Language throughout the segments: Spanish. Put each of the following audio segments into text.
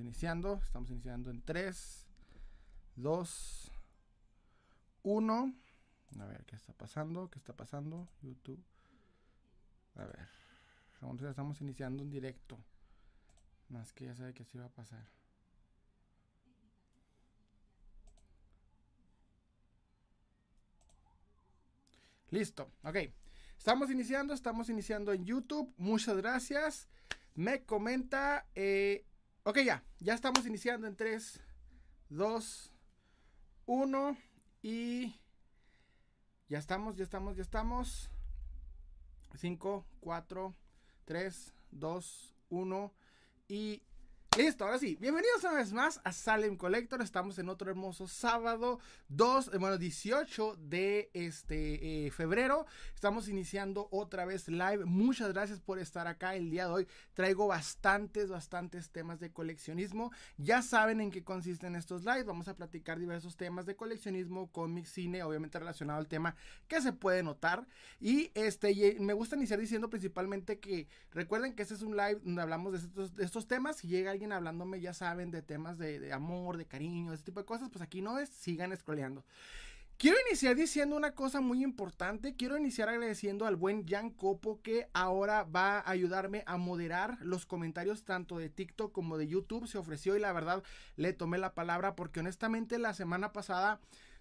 iniciando. Estamos iniciando en 3, 2, 1. A ver, ¿qué está pasando? ¿Qué está pasando? YouTube. A ver. Estamos iniciando un directo. Más que ya sabe que así va a pasar. Listo, ok. Estamos iniciando, estamos iniciando en YouTube. Muchas gracias. Me comenta. Eh, ok, ya. Ya estamos iniciando en 3, 2, 1. Y ya estamos, ya estamos, ya estamos. 5, 4, 3, 2, 1. Y Listo, ahora sí. Bienvenidos una vez más a Salem Collector. Estamos en otro hermoso sábado, 2, eh, bueno, 18 de este eh, febrero. Estamos iniciando otra vez live. Muchas gracias por estar acá el día de hoy. Traigo bastantes, bastantes temas de coleccionismo. Ya saben en qué consisten estos lives. Vamos a platicar diversos temas de coleccionismo, cómics, cine, obviamente relacionado al tema que se puede notar. Y este, me gusta iniciar diciendo principalmente que recuerden que este es un live donde hablamos de estos, de estos temas. Si llega hablándome, ya saben, de temas de, amor, de cariño, ese tipo de cosas, pues aquí no es, sigan scrolleando. Quiero iniciar diciendo una cosa muy importante. Quiero iniciar agradeciendo al buen Jan Copo que ahora va a ayudarme a moderar los comentarios tanto de TikTok como de YouTube. Se ofreció y la verdad le tomé la palabra porque honestamente la semana pasada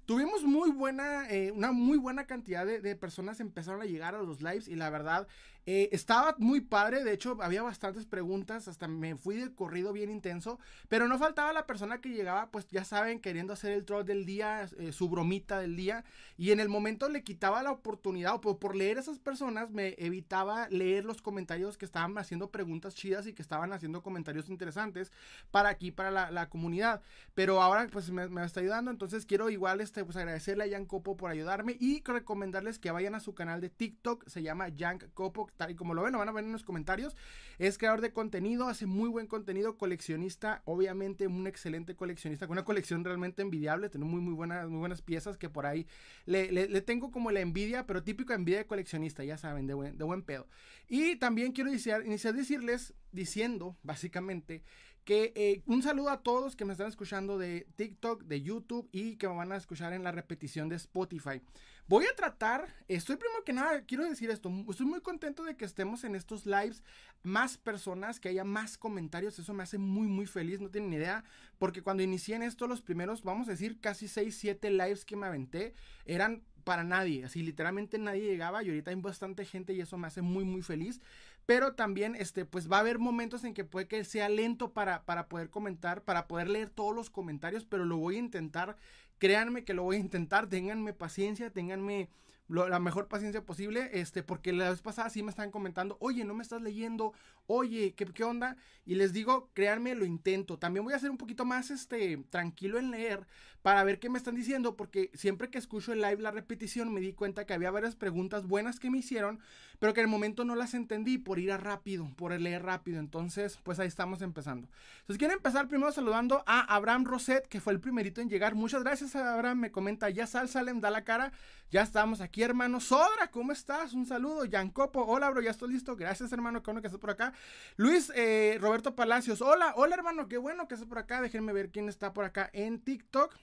Tuvimos muy buena, eh, una muy buena cantidad de, de, personas empezaron a llegar a los lives y la verdad eh, estaba muy padre, de hecho había bastantes preguntas, hasta me fui de corrido bien intenso, pero no faltaba la persona que llegaba, pues ya saben, queriendo hacer el troll del día, eh, su bromita del día, y en el momento le quitaba la oportunidad, o por, leer a esas personas me evitaba leer los comentarios que estaban haciendo preguntas chidas y que estaban haciendo comentarios interesantes para aquí, para la, comunidad, pero ahora pues me, me, está ayudando, entonces quiero igual este, pues agradecerle a Jan Copo por ayudarme y recomendarles que vayan a su canal de TikTok, se llama Jan Copo, y como lo ven, lo van a ver en los comentarios. Es creador de contenido, hace muy buen contenido, coleccionista, obviamente un excelente coleccionista, con una colección realmente envidiable, tiene muy, muy buenas, muy buenas piezas que por ahí le, tengo como la envidia, pero típico envidia de coleccionista, ya saben, de buen, de buen pedo. Y también quiero iniciar, iniciar decirles, diciendo básicamente que eh, un saludo a todos que me están escuchando de TikTok, de YouTube y que me van a escuchar en la repetición de Spotify. Voy a tratar, estoy primero que nada, quiero decir esto, estoy muy contento de que estemos en estos lives, más personas, que haya más comentarios, eso me hace muy, muy feliz, no tienen ni idea, porque cuando inicié en esto, los primeros, vamos a decir, casi 6, 7 lives que me aventé, eran para nadie, así literalmente nadie llegaba y ahorita hay bastante gente y eso me hace muy muy feliz, pero también este pues va a haber momentos en que puede que sea lento para, para poder comentar, para poder leer todos los comentarios, pero lo voy a intentar, créanme que lo voy a intentar, ténganme paciencia, ténganme la mejor paciencia posible, este, porque la vez pasada sí me estaban comentando, oye, no me estás leyendo, oye, ¿qué, onda? Y les digo, créanme, lo intento. También voy a ser un poquito más, este, tranquilo en leer para ver qué me están diciendo, porque siempre que escucho el live, la repetición, me di cuenta que había varias preguntas buenas que me hicieron, pero que en el momento no las entendí por ir a rápido, por leer rápido. Entonces, pues ahí estamos empezando. Entonces, quiero empezar primero saludando a Abraham Roset, que fue el primerito en llegar. Muchas gracias, Abraham. Me comenta, ya sal, Salem, da la cara. Ya estamos aquí hermano. Sodra, ¿cómo estás? Un saludo. Copo, hola, bro, ya estoy listo. Gracias, hermano, qué bueno que estás por acá. Luis eh, Roberto Palacios, hola, hola, hermano, qué bueno que estás por acá. Déjenme ver quién está por acá en TikTok.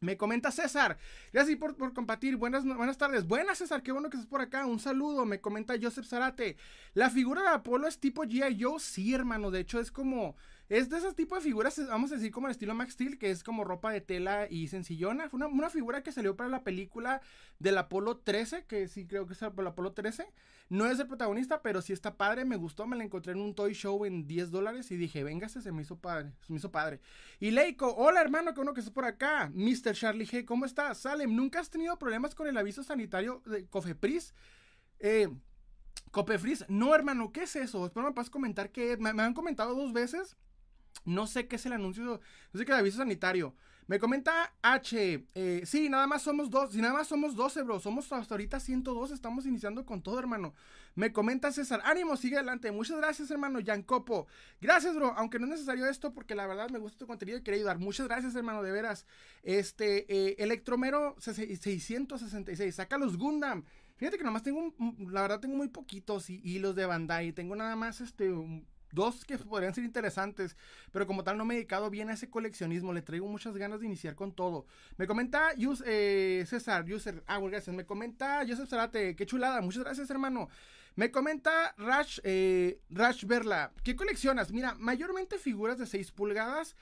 Me comenta César. Gracias por, por, compartir. Buenas, buenas tardes. Buenas, César. Qué bueno que estás por acá. Un saludo. Me comenta Joseph Zarate. La figura de Apolo es tipo G.I. Joe. Sí, hermano. De hecho, es como. Es de esos tipos de figuras, vamos a decir como el estilo Max Steel, que es como ropa de tela y sencillona. Fue una, figura que salió para la película del Apolo 13, que sí creo que es el Apolo 13. No es el protagonista, pero sí está padre. Me gustó, me la encontré en un toy show en 10 dólares y dije, véngase, se me hizo padre. Se me hizo padre. Y Leiko, hola hermano, que uno que está por acá. Mr. Charlie G, ¿cómo estás? Salem, ¿nunca has tenido problemas con el aviso sanitario de Cofepris? Eh. No hermano, ¿qué es eso? Espero me puedas comentar que me han comentado dos veces no sé qué es el anuncio, no sé qué es el aviso sanitario. Me comenta H, eh, sí, nada más somos dos, si nada más somos 12, bro, somos hasta ahorita 102, estamos iniciando con todo, hermano. Me comenta César, ánimo, sigue adelante. Muchas gracias, hermano, Copo. Gracias, bro, aunque no es necesario esto porque la verdad me gusta tu contenido y quería ayudar. Muchas gracias, hermano, de veras. Este, eh, Electromero 666, saca los Gundam. Fíjate que nomás tengo, la verdad tengo muy poquitos hilos de Bandai, tengo nada más este dos que podrían ser interesantes, pero como tal no me he dedicado bien a ese coleccionismo, le traigo muchas ganas de iniciar con todo. Me comenta eh, César, User, ah, gracias, me comenta Joseph Zarate, qué chulada, muchas gracias hermano. Me comenta Rash, eh, Rash Berla, ¿qué coleccionas? Mira, mayormente figuras de 6 pulgadas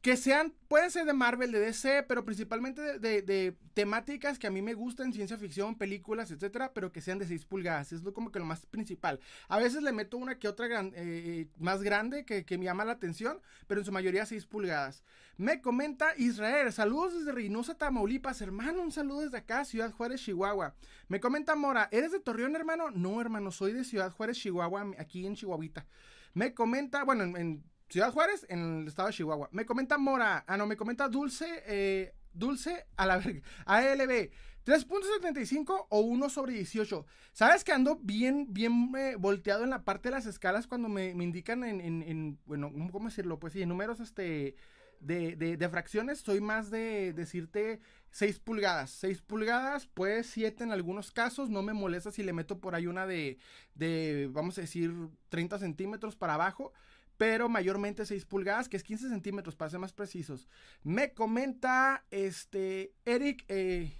que sean, pueden ser de Marvel, de DC, pero principalmente de, temáticas que a mí me gustan, ciencia ficción, películas, etcétera, pero que sean de 6 pulgadas. Es lo, como que lo más principal. A veces le meto una que otra eh, más grande que, me llama la atención, pero en su mayoría 6 pulgadas. Me comenta Israel, saludos desde Reynosa, Tamaulipas, hermano, un saludo desde acá, Ciudad Juárez, Chihuahua. Me comenta Mora, ¿eres de Torreón, hermano? No, hermano, soy de Ciudad Juárez, Chihuahua, aquí en Chihuahuita. Me comenta, bueno, en Ciudad Juárez, en el estado de Chihuahua. Me comenta Mora, ah, no, me comenta Dulce, eh, Dulce a la verga, ALB. 3.75 o 1 sobre 18. ¿Sabes que ando bien, bien eh, volteado en la parte de las escalas cuando me, indican en, en, bueno, ¿cómo decirlo? Pues sí, en números este, de, de, fracciones, soy más de decirte 6 pulgadas. 6 pulgadas, pues 7 en algunos casos. No me molesta si le meto por ahí una de, de vamos a decir, 30 centímetros para abajo pero mayormente 6 pulgadas, que es 15 centímetros para ser más precisos. Me comenta este Eric, eh,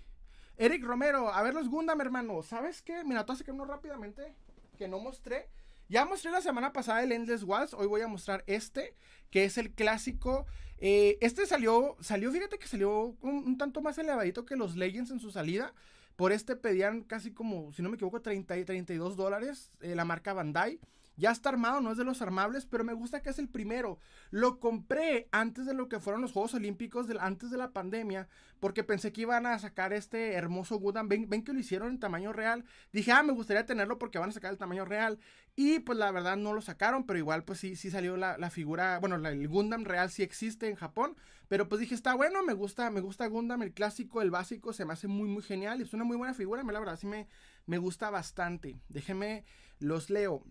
Eric Romero, a ver los Gundam, hermano, ¿sabes qué? Mira, tú hace que uno rápidamente, que no mostré. Ya mostré la semana pasada el Endless Walls, hoy voy a mostrar este, que es el clásico. Eh, este salió, salió, fíjate que salió un, tanto más elevadito que los Legends en su salida. Por este pedían casi como, si no me equivoco, 30 y 32 dólares, eh, la marca Bandai. Ya está armado, no es de los armables, pero me gusta que es el primero. Lo compré antes de lo que fueron los Juegos Olímpicos, antes de la pandemia, porque pensé que iban a sacar este hermoso Gundam. Ven, ven, que lo hicieron en tamaño real. Dije, ah, me gustaría tenerlo porque van a sacar el tamaño real. Y pues la verdad no lo sacaron, pero igual pues sí, sí salió la, figura, bueno, el Gundam real sí existe en Japón. Pero pues dije, está bueno, me gusta, me gusta Gundam, el clásico, el básico, se me hace muy, muy genial. Es una muy buena figura, la verdad sí me, me gusta bastante. Déjenme, los leo.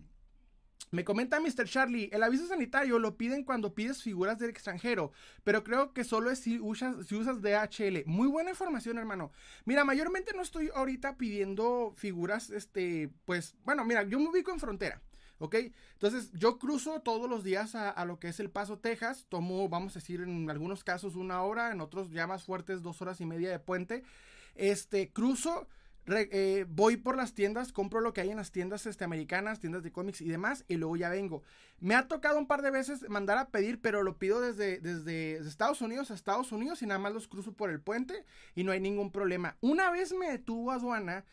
Me comenta Mr. Charlie, el aviso sanitario lo piden cuando pides figuras del extranjero, pero creo que solo es si usas, si usas DHL. Muy buena información, hermano. Mira, mayormente no estoy ahorita pidiendo figuras, este, pues, bueno, mira, yo me ubico en frontera. ¿ok? Entonces yo cruzo todos los días a, a, lo que es El Paso, Texas, tomo, vamos a decir, en algunos casos una hora, en otros ya más fuertes dos horas y media de puente, este, cruzo, eh, voy por las tiendas, compro lo que hay en las tiendas este, americanas, tiendas de cómics y demás, y luego ya vengo. Me ha tocado un par de veces mandar a pedir, pero lo pido desde, desde Estados Unidos a Estados Unidos y nada más los cruzo por el puente y no hay ningún problema. Una vez me detuvo aduana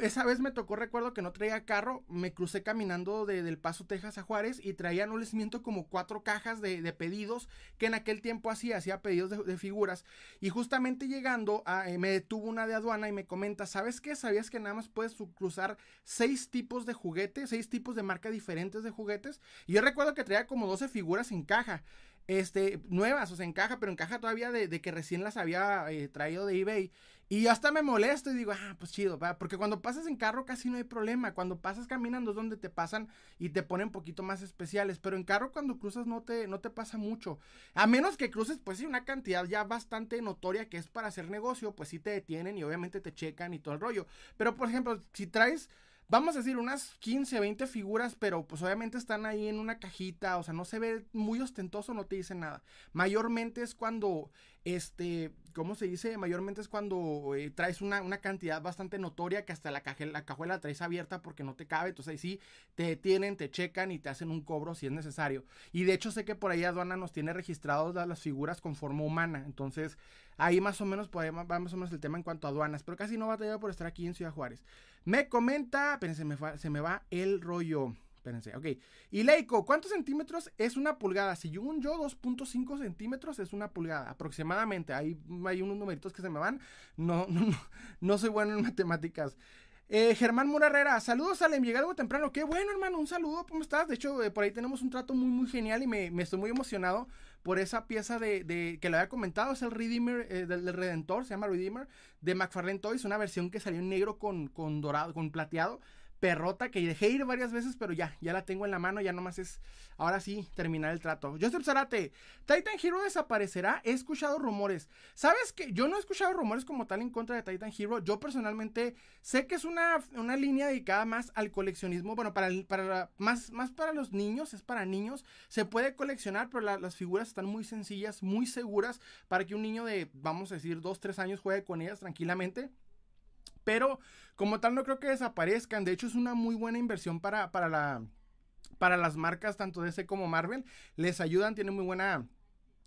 esa vez me tocó, recuerdo que no traía carro, me crucé caminando de, del Paso, Texas a Juárez y traía, no les miento, como cuatro cajas de, pedidos que en aquel tiempo hacía, hacía pedidos de, figuras. Y justamente llegando, a, eh, me detuvo una de aduana y me comenta, ¿sabes qué? ¿Sabías que nada más puedes cruzar seis tipos de juguetes, seis tipos de marca diferentes de juguetes? Y yo recuerdo que traía como 12 figuras en caja este, nuevas, o sea, en caja, pero en caja todavía de, que recién las había eh, traído de eBay. Y hasta me molesto y digo, ah, pues chido, porque cuando pasas en carro casi no hay problema. Cuando pasas caminando es donde te pasan y te ponen un poquito más especiales. Pero en carro cuando cruzas no te, no te pasa mucho. A menos que cruces, pues sí, una cantidad ya bastante notoria que es para hacer negocio, pues sí te detienen y obviamente te checan y todo el rollo. Pero por ejemplo, si traes vamos a decir, unas 15, 20 figuras, pero pues obviamente están ahí en una cajita, o sea, no se ve muy ostentoso, no te dice nada. Mayormente es cuando, este, ¿cómo se dice? Mayormente es cuando eh, traes una, una, cantidad bastante notoria que hasta la, la cajuela la traes abierta porque no te cabe, entonces ahí sí te detienen, te checan y te hacen un cobro si es necesario. Y de hecho sé que por ahí aduana nos tiene registrados las figuras con forma humana, entonces ahí más o menos por va más o menos el tema en cuanto a aduanas, pero casi no va a tener por estar aquí en Ciudad Juárez. Me comenta, espérense, me se me va el rollo. Espérense, ok. Y Leico, ¿cuántos centímetros es una pulgada? Si yo, 2.5 centímetros es una pulgada, aproximadamente. Hay, hay unos numeritos que se me van. No, no, no, no soy bueno en matemáticas. Eh, Germán Murarrera, saludos Alem, llegué algo temprano. Qué bueno, hermano, un saludo, ¿cómo estás? De hecho, eh, por ahí tenemos un trato muy, muy genial y me, me estoy muy emocionado por esa pieza de, de que le había comentado, es el Redeemer eh, del, Redentor, se llama Redeemer, de McFarlane Toys, una versión que salió en negro con, con dorado, con plateado. Perrota que dejé ir varias veces, pero ya, ya la tengo en la mano, ya nomás es, ahora sí, terminar el trato. Joseph Zarate, Titan Hero desaparecerá, he escuchado rumores. ¿Sabes que Yo no he escuchado rumores como tal en contra de Titan Hero, yo personalmente sé que es una, una línea dedicada más al coleccionismo, bueno, para, para más, más para los niños, es para niños, se puede coleccionar, pero las figuras están muy sencillas, muy seguras, para que un niño de, vamos a decir, 2, 3 años juegue con ellas tranquilamente. Pero como tal no creo que desaparezcan. De hecho es una muy buena inversión para, para, la, para las marcas tanto DC como Marvel. Les ayudan, tienen muy buena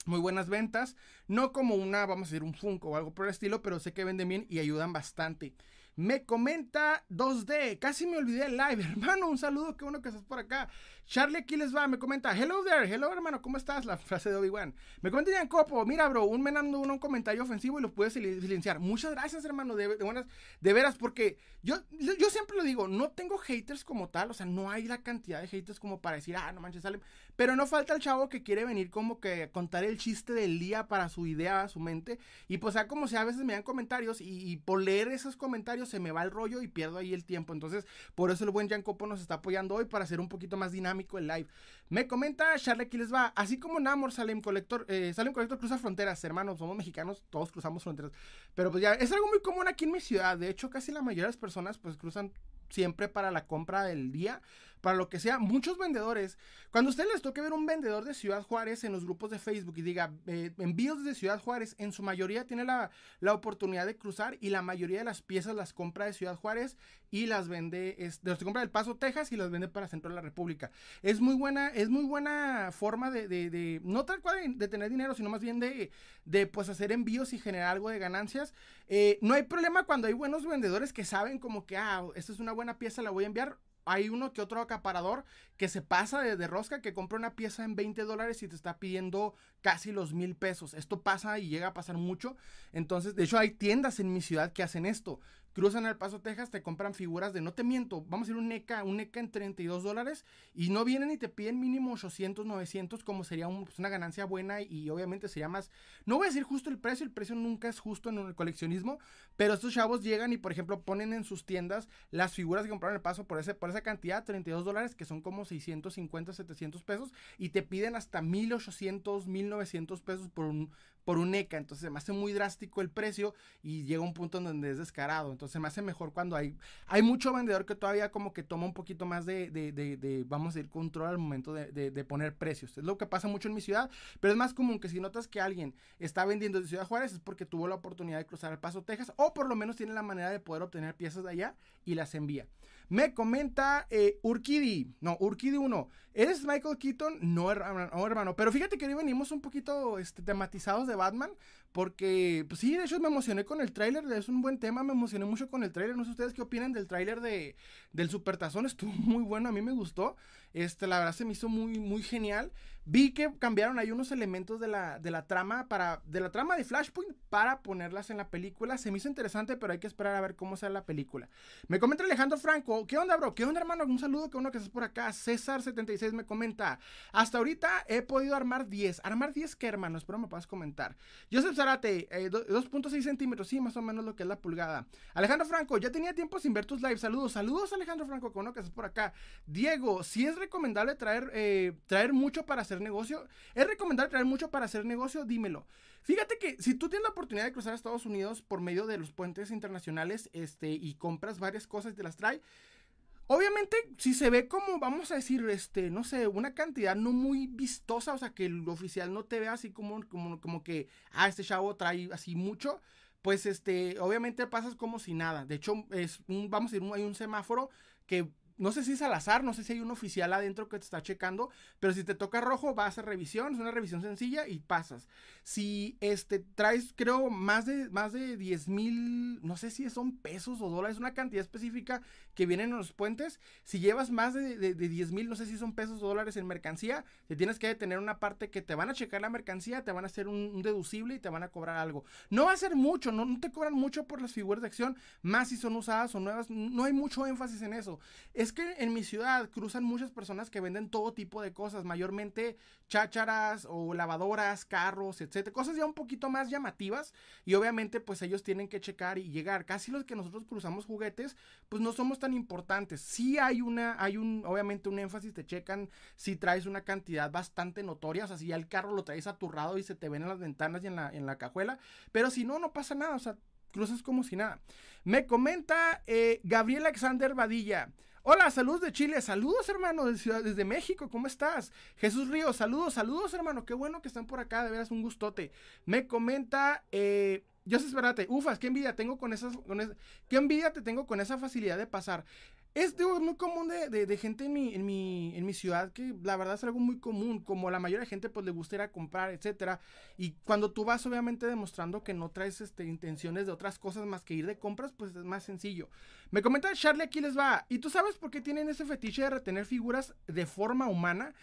muy buenas ventas, no como una, vamos a decir, un Funko o algo por el estilo, pero sé que venden bien y ayudan bastante. Me comenta 2D, casi me olvidé el live, hermano, un saludo, qué bueno que estás por acá. Charlie aquí les va, me comenta, hello there, hello hermano, ¿cómo estás? La frase de Obi-Wan. Me comenta Ian Copo, mira bro, un menando un comentario ofensivo y lo puedes silenciar. Muchas gracias hermano, de, buenas, de veras, porque yo, yo siempre lo digo, no tengo haters como tal, o sea, no hay la cantidad de haters como para decir, ah, no manches, sale. Pero no falta el chavo que quiere venir como que contar el chiste del día para su idea, su mente. Y pues sea como sea, a veces me dan comentarios y, por leer esos comentarios se me va el rollo y pierdo ahí el tiempo. Entonces, por eso el buen Jan nos está apoyando hoy para hacer un poquito más dinámico el live. Me comenta Charlie aquí les va. Así como Namor, Salem Colector, eh, Salem Colector cruza fronteras, hermanos. Somos mexicanos, todos cruzamos fronteras. Pero pues ya, es algo muy común aquí en mi ciudad. De hecho, casi la mayoría de las personas pues cruzan siempre para la compra del día para lo que sea. Muchos vendedores, cuando a ustedes les toque ver un vendedor de Ciudad Juárez en los grupos de Facebook y diga eh, envíos desde Ciudad Juárez, en su mayoría tiene la, la, oportunidad de cruzar y la mayoría de las piezas las compra de Ciudad Juárez y las vende, es, los compra del Paso, Texas y las vende para Centro de la República. Es muy buena, es muy buena forma de, de, de no tal cual de, tener dinero, sino más bien de, de pues hacer envíos y generar algo de ganancias. Eh, no hay problema cuando hay buenos vendedores que saben como que, ah, esta es una buena pieza, la voy a enviar hay uno que otro acaparador que se pasa de, rosca, que compra una pieza en 20 dólares y te está pidiendo casi los mil pesos. Esto pasa y llega a pasar mucho. Entonces, de hecho, hay tiendas en mi ciudad que hacen esto cruzan el Paso, Texas, te compran figuras de, no te miento, vamos a ir un NECA, un NECA en 32 dólares y no vienen y te piden mínimo 800, 900, como sería pues, una ganancia buena y obviamente sería más, no voy a decir justo el precio, el precio nunca es justo en el coleccionismo, pero estos chavos llegan y por ejemplo ponen en sus tiendas las figuras que compraron el Paso por, ese, por esa cantidad, 32 dólares, que son como 650, 700 pesos y te piden hasta 1800, 1900 pesos por un por un ECA, entonces se me hace muy drástico el precio y llega un punto en donde es descarado, entonces se me hace mejor cuando hay, hay mucho vendedor que todavía como que toma un poquito más de, de, de, vamos a decir, control al momento de, poner precios, es lo que pasa mucho en mi ciudad, pero es más común que si notas que alguien está vendiendo de Ciudad Juárez es porque tuvo la oportunidad de cruzar el Paso, Texas, o por lo menos tiene la manera de poder obtener piezas de allá y las envía. Me comenta eh, Urquidi, no, Urquidi 1, ¿eres Michael Keaton? No, hermano, pero fíjate que hoy venimos un poquito este, tematizados de Batman, porque, pues sí, de hecho me emocioné con el tráiler, es un buen tema, me emocioné mucho con el tráiler, no sé ustedes qué opinan del tráiler de, del Supertazón, estuvo muy bueno, a mí me gustó, este, la verdad se me hizo muy, muy genial, Vi que cambiaron ahí unos elementos de la, de la trama para. de la trama de Flashpoint para ponerlas en la película. Se me hizo interesante, pero hay que esperar a ver cómo sale la película. Me comenta Alejandro Franco. ¿Qué onda, bro? ¿Qué onda, hermano? Un saludo que uno que estás por acá. César76 me comenta. Hasta ahorita he podido armar 10. ¿Armar 10 qué, hermano? Espero me puedas comentar. Joseph Zarate, 2.6 eh, centímetros. Sí, más o menos lo que es la pulgada. Alejandro Franco, ya tenía tiempo sin ver tus lives. Saludos, saludos, Alejandro Franco, con uno que estás por acá. Diego, si es recomendable traer, eh, traer mucho para hacer negocio. ¿Es recomendable traer mucho para hacer negocio? Dímelo. Fíjate que si tú tienes la oportunidad de cruzar a Estados Unidos por medio de los puentes internacionales este, y compras varias cosas y te las trae, Obviamente, si se ve como, vamos a decir, este, no sé, una cantidad no muy vistosa, o sea, que el oficial no te vea así como, como, como que, ah, este chavo trae así mucho, pues, este, obviamente pasas como si nada. De hecho, es un, vamos a decir, hay un semáforo que no sé si es al azar, no sé si hay un oficial adentro que te está checando, pero si te toca rojo, vas a hacer revisión, es una revisión sencilla y pasas. Si este traes, creo, más de, más de 10 mil, no sé si son pesos o dólares, una cantidad específica que vienen en los puentes, si llevas más de, de, 10 mil, no sé si son pesos o dólares en mercancía, te tienes que tener una parte que te van a checar la mercancía, te van a hacer un, deducible y te van a cobrar algo. No va a ser mucho, no, no te cobran mucho por las figuras de acción, más si son usadas o nuevas, no hay mucho énfasis en eso. Es es que en mi ciudad cruzan muchas personas que venden todo tipo de cosas, mayormente chácharas o lavadoras, carros, etcétera, cosas ya un poquito más llamativas y obviamente pues ellos tienen que checar y llegar. Casi los que nosotros cruzamos juguetes, pues no somos tan importantes. Sí hay una, hay un, obviamente un énfasis, te checan si traes una cantidad bastante notoria, o sea, si ya el carro lo traes aturrado y se te ven en las ventanas y en la, en la cajuela, pero si no, no pasa nada, o sea, cruzas como si nada. Me comenta eh, Gabriel Alexander Badilla. Hola, saludos de Chile, saludos hermano desde, México, ¿cómo estás? Jesús Ríos, saludos, saludos hermano, qué bueno que están por acá, de veras un gustote. Me comenta, eh, sé, espérate, ufas, qué envidia tengo con esas, con qué envidia te tengo con esa facilidad de pasar. Es muy común de, gente en mi, en, mi, en mi ciudad que la verdad es algo muy común, como la mayoría de gente pues le gusta ir a comprar, etcétera. Y cuando tú vas obviamente demostrando que no traes este, intenciones de otras cosas más que ir de compras, pues es más sencillo. Me comenta Charlie, aquí les va. ¿Y tú sabes por qué tienen ese fetiche de retener figuras de forma humana?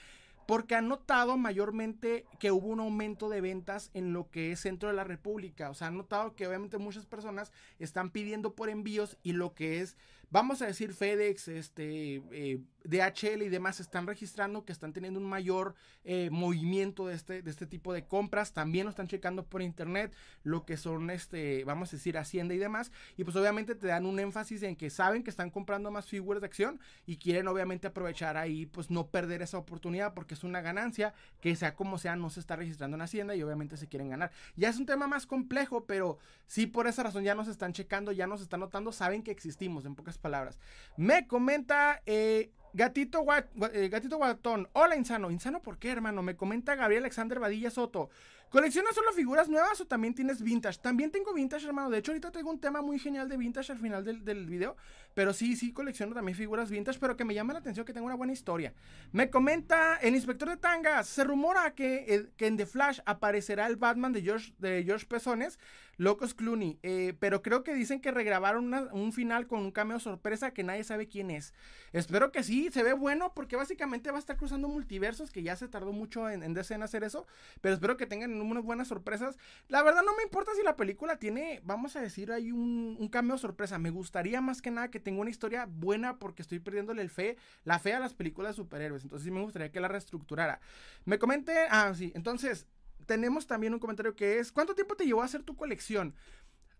porque han notado mayormente que hubo un aumento de ventas en lo que es centro de la República. O sea, han notado que obviamente muchas personas están pidiendo por envíos y lo que es vamos a decir FedEx, este, eh, DHL y demás están registrando que están teniendo un mayor eh, movimiento de este, de este tipo de compras. También lo están checando por internet, lo que son, este, vamos a decir, Hacienda y demás. Y pues obviamente te dan un énfasis en que saben que están comprando más figuras de acción y quieren obviamente aprovechar ahí, pues no perder esa oportunidad porque es una ganancia que sea como sea, no se está registrando en Hacienda y obviamente se quieren ganar. Ya es un tema más complejo, pero sí por esa razón ya nos están checando, ya nos están notando, saben que existimos, en pocas palabras. Me comenta eh, Gatito, eh, Gatito Guatón. Hola, Insano. ¿Insano por qué, hermano? Me comenta Gabriel Alexander Badilla Soto. ¿Coleccionas solo figuras nuevas o también tienes vintage? También tengo vintage, hermano. De hecho, ahorita tengo un tema muy genial de vintage al final del, del video. Pero sí, sí colecciono también figuras vintage, pero que me llama la atención que tengo una buena historia. Me comenta el inspector de tangas. Se rumora que, que en The Flash aparecerá el Batman de George, de George Pezones, Locos Clooney. Eh, pero creo que dicen que regrabaron un final con un cameo sorpresa que nadie sabe quién es. Espero que sí, se ve bueno porque básicamente va a estar cruzando multiversos, que ya se tardó mucho en, en hacer eso. Pero espero que tengan unas buenas sorpresas. La verdad no me importa si la película tiene, vamos a decir, hay un, un cameo sorpresa. Me gustaría más que nada que tenga una historia buena porque estoy perdiéndole el fe, la fe a las películas de superhéroes. Entonces sí me gustaría que la reestructurara. Me comenté, ah, sí, entonces tenemos también un comentario que es, ¿cuánto tiempo te llevó a hacer tu colección?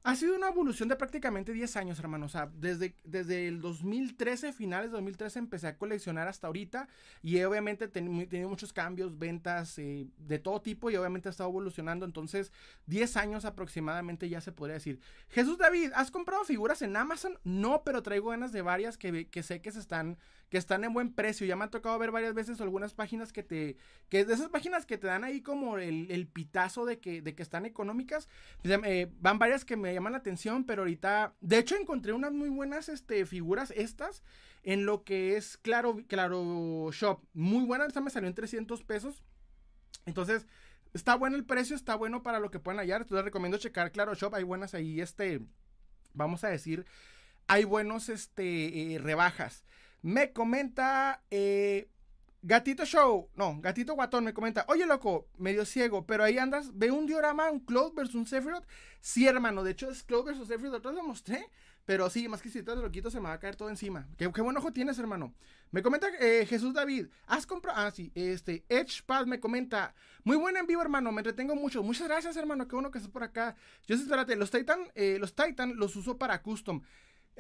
Ha sido una evolución de prácticamente 10 años, hermano. O sea, desde, desde el 2013, finales de 2013, empecé a coleccionar hasta ahorita. Y obviamente he tenido muchos cambios, ventas eh, de todo tipo. Y obviamente ha estado evolucionando. Entonces, 10 años aproximadamente ya se podría decir. Jesús David, ¿has comprado figuras en Amazon? No, pero traigo ganas de varias que, que sé que se están que están en buen precio. Ya me ha tocado ver varias veces algunas páginas que te, que de esas páginas que te dan ahí como el, pitazo de que, de que están económicas. Eh, van varias que me llaman la atención, pero ahorita, de hecho encontré unas muy buenas este, figuras estas en lo que es Claro, claro Shop. Muy buena, esta me salió en 300 pesos. Entonces, está bueno el precio, está bueno para lo que puedan hallar. Entonces, recomiendo checar Claro Shop. Hay buenas ahí, este, vamos a decir, hay buenos, este, eh, rebajas. Me comenta eh, Gatito Show, no, Gatito Guatón me comenta, oye loco, medio ciego, pero ahí andas, ve un diorama, un Cloud versus un Sephiroth. Sí, hermano, de hecho es Cloud versus Sephiroth, otros lo mostré, pero sí, más que si te lo quito se me va a caer todo encima. Qué, buen ojo tienes, hermano. Me comenta eh, Jesús David, has comprado, ah, sí, este, Edge Paz me comenta, muy buen en vivo, hermano, me entretengo mucho. Muchas gracias, hermano, qué bueno que estás por acá. Yo espérate, los Titan, eh, los Titan los uso para custom.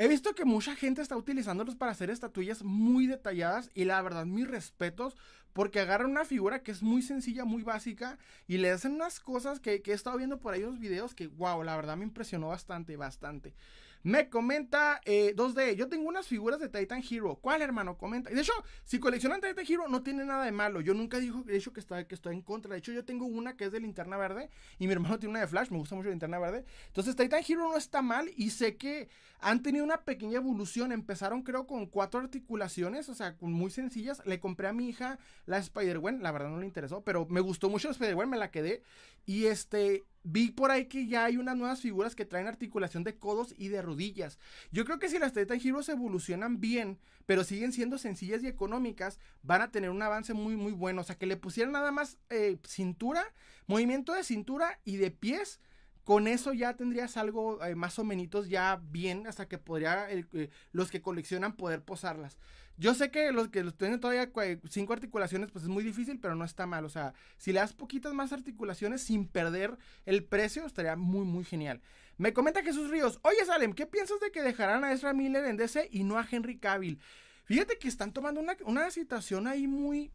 He visto que mucha gente está utilizándolos para hacer estatuillas muy detalladas y la verdad mis respetos porque agarran una figura que es muy sencilla, muy básica y le hacen unas cosas que, he estado viendo por ahí los videos que wow, la verdad me impresionó bastante, bastante. Me comenta 2D. Eh, yo tengo unas figuras de Titan Hero. ¿Cuál, hermano? Comenta. De hecho, si coleccionan Titan Hero, no tiene nada de malo. Yo nunca digo de hecho, que, está, que estoy en contra. De hecho, yo tengo una que es de linterna verde. Y mi hermano tiene una de Flash. Me gusta mucho la linterna verde. Entonces, Titan Hero no está mal. Y sé que han tenido una pequeña evolución. Empezaron, creo, con cuatro articulaciones. O sea, muy sencillas. Le compré a mi hija la Spider-Gwen. La verdad no le interesó. Pero me gustó mucho la Spider-Gwen. Me la quedé. Y este vi por ahí que ya hay unas nuevas figuras que traen articulación de codos y de rodillas. Yo creo que si las Titan Heroes evolucionan bien, pero siguen siendo sencillas y económicas, van a tener un avance muy, muy bueno. O sea, que le pusieran nada más eh, cintura, movimiento de cintura y de pies con eso ya tendrías algo eh, más o menos ya bien hasta que podría eh, los que coleccionan poder posarlas. Yo sé que los que los tienen todavía cinco articulaciones, pues es muy difícil, pero no está mal. O sea, si le das poquitas más articulaciones sin perder el precio, estaría muy, muy genial. Me comenta Jesús Ríos, oye Salem, ¿qué piensas de que dejarán a Ezra Miller en DC y no a Henry Cavill? Fíjate que están tomando una, una situación ahí muy...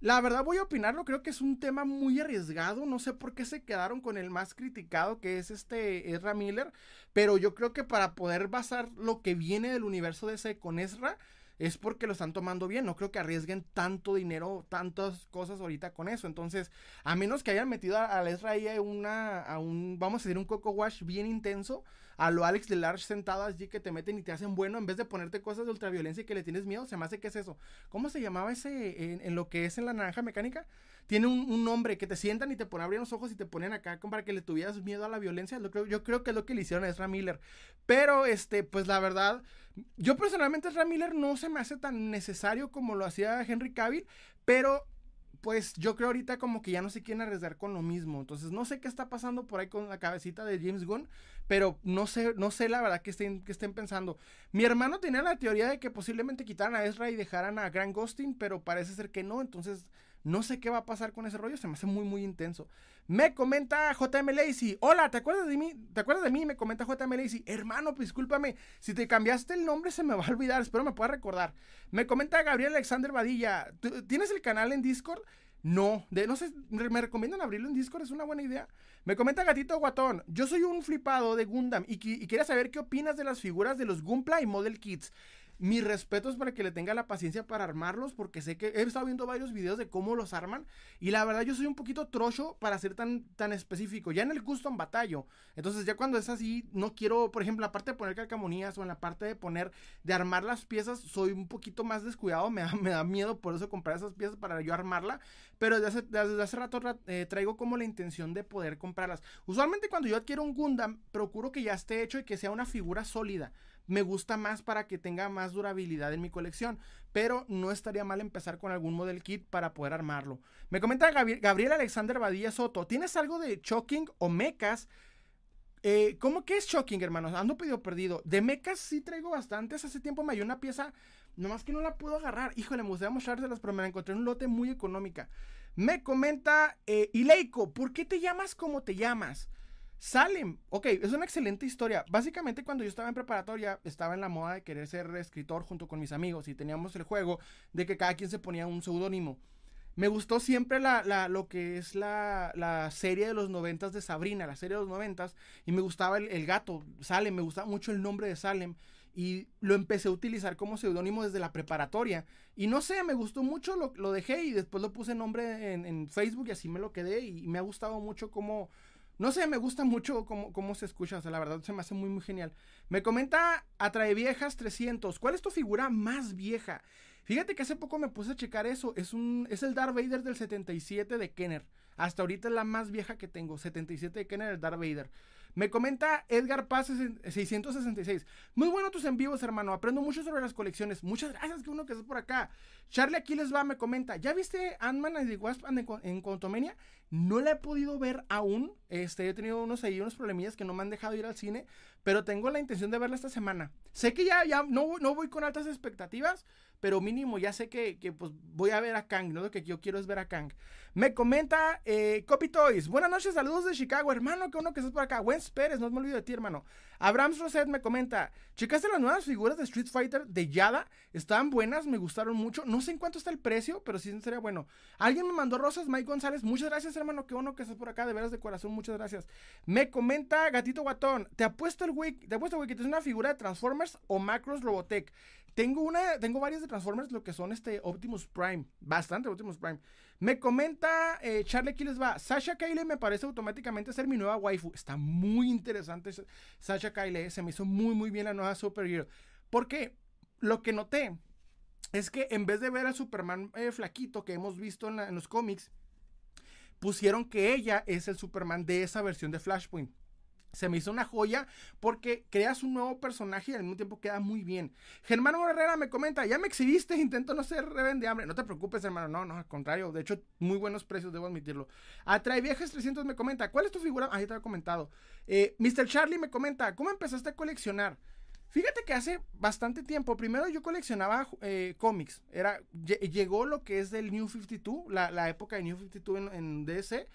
La verdad voy a opinarlo, creo que es un tema muy arriesgado, no sé por qué se quedaron con el más criticado que es este Ezra Miller, pero yo creo que para poder basar lo que viene del universo DC con Ezra, es porque lo están tomando bien. No creo que arriesguen tanto dinero, tantas cosas ahorita con eso. Entonces, a menos que hayan metido a, a ahí una, a un, vamos a decir, un Coco Wash bien intenso, a lo Alex de Large sentado allí que te meten y te hacen bueno, en vez de ponerte cosas de ultraviolencia y que le tienes miedo, se me hace que es eso. ¿Cómo se llamaba ese en, lo que es en la naranja mecánica? Tiene un, nombre que te sientan y te ponen abrir los ojos y te ponen acá para que le tuvieras miedo a la violencia. Lo creo, yo creo que es lo que le hicieron a Ezra Miller. Pero, este, pues la verdad yo personalmente Ezra Miller no se me hace tan necesario como lo hacía Henry Cavill, pero pues yo creo ahorita como que ya no se quieren arriesgar con lo mismo. Entonces no sé qué está pasando por ahí con la cabecita de James Gunn, pero no sé, no sé la verdad que estén, estén pensando. Mi hermano tenía la teoría de que posiblemente quitaran a Ezra y dejaran a Grant Gustin, pero parece ser que no. Entonces no sé qué va a pasar con ese rollo, se me hace muy, muy intenso. Me comenta JM Lacey, hola, ¿te acuerdas de mí? ¿Te acuerdas de mí? Me comenta JM Lacey, hermano, pues discúlpame, si te cambiaste el nombre se me va a olvidar, espero me puedas recordar. Me comenta Gabriel Alexander Badilla, ¿tienes el canal en Discord? No, de, no sé, me recomiendan abrirlo en Discord, es una buena idea. Me comenta Gatito Guatón, yo soy un flipado de Gundam y, y quería saber qué opinas de las figuras de los Gunpla y Model Kits. Mis respetos para que le tenga la paciencia para armarlos, porque sé que he estado viendo varios videos de cómo los arman. Y la verdad, yo soy un poquito trocho para ser tan, tan específico. Ya en el custom batallo. Entonces, ya cuando es así, no quiero, por ejemplo, aparte de poner calcamonías o en la parte de poner, de armar las piezas, soy un poquito más descuidado. Me da, me da miedo por eso comprar esas piezas para yo armarla. Pero desde hace, desde hace rato eh, traigo como la intención de poder comprarlas. Usualmente, cuando yo adquiero un Gundam, procuro que ya esté hecho y que sea una figura sólida me gusta más para que tenga más durabilidad en mi colección. Pero no estaría mal empezar con algún model kit para poder armarlo. Me comenta Gabriel Alexander Badilla Soto. ¿Tienes algo de Shocking o mechas? Eh, ¿Cómo que es Shocking, hermanos? Ando pedido perdido. De mechas sí traigo bastantes. Hace tiempo me dio una pieza, nomás que no la puedo agarrar. Híjole, me gustaría mostrárselas, pero me la encontré en un lote muy económica. Me comenta eh, Ileiko, ¿por qué te llamas como te llamas? Salem, ok, es una excelente historia. Básicamente cuando yo estaba en preparatoria estaba en la moda de querer ser escritor junto con mis amigos y teníamos el juego de que cada quien se ponía un seudónimo. Me gustó siempre la, lo que es la, serie de los noventas de Sabrina, la serie de los noventas, y me gustaba el, gato, Salem, me gustaba mucho el nombre de Salem, y lo empecé a utilizar como seudónimo desde la preparatoria. Y no sé, me gustó mucho, lo, lo dejé y después lo puse nombre en, Facebook y así me lo quedé, y me ha gustado mucho cómo no sé, me gusta mucho cómo, cómo, se escucha, o sea, la verdad se me hace muy, muy genial. Me comenta Atrae Viejas 300, ¿cuál es tu figura más vieja? Fíjate que hace poco me puse a checar eso, es, un, es el Darth Vader del 77 de Kenner. Hasta ahorita es la más vieja que tengo, 77 de Kenner, el Darth Vader. Me comenta Edgar Paz 666. Muy bueno tus en vivos, hermano. Aprendo mucho sobre las colecciones. Muchas gracias, que uno que estás por acá. Charlie aquí les va, me comenta. ¿Ya viste Ant-Man and the Wasp en Contomenia? No la he podido ver aún. Este, he tenido unos ahí, unos problemillas que no me han dejado ir al cine. Pero tengo la intención de verla esta semana. Sé que ya, ya no, no voy con altas expectativas pero mínimo ya sé que, pues voy a ver a Kang, ¿no? Lo que yo quiero es ver a Kang. Me comenta eh, Copy Toys. Buenas noches, saludos de Chicago, hermano. Que uno que estás por acá. Wens Pérez, no me olvido de ti, hermano. Abrams Roset me comenta. ¿Checaste las nuevas figuras de Street Fighter de Yada? Estaban buenas, me gustaron mucho. No sé en cuánto está el precio, pero sí sería bueno. Alguien me mandó rosas, Mike González. Muchas gracias, hermano. Qué bueno que estás por acá, de veras de corazón. Muchas gracias. Me comenta Gatito Guatón. Te apuesto el güey, te apuesto, güey, que es una figura de Transformers o Macros Robotech. Tengo una, tengo varias Transformers, lo que son este Optimus Prime. Bastante Optimus Prime. Me comenta eh, Charlie, aquí les va. Sasha Kyle me parece automáticamente ser mi nueva waifu. Está muy interesante Sasha Kyle. Se me hizo muy, muy bien la nueva Superhero. Porque lo que noté es que en vez de ver al Superman eh, flaquito que hemos visto en los cómics, pusieron que ella es el Superman de esa versión de Flashpoint. Se me hizo una joya porque creas un nuevo personaje y al mismo tiempo queda muy bien. Germano Herrera me comenta, ya me exhibiste, intento no ser hambre. No te preocupes, hermano, no, no, al contrario. De hecho, muy buenos precios, debo admitirlo. Atrae Viajes 300 me comenta, ¿cuál es tu figura? Ahí te había comentado. Eh, Mr. Charlie me comenta, ¿cómo empezaste a coleccionar? Fíjate que hace bastante tiempo, primero yo coleccionaba eh, cómics. Era, llegó lo que es del New 52, la, la época de New 52 en, en DC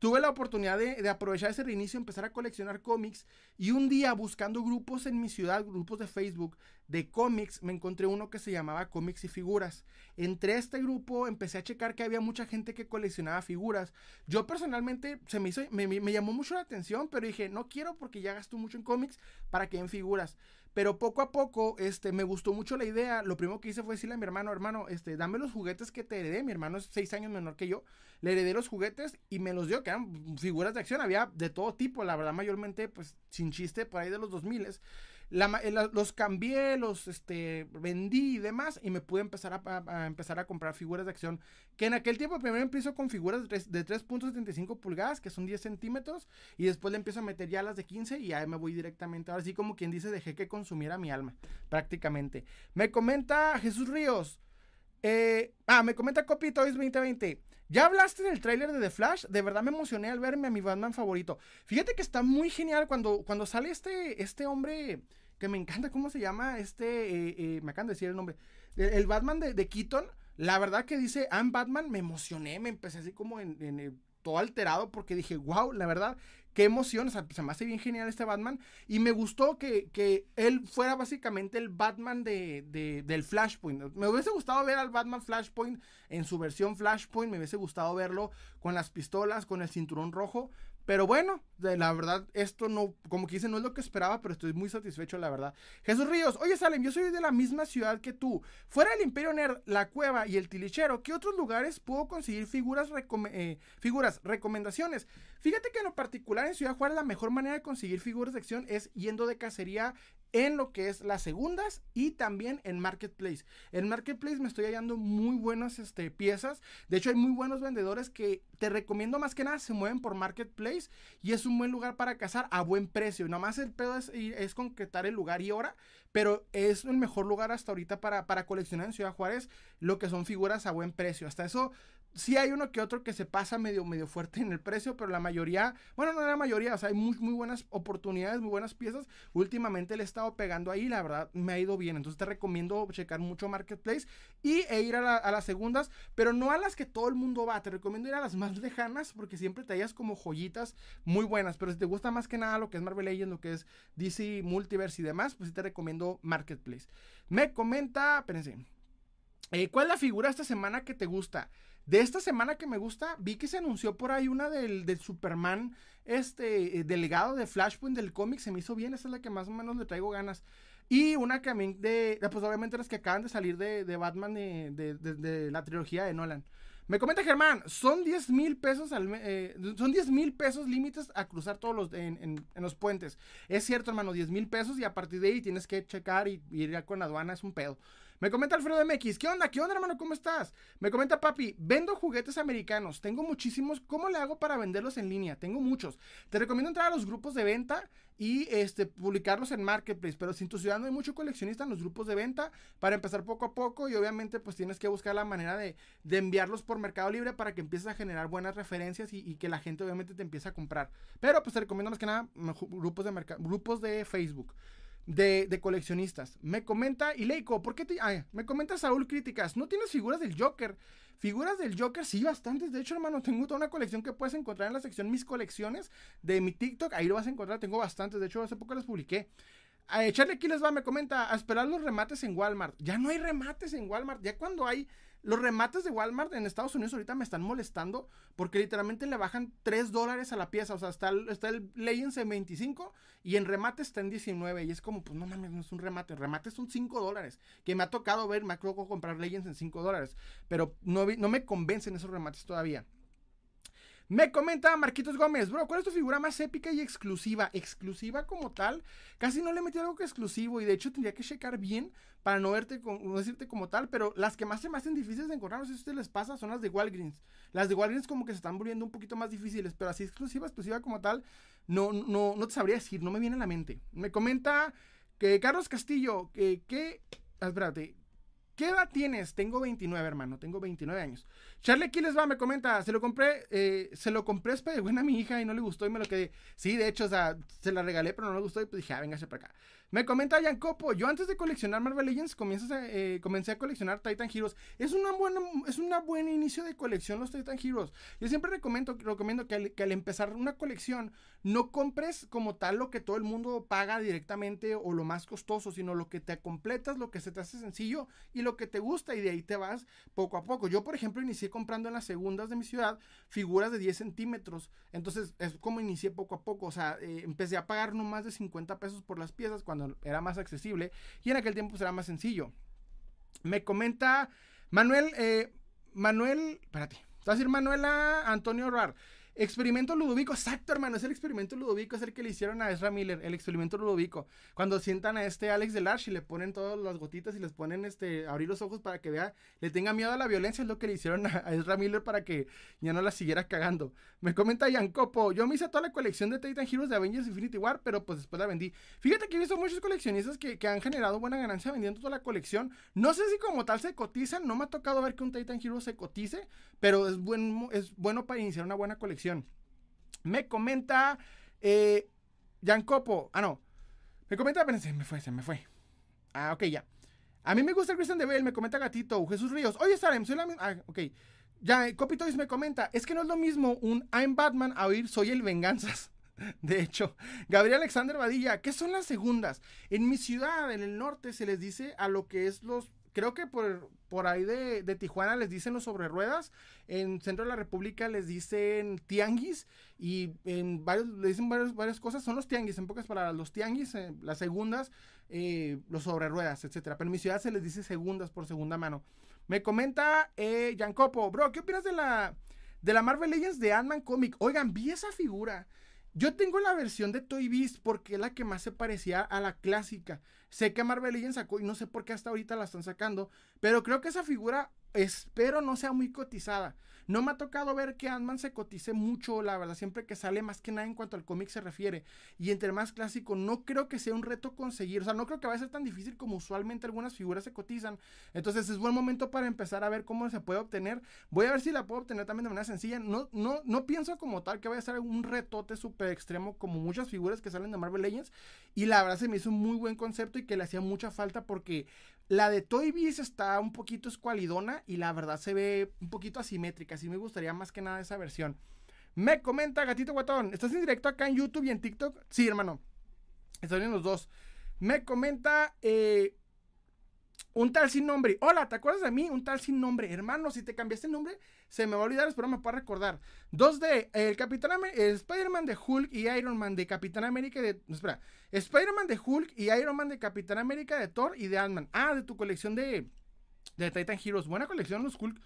tuve la oportunidad de, aprovechar ese reinicio, empezar a coleccionar cómics y un día buscando grupos en mi ciudad, grupos de Facebook de cómics, me encontré uno que se llamaba Cómics y Figuras. Entré a este grupo, empecé a checar que había mucha gente que coleccionaba figuras. Yo personalmente se me hizo, me, me llamó mucho la atención, pero dije, no quiero porque ya gasto mucho en cómics para que en figuras. Pero poco a poco, este, me gustó mucho la idea. Lo primero que hice fue decirle a mi hermano, hermano, este, dame los juguetes que te heredé. Mi hermano es seis años menor que yo. Le heredé los juguetes y me los dio, que eran figuras de acción. Había de todo tipo, la verdad, mayormente, pues, sin chiste, por ahí de los 2000 eh, los cambié, los este, vendí y demás y me pude empezar a, empezar a comprar figuras de acción que en aquel tiempo primero empiezo con figuras de 3.75 pulgadas que son 10 centímetros y después le empiezo a meter ya las de 15 y ahí me voy directamente, ahora sí como quien dice dejé que consumiera mi alma prácticamente. Me comenta Jesús Ríos. Eh, ah, me comenta Copy Toys 2020. ¿Ya hablaste del tráiler de The Flash? De verdad me emocioné al verme a mi Batman favorito. Fíjate que está muy genial cuando, cuando sale este, este hombre que me encanta, ¿cómo se llama? Este, eh, eh, me acaban de decir el nombre. El, Batman de, Keaton, la verdad que dice, I'm Batman, me emocioné, me empecé así como en, en todo alterado porque dije, wow, la verdad, qué emoción, o sea, se me hace bien genial este Batman y me gustó que, que él fuera básicamente el Batman de, del Flashpoint. Me hubiese gustado ver al Batman Flashpoint en su versión Flashpoint, me hubiese gustado verlo con las pistolas, con el cinturón rojo, pero bueno, de la verdad, esto no, como que dicen, no es lo que esperaba, pero estoy muy satisfecho, la verdad. Jesús Ríos, oye Salem, yo soy de la misma ciudad que tú. Fuera del Imperio Nerd, la cueva y el tilichero, ¿qué otros lugares puedo conseguir figuras, eh, figuras, recomendaciones? Fíjate que en lo particular en Ciudad Juárez la mejor manera de conseguir figuras de acción es yendo de cacería en lo que es las segundas y también en Marketplace. En Marketplace me estoy hallando muy buenas este, piezas. De hecho, hay muy buenos vendedores que te recomiendo más que nada se mueven por Marketplace y es un buen lugar para cazar a buen precio. Nomás el pedo es, es concretar el lugar y hora, pero es el mejor lugar hasta ahorita para, para coleccionar en Ciudad Juárez lo que son figuras a buen precio. Hasta eso sí hay uno que otro que se pasa medio, medio fuerte en el precio, pero la mayoría, bueno, no la mayoría, o sea, hay muy, muy buenas oportunidades, muy buenas piezas. Últimamente le he estado pegando ahí, la verdad, me ha ido bien. Entonces te recomiendo checar mucho Marketplace y e ir a, las segundas, pero no a las que todo el mundo va. Te recomiendo ir a las más lejanas porque siempre te hallas como joyitas muy buenas. Pero si te gusta más que nada lo que es Marvel Legends, lo que es DC Multiverse y demás, pues sí te recomiendo Marketplace. Me comenta, espérense. Eh, ¿Cuál es la figura esta semana que te gusta? De esta semana que me gusta, vi que se anunció por ahí una del, Superman, este, eh, delegado de Flashpoint del cómic, se me hizo bien, esa es la que más o menos le traigo ganas. Y una que a mí, de, pues obviamente las que acaban de salir de, Batman de, la trilogía de Nolan. Me comenta Germán, son 10 mil pesos al eh, son 10 mil pesos límites a cruzar todos los en, los puentes. Es cierto, hermano, 10 mil pesos y a partir de ahí tienes que checar y, y ir con aduana, es un pedo. Me comenta Alfredo MX, ¿qué onda? ¿Qué onda, hermano? ¿Cómo estás? Me comenta Papi, vendo juguetes americanos, tengo muchísimos, ¿cómo le hago para venderlos en línea? Tengo muchos. Te recomiendo entrar a los grupos de venta y este, publicarlos en Marketplace, pero si en tu ciudad no hay mucho coleccionista en los grupos de venta, para empezar poco a poco y obviamente pues tienes que buscar la manera de, enviarlos por Mercado Libre para que empieces a generar buenas referencias y, que la gente obviamente te empiece a comprar. Pero pues te recomiendo más que nada grupos de, grupos de Facebook de, coleccionistas. Me comenta Ileiko, ¿por qué te.? me comenta Saúl Críticas, ¿no tienes figuras del Joker? Figuras del Joker, sí, bastantes. De hecho, hermano, tengo toda una colección que puedes encontrar en la sección Mis colecciones de mi TikTok. Ahí lo vas a encontrar, tengo bastantes. De hecho, hace poco las publiqué. A echarle aquí les va, me comenta, a esperar los remates en Walmart. Ya no hay remates en Walmart. Ya cuando hay los remates de Walmart en Estados Unidos ahorita me están molestando porque literalmente le bajan 3 dólares a la pieza. O sea, está el, está el Legends en 25 y en remate está en 19. Y es como, pues no mames, no es un remate. remate son 5 dólares. Que me ha tocado ver, me acuerdo comprar Legends en 5 dólares. Pero no, no me convencen esos remates todavía. Me comenta Marquitos Gómez, bro, ¿cuál es tu figura más épica y exclusiva? Exclusiva como tal, casi no le metí algo que exclusivo y de hecho tendría que checar bien para no verte, no decirte como tal, pero las que más se me hacen difíciles de encontrar, no sé si a ustedes les pasa, son las de Walgreens. Las de Walgreens como que se están volviendo un poquito más difíciles, pero así exclusiva, exclusiva como tal, no, no, no te sabría decir, no me viene a la mente. Me comenta que Carlos Castillo, que, que, espérate, ¿Qué edad tienes? Tengo 29, hermano. Tengo 29 años. Charlie aquí les va, me comenta. Se lo compré, eh, se lo compré buena a mi hija y no le gustó y me lo quedé. Sí, de hecho, o sea, se la regalé, pero no le gustó y pues dije, ah, véngase para acá. Me comenta Copo, yo antes de coleccionar Marvel Legends eh, comencé a coleccionar Titan Heroes. Es, una buena, es un buen inicio de colección los Titan Heroes. Yo siempre recomiendo, recomiendo que, al, que al empezar una colección no compres como tal lo que todo el mundo paga directamente o lo más costoso, sino lo que te completas, lo que se te hace sencillo y lo que te gusta y de ahí te vas poco a poco. Yo, por ejemplo, inicié comprando en las segundas de mi ciudad figuras de 10 centímetros. Entonces es como inicié poco a poco. O sea, eh, empecé a pagar no más de 50 pesos por las piezas cuando era más accesible y en aquel tiempo será más sencillo. Me comenta Manuel, eh, Manuel, espérate, va a decir Manuela Antonio Rar. Experimento Ludovico, exacto, hermano, es el experimento Ludovico, es el que le hicieron a Ezra Miller, el experimento Ludovico. Cuando sientan a este Alex Delarge y le ponen todas las gotitas y les ponen este abrir los ojos para que vea, le tenga miedo a la violencia, es lo que le hicieron a, Ezra Miller para que ya no la siguiera cagando. Me comenta Copo, yo me hice toda la colección de Titan Heroes de Avengers Infinity War, pero pues después la vendí. Fíjate que he visto muchos coleccionistas que, que han generado buena ganancia vendiendo toda la colección. No sé si como tal se cotizan, no me ha tocado ver que un Titan Hero se cotice, pero es, buen, es bueno para iniciar una buena colección. Me comenta eh, Copo. Ah, no. Me comenta, se me fue, se me fue. Ah, ok, ya. A mí me gusta el Christian Bale, me comenta Gatito, Jesús Ríos. Oye, Salem, soy la misma. Ah, ok. Ya, Copitois me comenta, es que no es lo mismo un I'm Batman a oír Soy el Venganzas. De hecho, Gabriel Alexander Badilla, ¿qué son las segundas? En mi ciudad, en el norte, se les dice a lo que es los creo que por, por ahí de, Tijuana les dicen los sobre ruedas, en Centro de la República les dicen tianguis y en varios, le dicen varias, varias cosas, son los tianguis, en pocas palabras, los tianguis, eh, las segundas, eh, los sobre ruedas, etcétera. Pero en mi ciudad se les dice segundas por segunda mano. Me comenta eh, bro, ¿qué opinas de la, de la Marvel Legends de Ant-Man Comic? Oigan, vi esa figura. Yo tengo la versión de Toy Beast porque es la que más se parecía a la clásica. Sé que Marvel Legends sacó y no sé por qué hasta ahorita la están sacando, pero creo que esa figura espero no sea muy cotizada. No me ha tocado ver que Ant-Man se cotice mucho, la verdad, siempre que sale, más que nada en cuanto al cómic se refiere. Y entre más clásico, no creo que sea un reto conseguir, o sea, no creo que vaya a ser tan difícil como usualmente algunas figuras se cotizan. Entonces es buen momento para empezar a ver cómo se puede obtener. Voy a ver si la puedo obtener también de manera sencilla. No, no, no pienso como tal que vaya a ser un retote súper extremo como muchas figuras que salen de Marvel Legends. Y la verdad se me hizo un muy buen concepto y que le hacía mucha falta porque la de Toy Biz está un poquito escualidona y la verdad se ve un poquito asimétrica. Así me gustaría más que nada esa versión. Me comenta Gatito Guatón, ¿estás en directo acá en YouTube y en TikTok? Sí, hermano. Estoy en los dos. Me comenta eh, un tal sin nombre. Hola, ¿te acuerdas de mí? Un tal sin nombre. Hermano, si te cambiaste el nombre, se me va a olvidar, espero me pueda recordar. Dos de el Capitán Spider-Man de Hulk y Iron Man de Capitán América de. espera. Spider-Man de Hulk y Iron Man de Capitán América de Thor y de Ant-Man. Ah, de tu colección de. De Titan Heroes. Buena colección, los Hulk.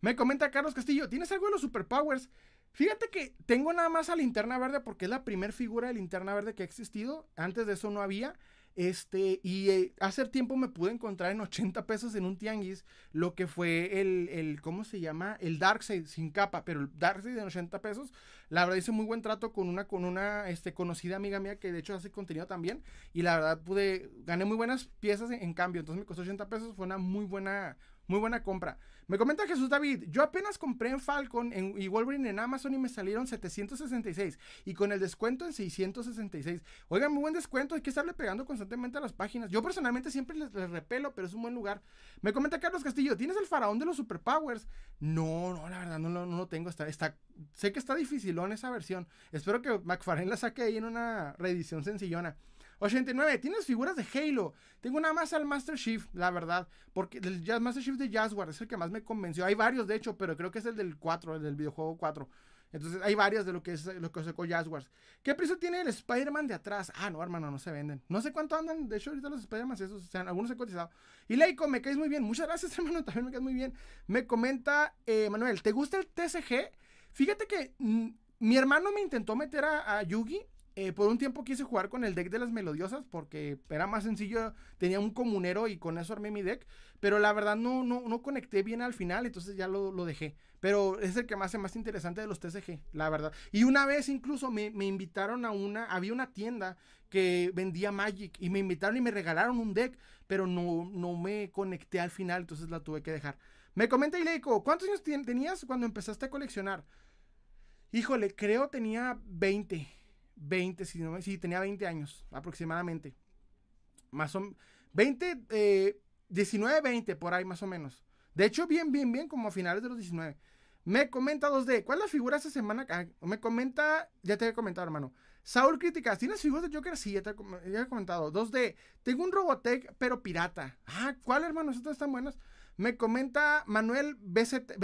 Me comenta Carlos Castillo, ¿tienes algo de los superpowers? Fíjate que tengo nada más a Linterna Verde porque es la primera figura de Linterna Verde que ha existido. Antes de eso no había. Este, y eh, hace tiempo me pude encontrar en 80 pesos en un tianguis lo que fue el, el ¿cómo se llama? El Darkseid sin capa, pero el Darkseid en 80 pesos. La verdad hice muy buen trato con una, con una este, conocida amiga mía que de hecho hace contenido también. Y la verdad pude, gané muy buenas piezas en, en cambio. Entonces me costó 80 pesos, fue una muy buena, muy buena compra. Me comenta Jesús David, yo apenas compré en Falcon y Wolverine en Amazon y me salieron 766 y con el descuento en 666. Oigan, muy buen descuento, hay que estarle pegando constantemente a las páginas. Yo personalmente siempre les, repelo, pero es un buen lugar. Me comenta Carlos Castillo, ¿tienes el faraón de los superpowers? No, no, la verdad no, no, no lo tengo. Está, está, sé que está dificilón esa versión. Espero que McFarlane la saque ahí en una reedición sencillona. 89, tienes figuras de Halo. Tengo nada más al Master Chief, la verdad. Porque el Master Chief de Jaguar es el que más me convenció. Hay varios, de hecho, pero creo que es el del 4, el del videojuego 4. Entonces hay varias de lo que es lo que sacó Jaguars. ¿Qué precio tiene el Spider-Man de atrás? Ah, no, hermano, no se venden. No sé cuánto andan. De hecho, ahorita los Spider-Man, esos, o algunos se cotizado. Y Leico, me caes muy bien. Muchas gracias, hermano. También me caes muy bien. Me comenta, eh, Manuel, ¿te gusta el TCG? Fíjate que mm, mi hermano me intentó meter a, Yugi. Eh, por un tiempo quise jugar con el deck de las melodiosas porque era más sencillo, tenía un comunero y con eso armé mi deck, pero la verdad no, no, no conecté bien al final, entonces ya lo, lo dejé. Pero es el que me hace más interesante de los TCG, la verdad. Y una vez incluso me, me, invitaron a una, había una tienda que vendía Magic y me invitaron y me regalaron un deck, pero no, no me conecté al final, entonces la tuve que dejar. Me comenta Ileiko, ¿cuántos años tenías cuando empezaste a coleccionar? Híjole, creo tenía 20. 20, si no, sí, tenía 20 años aproximadamente. Más o 20, eh, 19, 20, por ahí más o menos. De hecho, bien, bien, bien, como a finales de los 19. Me comenta 2D, ¿cuál es la figura esta semana? Ah, me comenta, ya te he comentado, hermano. Saúl Críticas, ¿tienes figuras de Joker? Sí, ya te he comentado. 2D, tengo un Robotech, pero pirata. Ah, ¿cuál, hermano? Estas están buenas. Me comenta Manuel BZT.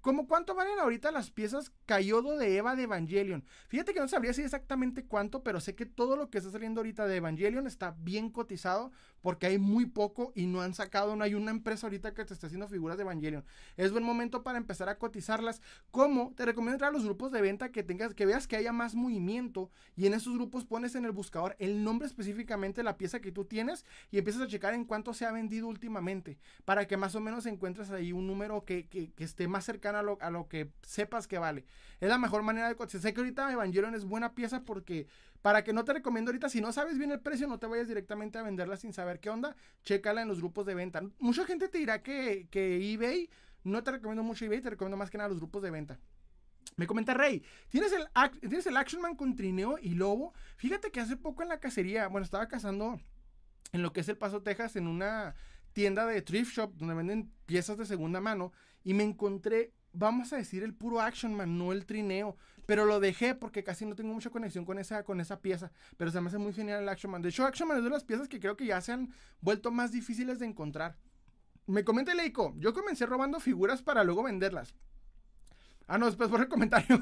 ¿Cómo cuánto valen ahorita las piezas Cayodo de Eva de Evangelion? Fíjate que no sabría si exactamente cuánto, pero sé que todo lo que está saliendo ahorita de Evangelion está bien cotizado porque hay muy poco y no han sacado, no hay una empresa ahorita que te está haciendo figuras de Evangelion. Es buen momento para empezar a cotizarlas. ¿Cómo? Te recomiendo entrar a los grupos de venta que tengas, que veas que haya más movimiento y en esos grupos pones en el buscador el nombre específicamente de la pieza que tú tienes y empiezas a checar en cuánto se ha vendido últimamente para que más o menos encuentres ahí un número que, esté más cercano a lo, que sepas que vale. Es la mejor manera de cotizar. Sé que ahorita Evangelion es buena pieza porque para que no te recomiendo ahorita, si no sabes bien el precio, no te vayas directamente a venderla sin saber qué onda, chécala en los grupos de venta. Mucha gente te dirá que, que eBay, no te recomiendo mucho eBay, te recomiendo más que nada los grupos de venta. Me comenta Rey, ¿tienes el, ¿tienes el Action Man con trineo y lobo? Fíjate que hace poco en la cacería, bueno, estaba cazando en lo que es El Paso, Texas, en una tienda de thrift shop donde venden piezas de segunda mano y me encontré vamos a decir el puro Action Man, no el trineo. Pero lo dejé porque casi no tengo mucha conexión con esa, con esa pieza. Pero se me hace muy genial el Action Man. De hecho, Action Man es de las piezas que creo que ya se han vuelto más difíciles de encontrar. Me comenta Leico, yo comencé robando figuras para luego venderlas. Ah, no, después por el comentario.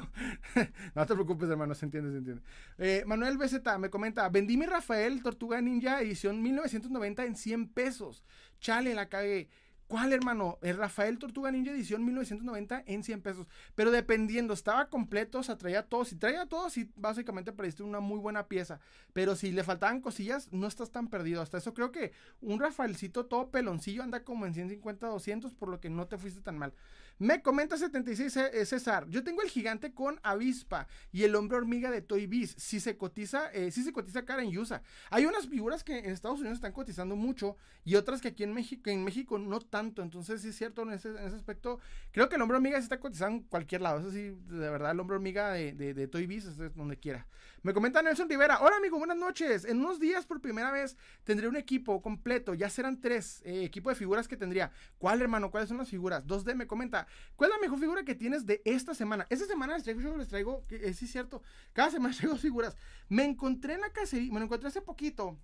no te preocupes, hermano, se entiende, se entiende. Eh, Manuel BZ me comenta, vendí mi Rafael Tortuga Ninja edición 1990 en 100 pesos. Chale, la cagué. ¿Cuál, hermano? El Rafael Tortuga Ninja edición 1990 en 100 pesos. Pero dependiendo, estaba completo, o sea, traía todo. Si traía todo, sí, básicamente perdiste una muy buena pieza. Pero si le faltaban cosillas, no estás tan perdido. Hasta eso creo que un Rafaelcito todo peloncillo anda como en 150, 200, por lo que no te fuiste tan mal. Me comenta 76 eh, César, yo tengo el gigante con avispa y el hombre hormiga de Toy Biz. Si se cotiza, eh, si se cotiza cara en USA. Hay unas figuras que en Estados Unidos están cotizando mucho y otras que aquí en México, en México no tanto. Entonces sí es cierto en ese, aspecto. Creo que el hombre hormiga se está cotizando en cualquier lado. Eso sí, de verdad, el hombre hormiga de, de, Toy Biz es donde quiera. Me comenta Nelson Rivera, hola amigo, buenas noches. En unos días por primera vez tendré un equipo completo. Ya serán tres eh, equipos de figuras que tendría. ¿Cuál hermano? ¿Cuáles son las figuras? 2D me comenta. ¿Cuál es la mejor figura que tienes de esta semana? Esta semana les traigo, les traigo, que, es cierto, cada semana traigo figuras. Me encontré en la cacería, me lo encontré hace poquito.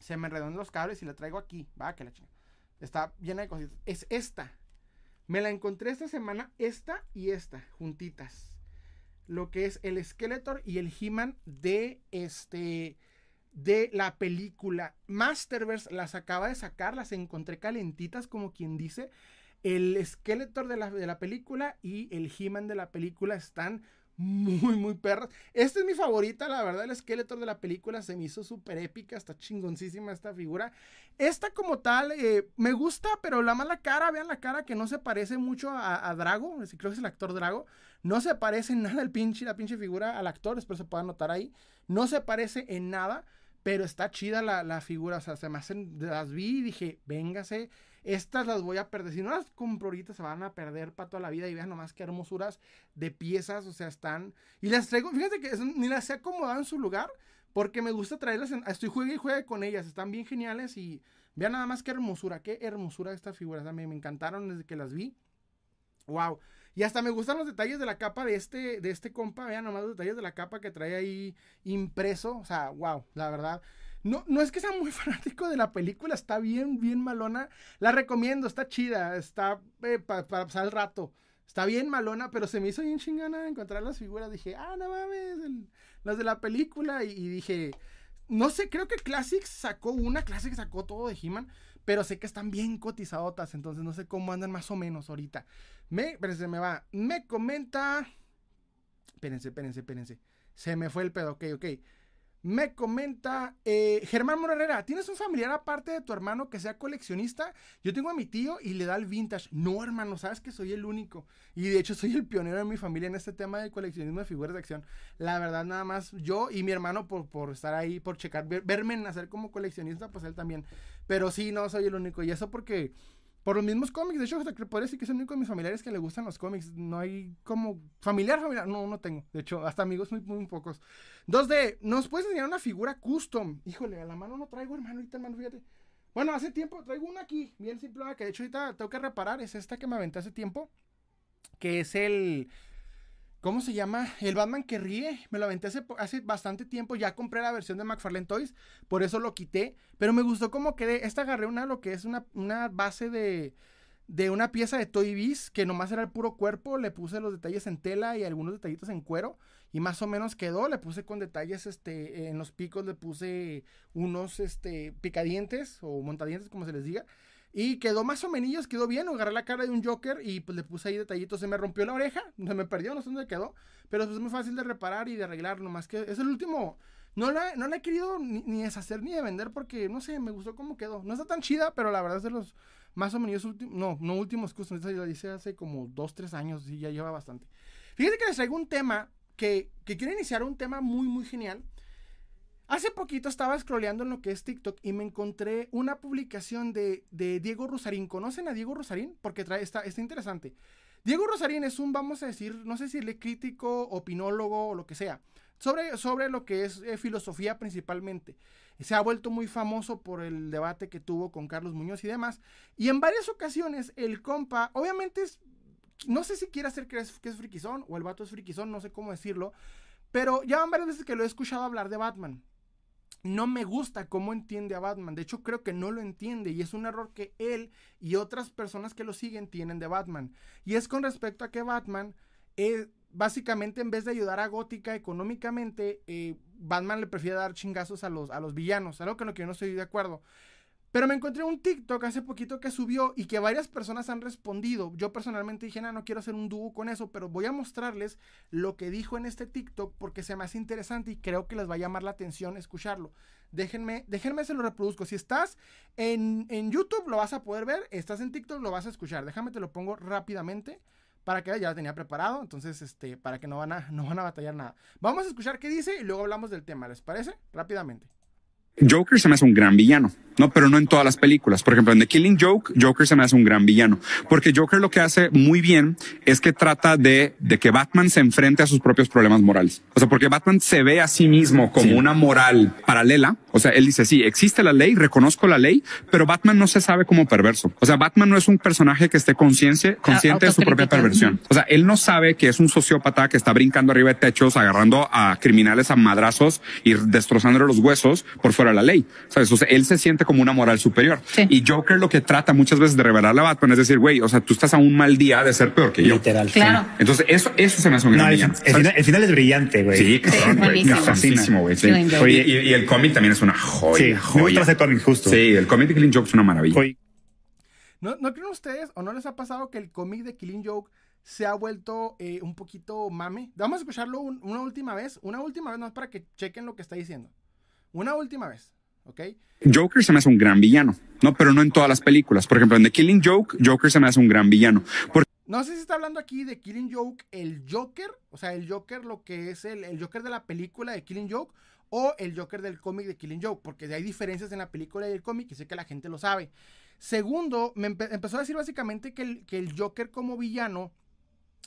Se me enredó los cables y la traigo aquí. Va, que la chingada. Está llena de cositas. Es esta. Me la encontré esta semana, esta y esta, juntitas. Lo que es el Skeletor y el He-Man de este de la película. Masterverse las acaba de sacar, las encontré calentitas, como quien dice. El Skeletor de la, de la película y el He-Man de la película están muy, muy perras. Esta es mi favorita, la verdad, el Skeletor de la película se me hizo súper épica, está chingoncísima esta figura. Esta como tal, eh, me gusta, pero la mala cara, vean la cara que no se parece mucho a, Drago, creo que es el actor Drago. No se parece en nada el pinche, la pinche figura al actor, espero se pueda notar ahí. No se parece en nada. Pero está chida la, la, figura, o sea, se me hacen, las vi y dije, véngase, estas las voy a perder. Si no las compro ahorita, se van a perder para toda la vida. Y vean nomás qué hermosuras de piezas, o sea, están. Y las traigo, fíjate que ni las he acomodado en su lugar, porque me gusta traerlas, estoy juegue y juegue con ellas, están bien geniales y vean nada más qué hermosura, qué hermosura estas figuras, o me, me encantaron desde que las vi. Wow. Y hasta me gustan los detalles de la capa de este, de este compa. Vean nomás los detalles de la capa que trae ahí impreso. O sea, wow, la verdad. No, no es que sea muy fanático de la película, está bien, bien malona. La recomiendo, está chida, está eh, para pasar el rato. Está bien malona, pero se me hizo bien chingana encontrar las figuras. Dije, ah, no mames, las de la película. Y, dije, no sé, creo que Classics sacó una, Classics sacó todo de He-Man. pero sé que están bien cotizadotas, entonces no sé cómo andan más o menos ahorita. Me, espérense, me va. Me comenta. Espérense, espérense, espérense. Se me fue el pedo, ok, ok. Me comenta eh, Germán Morera, ¿tienes un familiar aparte de tu hermano que sea coleccionista? Yo tengo a mi tío y le da el vintage. No, hermano, sabes que soy el único. Y de hecho soy el pionero de mi familia en este tema de coleccionismo de figuras de acción. La verdad, nada más yo y mi hermano por, por estar ahí, por checar, verme nacer como coleccionista, pues él también. Pero sí, no soy el único. Y eso porque por los mismos cómics. De hecho, hasta que decir que es el único de mis familiares que le gustan los cómics. No hay como familiar, familiar. No, no tengo. De hecho, hasta amigos muy, muy pocos. Dos de, ¿nos puedes enseñar una figura custom? Híjole, a la mano no traigo, hermano. Ahorita, hermano, fíjate. Bueno, hace tiempo traigo una aquí, bien simple, que de hecho ahorita tengo que reparar. Es esta que me aventé hace tiempo. Que es el ¿Cómo se llama? El Batman que ríe. Me lo aventé hace, hace, bastante tiempo. Ya compré la versión de McFarlane Toys. Por eso lo quité. Pero me gustó cómo quedé. Esta agarré una, lo que es una, una base de, de una pieza de Toy Biz. Que nomás era el puro cuerpo. Le puse los detalles en tela y algunos detallitos en cuero. Y más o menos quedó. Le puse con detalles este, en los picos. Le puse unos este, picadientes o montadientes, como se les diga. Y quedó más o menos, quedó bien. Agarré la cara de un Joker y pues le puse ahí detallitos. Se me rompió la oreja, se me perdió, no sé dónde quedó. Pero pues, es muy fácil de reparar y de arreglar. Nomás que es el último. No la, no la he querido ni, deshacer ni de vender porque no sé, me gustó cómo quedó. No está tan chida, pero la verdad es de los más o menos últimos. No, no últimos custom. Esta la hice hace como 2, 3 años y ya lleva bastante. Fíjate que les traigo un tema que, que quiero iniciar un tema muy, muy genial. Hace poquito estaba scrolleando en lo que es TikTok y me encontré una publicación de, Diego Rosarín. ¿Conocen a Diego Rosarín? Porque trae, está, interesante. Diego Rosarín es un, vamos a decir, no sé si le crítico, opinólogo o lo que sea, sobre, sobre lo que es eh, filosofía principalmente. Se ha vuelto muy famoso por el debate que tuvo con Carlos Muñoz y demás. Y en varias ocasiones el compa, obviamente es, no sé si quiere hacer que es, que es friquizón o el vato es friquizón, no sé cómo decirlo, pero ya van varias veces que lo he escuchado hablar de Batman no me gusta cómo entiende a Batman. De hecho, creo que no lo entiende y es un error que él y otras personas que lo siguen tienen de Batman. Y es con respecto a que Batman, eh, básicamente, en vez de ayudar a Gótica económicamente, eh, Batman le prefiere dar chingazos a los, a los villanos, algo con lo que yo no estoy de acuerdo. Pero me encontré un TikTok hace poquito que subió y que varias personas han respondido. Yo personalmente dije, no, no quiero hacer un dúo con eso, pero voy a mostrarles lo que dijo en este TikTok porque se me hace interesante y creo que les va a llamar la atención escucharlo. Déjenme, déjenme se lo reproduzco. Si estás en, en YouTube lo vas a poder ver, estás en TikTok lo vas a escuchar. Déjame te lo pongo rápidamente para que ya lo tenía preparado, entonces este para que no van a no van a batallar nada. Vamos a escuchar qué dice y luego hablamos del tema, ¿les parece? Rápidamente. Joker se me hace un gran villano. No, pero no en todas las películas. Por ejemplo, en The Killing Joke, Joker se me hace un gran villano. Porque Joker lo que hace muy bien es que trata de, de que Batman se enfrente a sus propios problemas morales. O sea, porque Batman se ve a sí mismo como una moral paralela. O sea, él dice, sí, existe la ley, reconozco la ley, pero Batman no se sabe como perverso. O sea, Batman no es un personaje que esté consciente, consciente de su propia perversión. O sea, él no sabe que es un sociópata que está brincando arriba de techos, agarrando a criminales a madrazos y destrozándole los huesos por fuera de la ley. ¿Sabes? O sea, él se siente como una moral superior. Y Joker lo que trata muchas veces de revelar a Batman es decir, güey, o sea, tú estás a un mal día de ser peor que yo. Literal. Claro. Entonces, eso, eso se me hace un gran el, el, final, es brillante, güey. Sí, cabrón, güey. güey. Y, el cómic también es una joya. Sí, joya. Me justo. Sí, el cómic de Killing Joke es una maravilla. ¿No, ¿No creen ustedes o no les ha pasado que el cómic de Killing Joke se ha vuelto eh, un poquito mame? Vamos a escucharlo una última vez, una última vez más para que chequen lo que está diciendo. Una última vez. Joker se me hace un gran villano, no, pero no en todas las películas. Por ejemplo, en The Killing Joke, Joker se me hace un gran villano. No sé si está hablando aquí de Killing Joke, el Joker, o sea, el Joker, lo que es el, el Joker de la película de Killing Joke, o el Joker del cómic de Killing Joke, porque hay diferencias en la película y el cómic y sé que la gente lo sabe. Segundo, me empezó a decir básicamente que el, que el Joker como villano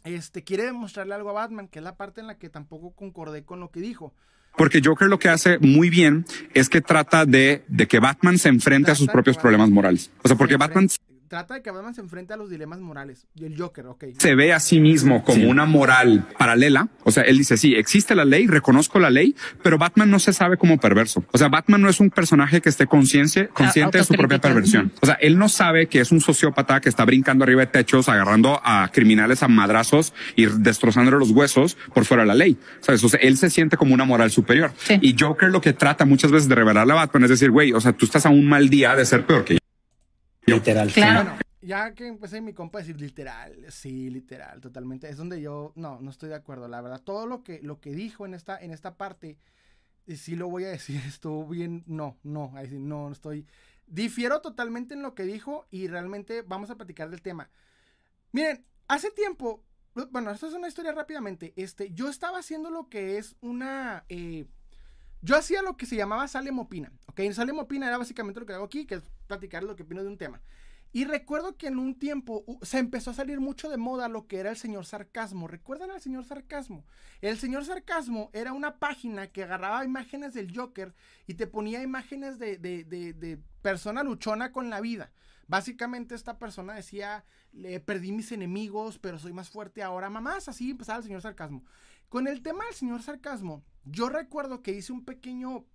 este, quiere demostrarle algo a Batman, que es la parte en la que tampoco concordé con lo que dijo. Porque Joker lo que hace muy bien es que trata de, de que Batman se enfrente a sus propios problemas morales. O sea, porque Batman trata de que Batman se enfrente a los dilemas morales. Y el Joker, ok. Se ve a sí mismo como una moral paralela. O sea, él dice, sí, existe la ley, reconozco la ley, pero Batman no se sabe como perverso. O sea, Batman no es un personaje que esté consciente, consciente de su propia perversión. O sea, él no sabe que es un sociópata que está brincando arriba de techos, agarrando a criminales a madrazos y destrozándole los huesos por fuera de la ley. ¿Sabes? O sea, él se siente como una moral superior. Y Joker lo que trata muchas veces de revelarle a Batman es decir, güey, o sea, tú estás a un mal día de ser peor que yo. Literal. Claro. ya que empecé mi compa a decir literal, sí, literal, totalmente. Es donde yo, no, no estoy de acuerdo. La verdad, todo lo que, lo que dijo en esta, en esta parte, y sí lo voy a decir, estuvo bien, no, no, ahí sí, no, no estoy. Difiero totalmente en lo que dijo y realmente vamos a platicar del tema. Miren, hace tiempo, bueno, esto es una historia rápidamente. Este, yo estaba haciendo lo que es una. eh, yo hacía lo que se llamaba Salem Opina. Ok, en Salem Opina era básicamente lo que hago aquí, que es platicar lo que opino de un tema. Y recuerdo que en un tiempo se empezó a salir mucho de moda lo que era el señor sarcasmo. ¿Recuerdan al señor sarcasmo? El señor sarcasmo era una página que agarraba imágenes del Joker y te ponía imágenes de, de, de, persona luchona con la vida. Básicamente esta persona decía, perdí mis enemigos, pero soy más fuerte ahora. Mamás, así empezaba el señor sarcasmo. Con el tema del señor sarcasmo, yo recuerdo que hice un pequeño,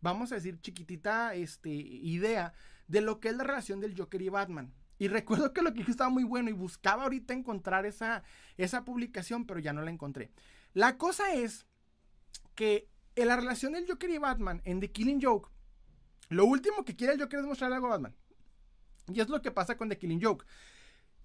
vamos a decir, chiquitita este, idea de lo que es la relación del Joker y Batman. Y recuerdo que lo que estaba muy bueno y buscaba ahorita encontrar esa, esa publicación, pero ya no la encontré. La cosa es que en la relación del Joker y Batman en The Killing Joke, lo último que quiere el Joker es mostrarle algo a Batman. Y es lo que pasa con The Killing Joke.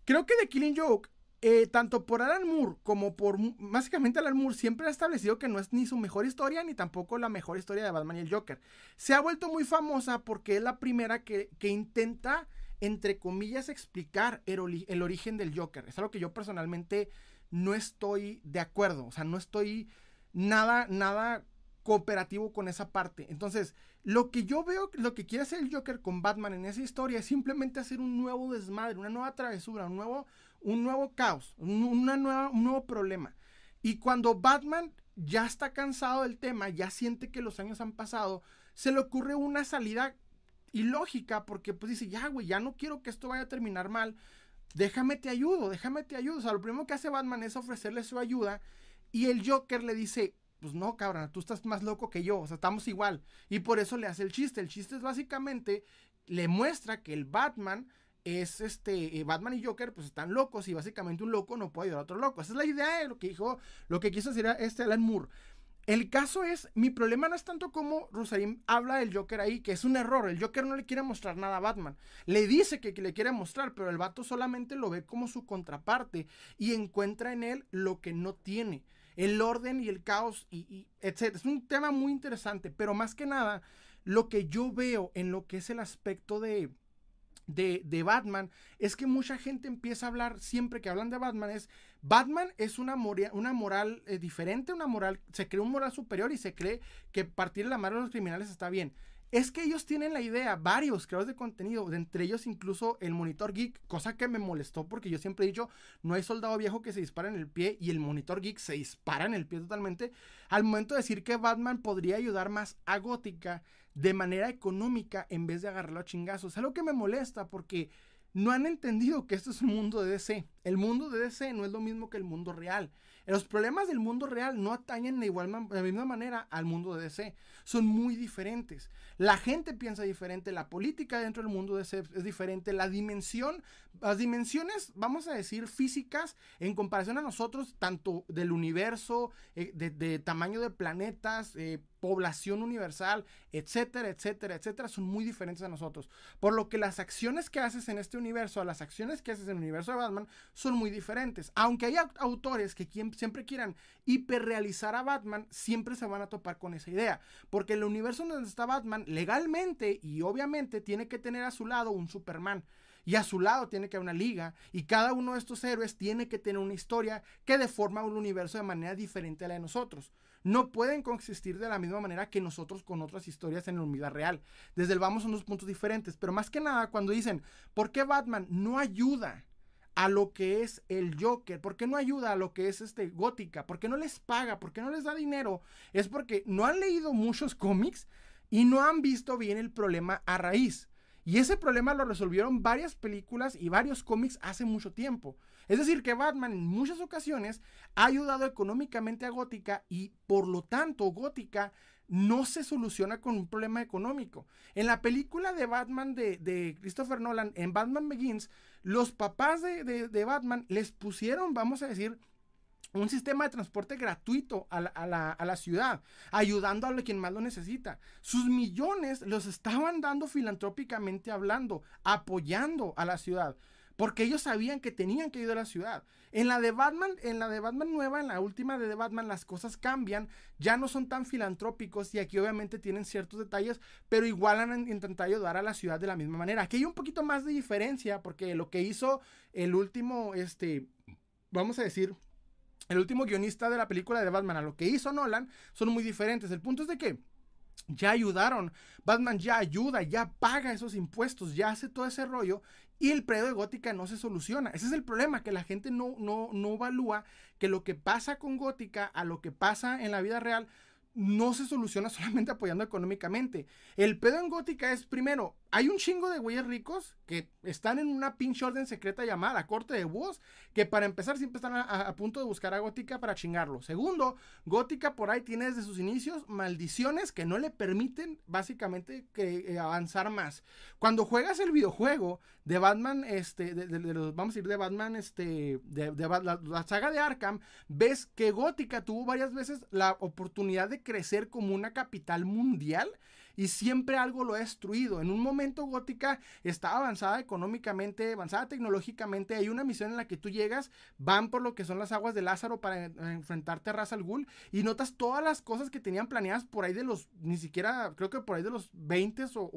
Creo que The Killing Joke, eh, tanto por Alan Moore como por básicamente Alan Moore, siempre ha establecido que no es ni su mejor historia ni tampoco la mejor historia de Batman y el Joker. Se ha vuelto muy famosa porque es la primera que, que intenta, entre comillas, explicar el, el origen del Joker. Es algo que yo personalmente no estoy de acuerdo. O sea, no estoy nada, nada cooperativo con esa parte. Entonces, lo que yo veo, lo que quiere hacer el Joker con Batman en esa historia es simplemente hacer un nuevo desmadre, una nueva travesura, un nuevo, un nuevo caos, un, una nueva, un nuevo problema. Y cuando Batman ya está cansado del tema, ya siente que los años han pasado, se le ocurre una salida ilógica porque pues dice, ya, güey, ya no quiero que esto vaya a terminar mal, déjame te ayudo, déjame te ayudo. O sea, lo primero que hace Batman es ofrecerle su ayuda y el Joker le dice, pues no, cabrón, tú estás más loco que yo, o sea, estamos igual. Y por eso le hace el chiste. El chiste es básicamente, le muestra que el Batman es este, eh, Batman y Joker pues están locos y básicamente un loco no puede ayudar a otro loco. Esa es la idea de lo que dijo, lo que quiso decir este Alan Moore. El caso es, mi problema no es tanto como Rosarín habla del Joker ahí, que es un error. El Joker no le quiere mostrar nada a Batman. Le dice que, que le quiere mostrar, pero el vato solamente lo ve como su contraparte y encuentra en él lo que no tiene. El orden y el caos y, y etc. Es un tema muy interesante, pero más que nada, lo que yo veo en lo que es el aspecto de, de, de, Batman es que mucha gente empieza a hablar, siempre que hablan de Batman, es Batman es una, moria, una moral eh, diferente, una moral, se cree un moral superior y se cree que partir la mano de los criminales está bien. Es que ellos tienen la idea, varios creadores de contenido, de entre ellos incluso el monitor geek, cosa que me molestó porque yo siempre he dicho, no hay soldado viejo que se dispara en el pie y el monitor geek se dispara en el pie totalmente. Al momento de decir que Batman podría ayudar más a Gótica de manera económica en vez de agarrarlo a chingazos. Algo que me molesta porque no han entendido que esto es un mundo de DC. El mundo de DC no es lo mismo que el mundo real. Los problemas del mundo real no atañen de, igual, de la misma manera al mundo de DC. Son muy diferentes. La gente piensa diferente, la política dentro del mundo de DC es diferente, la dimensión, las dimensiones, vamos a decir, físicas en comparación a nosotros, tanto del universo, eh, de, de, tamaño de planetas, eh, población universal, etcétera, etcétera, etcétera, son muy diferentes a nosotros. Por lo que las acciones que haces en este universo a las acciones que haces en el universo de Batman son muy diferentes. Aunque hay autores que quien, siempre quieran hiperrealizar a Batman, siempre se van a topar con esa idea. Porque el universo donde está Batman, legalmente y obviamente, tiene que tener a su lado un Superman. Y a su lado tiene que haber una liga. Y cada uno de estos héroes tiene que tener una historia que deforma un universo de manera diferente a la de nosotros no pueden coexistir de la misma manera que nosotros con otras historias en la vida real. Desde el vamos son dos puntos diferentes, pero más que nada cuando dicen, ¿por qué Batman no ayuda a lo que es el Joker? ¿Por qué no ayuda a lo que es este Gótica? ¿Por qué no les paga? ¿Por qué no les da dinero? Es porque no han leído muchos cómics y no han visto bien el problema a raíz. Y ese problema lo resolvieron varias películas y varios cómics hace mucho tiempo. Es decir, que Batman en muchas ocasiones ha ayudado económicamente a Gótica y por lo tanto Gótica no se soluciona con un problema económico. En la película de Batman de, Christopher Nolan, en Batman Begins, los papás de, de, de, Batman les pusieron, vamos a decir, un sistema de transporte gratuito a la, ciudad, ayudando a quien más lo necesita. Sus millones los estaban dando filantrópicamente hablando, apoyando a la ciudad, porque ellos sabían que tenían que ayudar a la ciudad. En la de Batman, en la de Batman nueva, en la última de Batman, las cosas cambian, ya no son tan filantrópicos y aquí obviamente tienen ciertos detalles, pero igual han intentado ayudar a la ciudad de la misma manera. Aquí hay un poquito más de diferencia porque lo que hizo el último, este, vamos a decir, el último guionista de la película de Batman a lo que hizo Nolan son muy diferentes. El punto es de que ya ayudaron. Batman ya ayuda, ya paga esos impuestos, ya hace todo ese rollo y el predio de Gótica no se soluciona. Ese es el problema, que la gente no, no, no evalúa que lo que pasa con Gótica a lo que pasa en la vida real no se soluciona solamente apoyando económicamente. El pedo en Gótica es, primero, hay un chingo de güeyes ricos que están en una pinche orden secreta llamada la Corte de Búhos, que para empezar siempre están a, punto de buscar a Gótica para chingarlo. Segundo, Gótica por ahí tiene desde sus inicios maldiciones que no le permiten básicamente que, eh, avanzar más. Cuando juegas el videojuego de Batman, este, vamos a ir de Batman, este, de, la, la saga de Arkham, ves que Gótica tuvo varias veces la oportunidad de crecer como una capital mundial y siempre algo lo ha destruido. En un momento Gótica está avanzada económicamente, avanzada tecnológicamente. Hay una misión en la que tú llegas, van por lo que son las aguas de Lázaro para enfrentarte a Ra's al Ghul y notas todas las cosas que tenían planeadas por ahí de los, ni siquiera, creo que por ahí de los 20 o,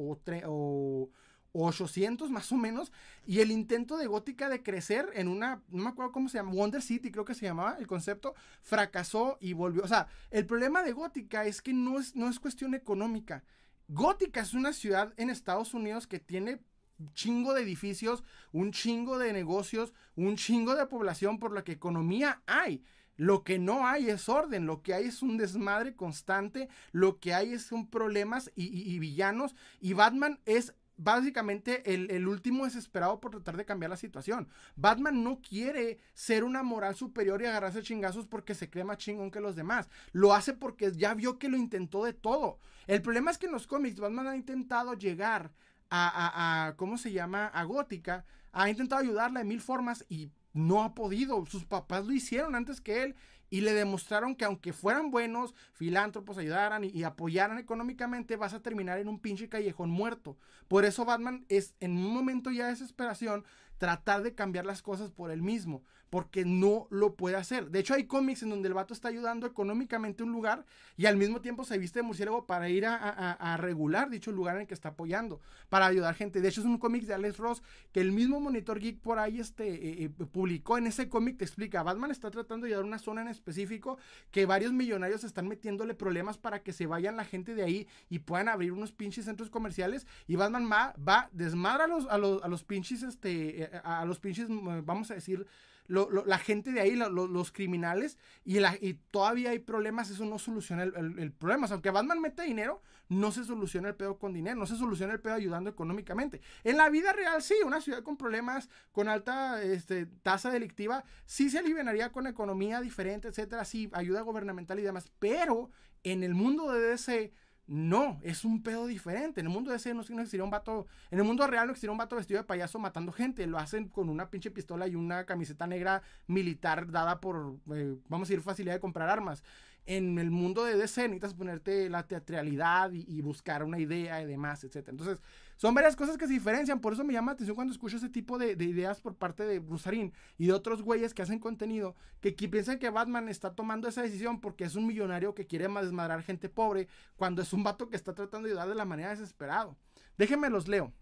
o, o 800 más o menos, y el intento de Gótica de crecer en una, no me acuerdo cómo se llama, Wonder City creo que se llamaba el concepto, fracasó y volvió. O sea, el problema de Gótica es que no es, no es cuestión económica, Gótica es una ciudad en Estados Unidos que tiene un chingo de edificios, un chingo de negocios, un chingo de población por la que economía hay. Lo que no hay es orden, lo que hay es un desmadre constante, lo que hay son problemas y villanos. Y Batman es básicamente el, último desesperado por tratar de cambiar la situación. Batman no quiere ser una moral superior y agarrarse chingazos porque se cree más chingón que los demás. Lo hace porque ya vio que lo intentó de todo. El problema es que en los cómics Batman ha intentado llegar a, a ¿cómo se llama? A Gótica. Ha intentado ayudarla de mil formas y no ha podido. Sus papás lo hicieron antes que él y le demostraron que aunque fueran buenos, filántropos, ayudaran y, apoyaran económicamente, vas a terminar en un pinche callejón muerto. Por eso Batman es en un momento ya de desesperación tratar de cambiar las cosas por él mismo, porque no lo puede hacer. De hecho, hay cómics en donde el vato está ayudando económicamente un lugar y al mismo tiempo se viste de murciélago para ir a, regular dicho lugar en el que está apoyando, para ayudar gente. De hecho, es un cómic de Alex Ross que el mismo Monitor Geek por ahí este, eh, eh, publicó. En ese cómic te explica, Batman está tratando de ayudar a una zona en específico que varios millonarios están metiéndole problemas para que se vayan la gente de ahí y puedan abrir unos pinches centros comerciales y Batman va, va desmadra a los, a los, a los pinches este, eh, a, los pinches, mm, vamos a decir, la gente de ahí, los criminales, y, todavía hay problemas, eso no soluciona el, problema. aunque Batman mete dinero, no se soluciona el pedo con dinero, no se soluciona el pedo ayudando económicamente. En la vida real, sí, una ciudad con problemas, con alta este, tasa delictiva, sí se aliviaría con economía diferente, etcétera, sí, ayuda gubernamental y demás, pero en el mundo de DC no, es un pedo diferente. En el mundo de ese no, existiría un vato. En el mundo real no existiría un vato vestido de payaso matando gente. Lo hacen con una pinche pistola y una camiseta negra militar dada por, eh, vamos a decir, facilidad de comprar armas en el mundo de DC necesitas ponerte la teatralidad y, buscar una idea y demás, etc. Entonces, son varias cosas que se diferencian. Por eso me llama la atención cuando escucho ese tipo de, ideas por parte de Brusarín y de otros güeyes que hacen contenido que, piensan que Batman está tomando esa decisión porque es un millonario que quiere desmadrar gente pobre cuando es un vato que está tratando de ayudar de la manera desesperado. Déjenme los leo.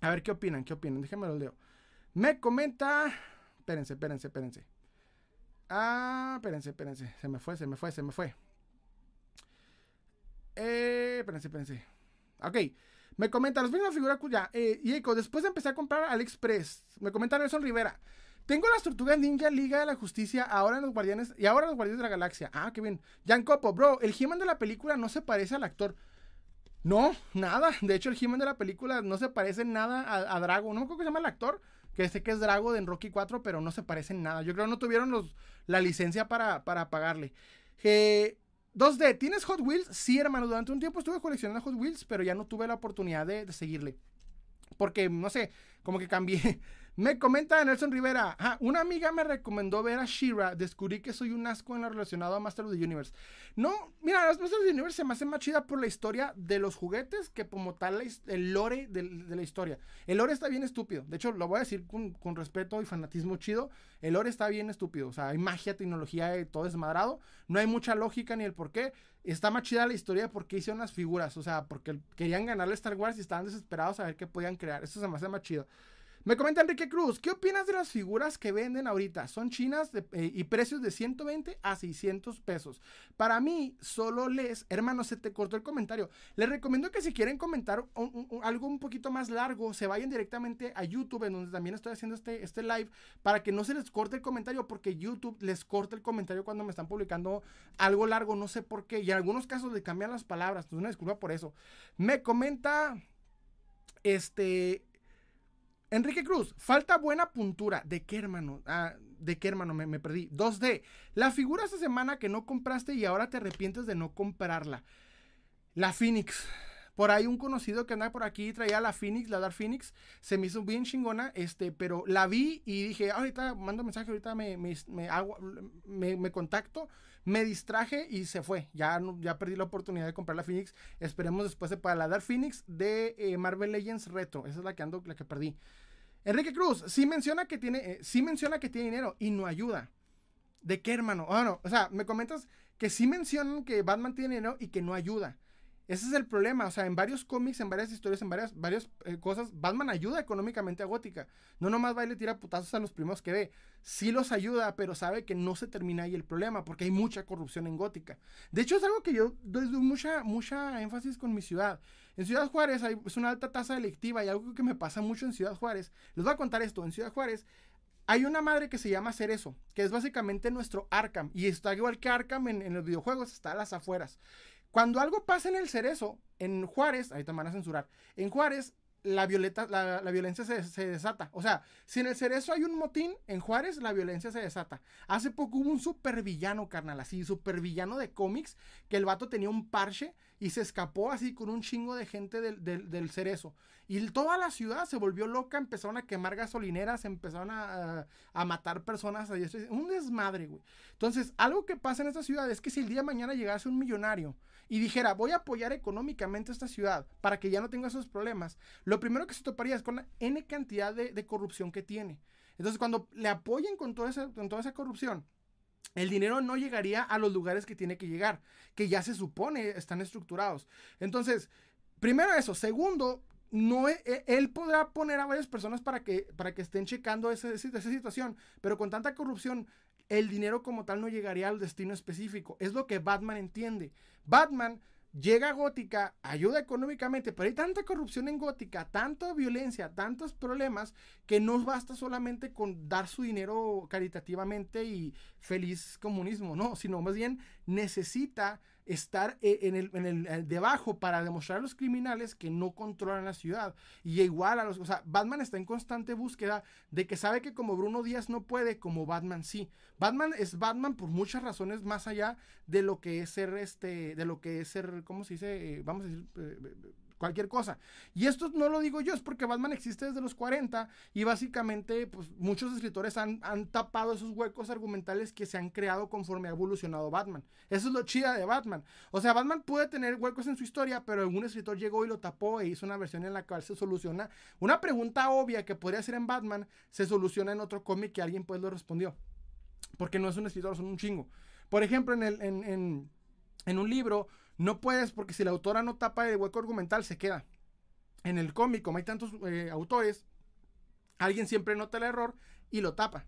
A ver qué opinan, qué opinan. Déjenme los leo. Me comenta. Espérense, espérense, espérense. Ah, espérense, espérense. Se me fue, se me fue, se me fue. Eh, espérense, espérense. Ok. Me comenta, los una figura cuya. Eh, Eco, después de empezar a comprar AliExpress, me comenta Nelson Rivera. Tengo las tortugas ninja Liga de la Justicia, ahora en los Guardianes, y ahora los Guardianes de la Galaxia. Ah, qué bien. Jan Copo, bro, el he de la película no se parece al actor. No, nada. De hecho, el he de la película no se parece nada a, a Drago. No me acuerdo cómo se llama el actor que sé que es Drago de Rocky 4, pero no se parecen nada. Yo creo que no tuvieron los, la licencia para, para pagarle. 2D, ¿tienes Hot Wheels? Sí, hermano, durante un tiempo estuve coleccionando Hot Wheels, pero ya no tuve la oportunidad de, seguirle. Porque, no sé, como que cambié, Me comenta Nelson Rivera, ah, una amiga me recomendó ver a Shira, descubrí que soy un asco en lo relacionado a Master of the Universe. No, mira, Master of the Universe se me hace más chida por la historia de los juguetes que como tal el lore de, la historia. El lore está bien estúpido, de hecho lo voy a decir con, respeto y fanatismo chido, el lore está bien estúpido, o sea, hay magia, tecnología, y todo desmadrado, no hay mucha lógica ni el por qué. Está más chida la historia porque hicieron las figuras, o sea, porque querían ganarle Star Wars y estaban desesperados a ver qué podían crear. Eso se me hace más chido. Me comenta Enrique Cruz, ¿qué opinas de las figuras que venden ahorita? Son chinas eh, y precios de 120 a 600 pesos. Para mí, solo les, hermano, se te cortó el comentario. Les recomiendo que si quieren comentar algo un poquito más largo, se vayan directamente a YouTube, en donde también estoy haciendo este, este live, para que no se les corte el comentario, porque YouTube les corta el comentario cuando me están publicando algo largo, no sé por qué. Y en algunos casos le cambian las palabras, entonces una disculpa por eso. Me comenta, este, Enrique Cruz, falta buena puntura. ¿De qué, hermano? Ah, ¿De qué, hermano? Me, perdí. 2D. La figura esta semana que no compraste y ahora te arrepientes de no comprarla. La Phoenix. Por ahí un conocido que anda por aquí traía la Phoenix, la Dark Phoenix. Se me hizo bien chingona, este, pero la vi y dije, ahorita mando mensaje, ahorita me, me, me, contacto. Me distraje y se fue. Ya, ya perdí la oportunidad de comprar la Phoenix. Esperemos después para la Dark Phoenix de eh, Marvel Legends Retro. Esa es la que ando, la que perdí. Enrique Cruz, sí menciona que tiene, eh, sí menciona que tiene dinero y no ayuda. ¿De qué, hermano? Bueno, o sea, me comentas que sí mencionan que Batman tiene dinero y que no ayuda. Ese es el problema, o sea, en varios cómics, en varias historias, en varias, varias eh, cosas, Batman ayuda económicamente a Gótica. No nomás va y le tira putazos a los primos que ve. Sí los ayuda, pero sabe que no se termina ahí el problema, porque hay mucha corrupción en Gótica. De hecho, es algo que yo doy mucha, mucha énfasis con mi ciudad. En Ciudad Juárez hay, es una alta tasa delictiva y algo que me pasa mucho en Ciudad Juárez. Les voy a contar esto, en Ciudad Juárez hay una madre que se llama Cerezo, que es básicamente nuestro Arkham. Y está igual que Arkham en, en los videojuegos, está a las afueras. Cuando algo pasa en el cerezo, en Juárez, ahí te van a censurar, en Juárez la, violeta, la, violencia se, desata. O sea, si en el cerezo hay un motín, en Juárez la violencia se desata. Hace poco hubo un supervillano, carnal, así, supervillano de cómics, que el vato tenía un parche y se escapó así con un chingo de gente del, cerezo. Y toda la ciudad se volvió loca, empezaron a quemar gasolineras, empezaron a, matar personas. Un desmadre, güey. Entonces, algo que pasa en esta ciudad es que si el día de mañana llegase un millonario y dijera, voy a apoyar económicamente esta ciudad para que ya no tenga esos problemas, lo primero que se toparía es con la N cantidad de, corrupción que tiene. Entonces, cuando le apoyen con toda, esa, con toda esa corrupción, el dinero no llegaría a los lugares que tiene que llegar, que ya se supone están estructurados. Entonces, primero eso. Segundo, no, e, e, él podrá poner a varias personas para que, para que estén checando esa, esa situación, pero con tanta corrupción, el dinero como tal no llegaría al destino específico. Es lo que Batman entiende. Batman llega a Gótica, ayuda económicamente, pero hay tanta corrupción en Gótica, tanta violencia, tantos problemas, que no basta solamente con dar su dinero caritativamente y feliz comunismo, no, sino más bien necesita estar e, en el, en el, debajo para demostrar a los criminales que no controlan la ciudad. Y igual a los, o sea, Batman está en constante búsqueda de que sabe que como Bruno Díaz no puede, como Batman sí. Batman es Batman por muchas razones más allá de lo que es ser este, de lo que es ser, ¿cómo se dice? Eh, vamos a decir, eh, cualquier cosa. Y esto no lo digo yo, es porque Batman existe desde los 40 y básicamente pues, muchos escritores han, tapado esos huecos argumentales que se han creado conforme ha evolucionado Batman. Eso es lo chida de Batman. O sea, Batman puede tener huecos en su historia, pero algún escritor llegó y lo tapó e hizo una versión en la cual se soluciona una pregunta obvia que podría ser en Batman, se soluciona en otro cómic que alguien pues lo respondió. Porque no es un escritor, son un chingo. Por ejemplo, en, el, en, en un libro no puedes, porque si la autora no tapa el hueco argumental, se queda. En el cómic, como hay tantos eh, autores, alguien siempre nota el error y lo tapa.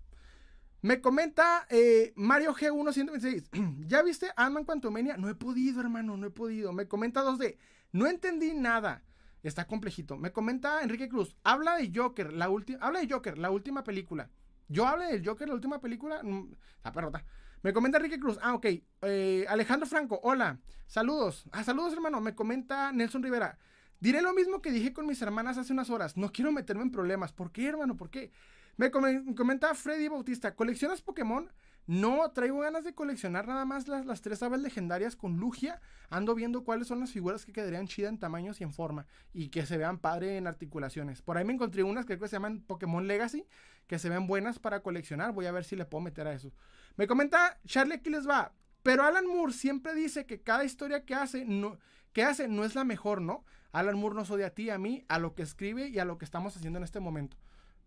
Me comenta eh, Mario G126. ¿Ya viste Ant-Man Quantumania? No he podido, hermano, no he podido. Me comenta 2D. No entendí nada. Está complejito. Me comenta Enrique Cruz. Habla de Joker, la última. Habla de Joker, la última película. Yo hablé del Joker, la última película. Mm, está perrota. Me comenta Enrique Cruz. Ah, ok. Eh, Alejandro Franco, hola. Saludos. Ah, saludos, hermano. Me comenta Nelson Rivera. Diré lo mismo que dije con mis hermanas hace unas horas. No quiero meterme en problemas. ¿Por qué, hermano? ¿Por qué? Me comenta Freddy Bautista. ¿Coleccionas Pokémon? No, traigo ganas de coleccionar nada más las, las tres aves legendarias con Lugia. Ando viendo cuáles son las figuras que quedarían chidas en tamaños y en forma. Y que se vean padre en articulaciones. Por ahí me encontré unas que creo que se llaman Pokémon Legacy. Que se ven buenas para coleccionar. Voy a ver si le puedo meter a eso. Me comenta Charlie, aquí les va. Pero Alan Moore siempre dice que cada historia que hace no, que hace no es la mejor, ¿no? Alan Moore nos odia a ti, a mí, a lo que escribe y a lo que estamos haciendo en este momento.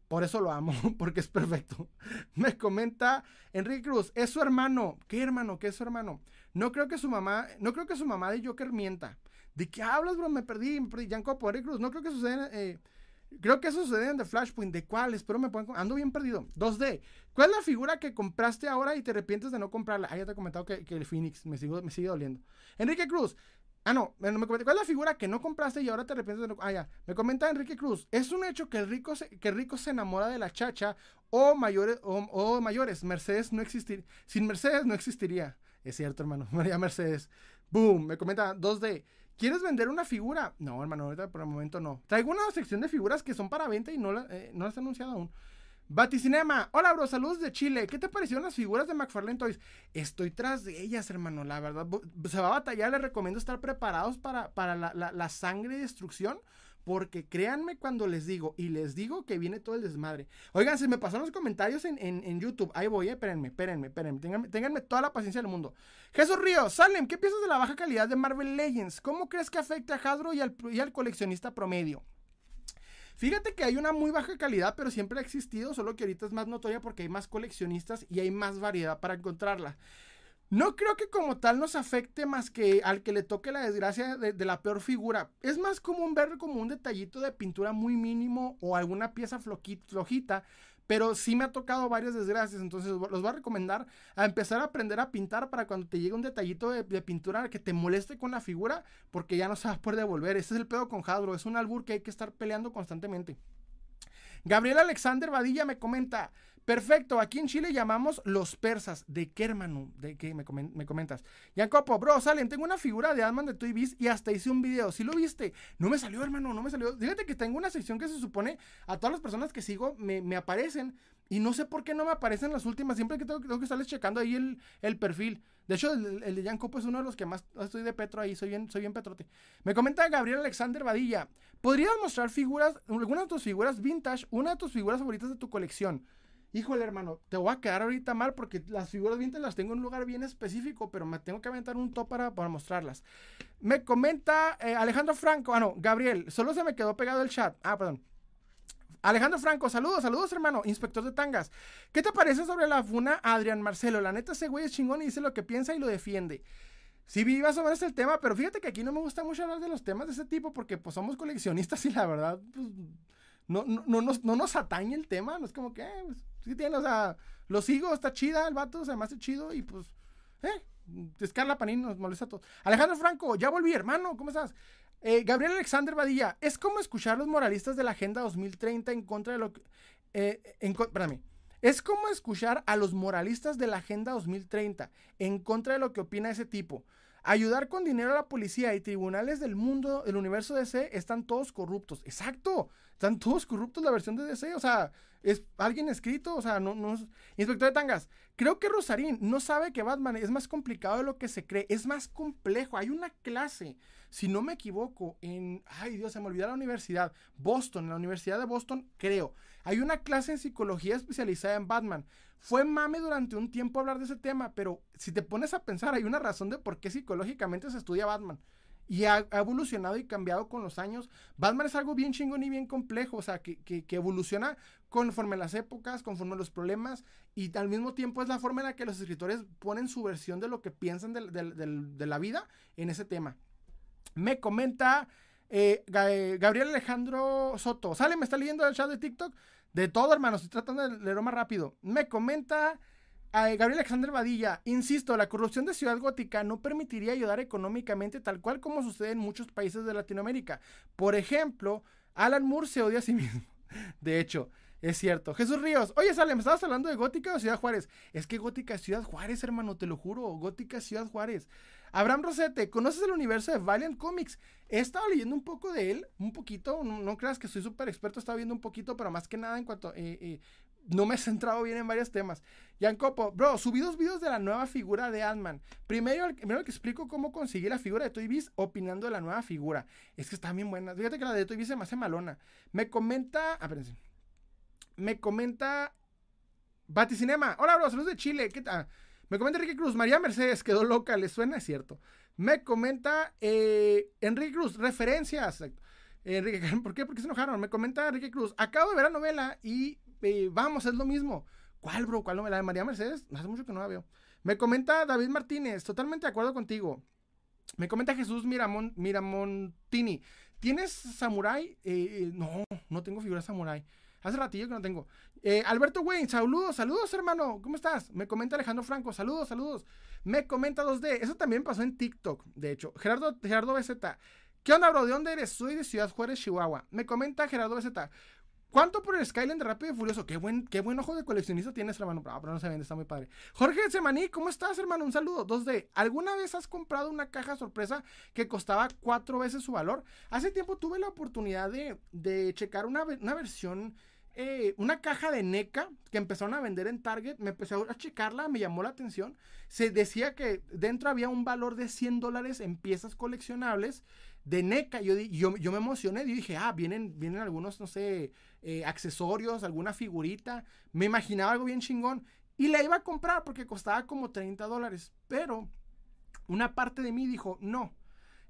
Por eso lo amo, porque es perfecto. Me comenta Enrique Cruz, es su hermano. ¿Qué hermano? ¿Qué es su hermano? No creo que su mamá, no creo que su mamá de Joker mienta. ¿De qué hablas, bro? Me perdí, me perdí. Janko, Enrique Cruz, no creo que suceda. Eh, creo que eso sucede en The Flashpoint. ¿De cuál? Espero me puedan. Ando bien perdido. 2D. ¿Cuál es la figura que compraste ahora y te arrepientes de no comprarla? Ah, ya te he comentado que, el Phoenix me, me sigue doliendo. Enrique Cruz, Ah, no, me, ¿cuál es la figura que no compraste y ahora te arrepientes de no? Ah, ya. Me comenta Enrique Cruz. Es un hecho que el rico se, que rico se enamora de la chacha o mayores, o, mayores. Mercedes no existiría. Sin Mercedes no existiría. Es cierto, hermano. María Mercedes. Boom. Me comenta 2D. ¿Quieres vender una figura? No, hermano, ahorita por el momento no. Traigo una sección de figuras que son para venta y no, la, eh, no las he anunciado aún. Baticinema, hola bro, saludos de Chile. ¿Qué te parecieron las figuras de McFarlane Toys? Estoy tras de ellas, hermano, la verdad. Se va a batallar, les recomiendo estar preparados para, para la, sangre y destrucción. Porque créanme cuando les digo, y les digo que viene todo el desmadre. Oigan, se me pasaron los comentarios en, YouTube. Ahí voy, eh, espérenme, espérenme, espérenme. Ténganme, toda la paciencia del mundo. Jesús Ríos, Salem, ¿qué piensas de la baja calidad de Marvel Legends? ¿Cómo crees que afecta a Hadro y al, y al coleccionista promedio? Fíjate que hay una muy baja calidad, pero siempre ha existido, solo que ahorita es más notoria porque hay más coleccionistas y hay más variedad para encontrarla. No creo que como tal nos afecte más que al que le toque la desgracia de, la peor figura. Es más común ver como un detallito de pintura muy mínimo o alguna pieza flojita, pero sí me ha tocado varias desgracias, entonces los voy a recomendar a empezar a aprender a pintar para cuando te llegue un detallito de, pintura que te moleste con la figura, porque ya no se va a poder devolver. Ese es el pedo con Hadro, es un albur que hay que estar peleando constantemente. Gabriel Alexander Vadilla me comenta, perfecto, aquí en Chile llamamos los persas. ¿De qué, hermano? ¿De qué me, comentas? Jacopo, bro, salen, tengo una figura de Adman de Toy Biz y hasta hice un video. ¿Sí lo viste? No me salió, hermano, no me salió. Fíjate que tengo una sección que se supone a todas las personas que sigo me, aparecen y no sé por qué no me aparecen las últimas. Siempre que tengo, tengo que estarles checando ahí el, perfil. De hecho, el, de Jan Copo es uno de los que más estoy de Petro ahí. Soy bien, soy bien Petrote. Me comenta Gabriel Alexander Vadilla. ¿Podrías mostrar figuras, alguna de tus figuras vintage, una de tus figuras favoritas de tu colección? Híjole, hermano, te voy a quedar ahorita mal porque las figuras vintage las tengo en un lugar bien específico, pero me tengo que aventar un top para, para mostrarlas. Me comenta eh, Alejandro Franco, ah no, Gabriel, solo se me quedó pegado el chat. Ah, perdón. Alejandro Franco, saludos, saludos hermano, inspector de tangas. ¿Qué te parece sobre la funa Adrián Marcelo? La neta ese güey es chingón y dice lo que piensa y lo defiende. Sí, vi más o menos el tema, pero fíjate que aquí no me gusta mucho hablar de los temas de ese tipo porque pues somos coleccionistas y la verdad, pues, no, no, no, nos, no nos atañe el tema, no es como que, eh, pues, sí tiene, o sea, lo sigo, está chida el vato, o sea, más chido y pues, eh, Escarla Panín nos molesta a todos. Alejandro Franco, ya volví, hermano, ¿cómo estás? Eh, Gabriel Alexander Badilla, es como escuchar a los moralistas de la Agenda 2030 en contra de lo que... Eh. Es como escuchar a los moralistas de la Agenda 2030 en contra de lo que opina ese tipo. Ayudar con dinero a la policía y tribunales del mundo, el universo DC, están todos corruptos. Exacto. Están todos corruptos la versión de DC. O sea, es alguien escrito. O sea, no, no. Inspector de Tangas. Creo que Rosarín no sabe que Batman es más complicado de lo que se cree. Es más complejo. Hay una clase, si no me equivoco, en. Ay, Dios, se me olvidó la universidad. Boston, en la Universidad de Boston, creo. Hay una clase en psicología especializada en Batman. Fue mame durante un tiempo hablar de ese tema, pero si te pones a pensar, hay una razón de por qué psicológicamente se estudia Batman y ha, evolucionado y cambiado con los años. Batman es algo bien chingón y bien complejo, o sea, que, evoluciona conforme las épocas, conforme los problemas, y al mismo tiempo es la forma en la que los escritores ponen su versión de lo que piensan de, la vida en ese tema. Me comenta eh, Gabriel Alejandro Soto. Sale, me está leyendo el chat de TikTok. De todo, hermano, estoy tratando de leerlo más rápido. Me comenta Gabriel Alexander Badilla, insisto, la corrupción de Ciudad Gótica no permitiría ayudar económicamente tal cual como sucede en muchos países de Latinoamérica. Por ejemplo, Alan Moore se odia a sí mismo. De hecho, es cierto. Jesús Ríos, oye, Sale, ¿me estabas hablando de Gótica o Ciudad Juárez? Es que Gótica es Ciudad Juárez, hermano, te lo juro. Gótica es Ciudad Juárez. Abraham Rosete, ¿conoces el universo de Valiant Comics? He estado leyendo un poco de él, un poquito. No, creas que soy súper experto, he estado viendo un poquito, pero más que nada en cuanto. Eh, eh, no me he centrado bien en varios temas. Copo, bro, subí dos videos de la nueva figura de Ant-Man. Primero, primero que explico cómo conseguí la figura de Toy Biz opinando de la nueva figura. Es que está bien buena. Fíjate que la de Toy Biz se me hace malona. Me comenta. Ah, me comenta. Baticinema. Hola, bro, saludos de Chile. ¿Qué tal? Me comenta Enrique Cruz. María Mercedes quedó loca. ¿Le suena? Es cierto. Me comenta eh, Enrique Cruz. Referencias. Enrique, ¿por qué? Porque se enojaron. Me comenta Enrique Cruz. Acabo de ver la novela y vamos, es lo mismo. ¿Cuál, bro? ¿Cuál novela de María Mercedes? Hace mucho que no la veo. Me comenta David Martínez, totalmente de acuerdo contigo. Me comenta Jesús Miramon, Miramontini. ¿Tienes samurai? Eh, eh, no, no tengo figura samurai. Hace ratillo que no tengo. Eh, Alberto Wayne, saludos, saludos, hermano. ¿Cómo estás? Me comenta Alejandro Franco, saludos, saludos. Me comenta 2D. Eso también pasó en TikTok, de hecho. Gerardo, Gerardo BZ. ¿Qué onda, bro? ¿De dónde eres? Soy de Ciudad Juárez, Chihuahua. Me comenta Gerardo BZ. ¿Cuánto por el Skyline de Rápido y Furioso? Qué buen, qué buen ojo de coleccionista tienes, hermano. Ah, pero no se vende, está muy padre. Jorge Semaní, ¿cómo estás, hermano? Un saludo. 2D. ¿Alguna vez has comprado una caja sorpresa que costaba cuatro veces su valor? Hace tiempo tuve la oportunidad de, checar una, versión, eh, una caja de NECA que empezaron a vender en Target. Me empecé a checarla, me llamó la atención. Se decía que dentro había un valor de 100 dólares en piezas coleccionables de NECA. Yo, yo, yo me emocioné y dije, ah, vienen, vienen algunos, no sé, eh, accesorios, alguna figurita. Me imaginaba algo bien chingón. Y la iba a comprar porque costaba como 30 dólares. Pero una parte de mí dijo, no,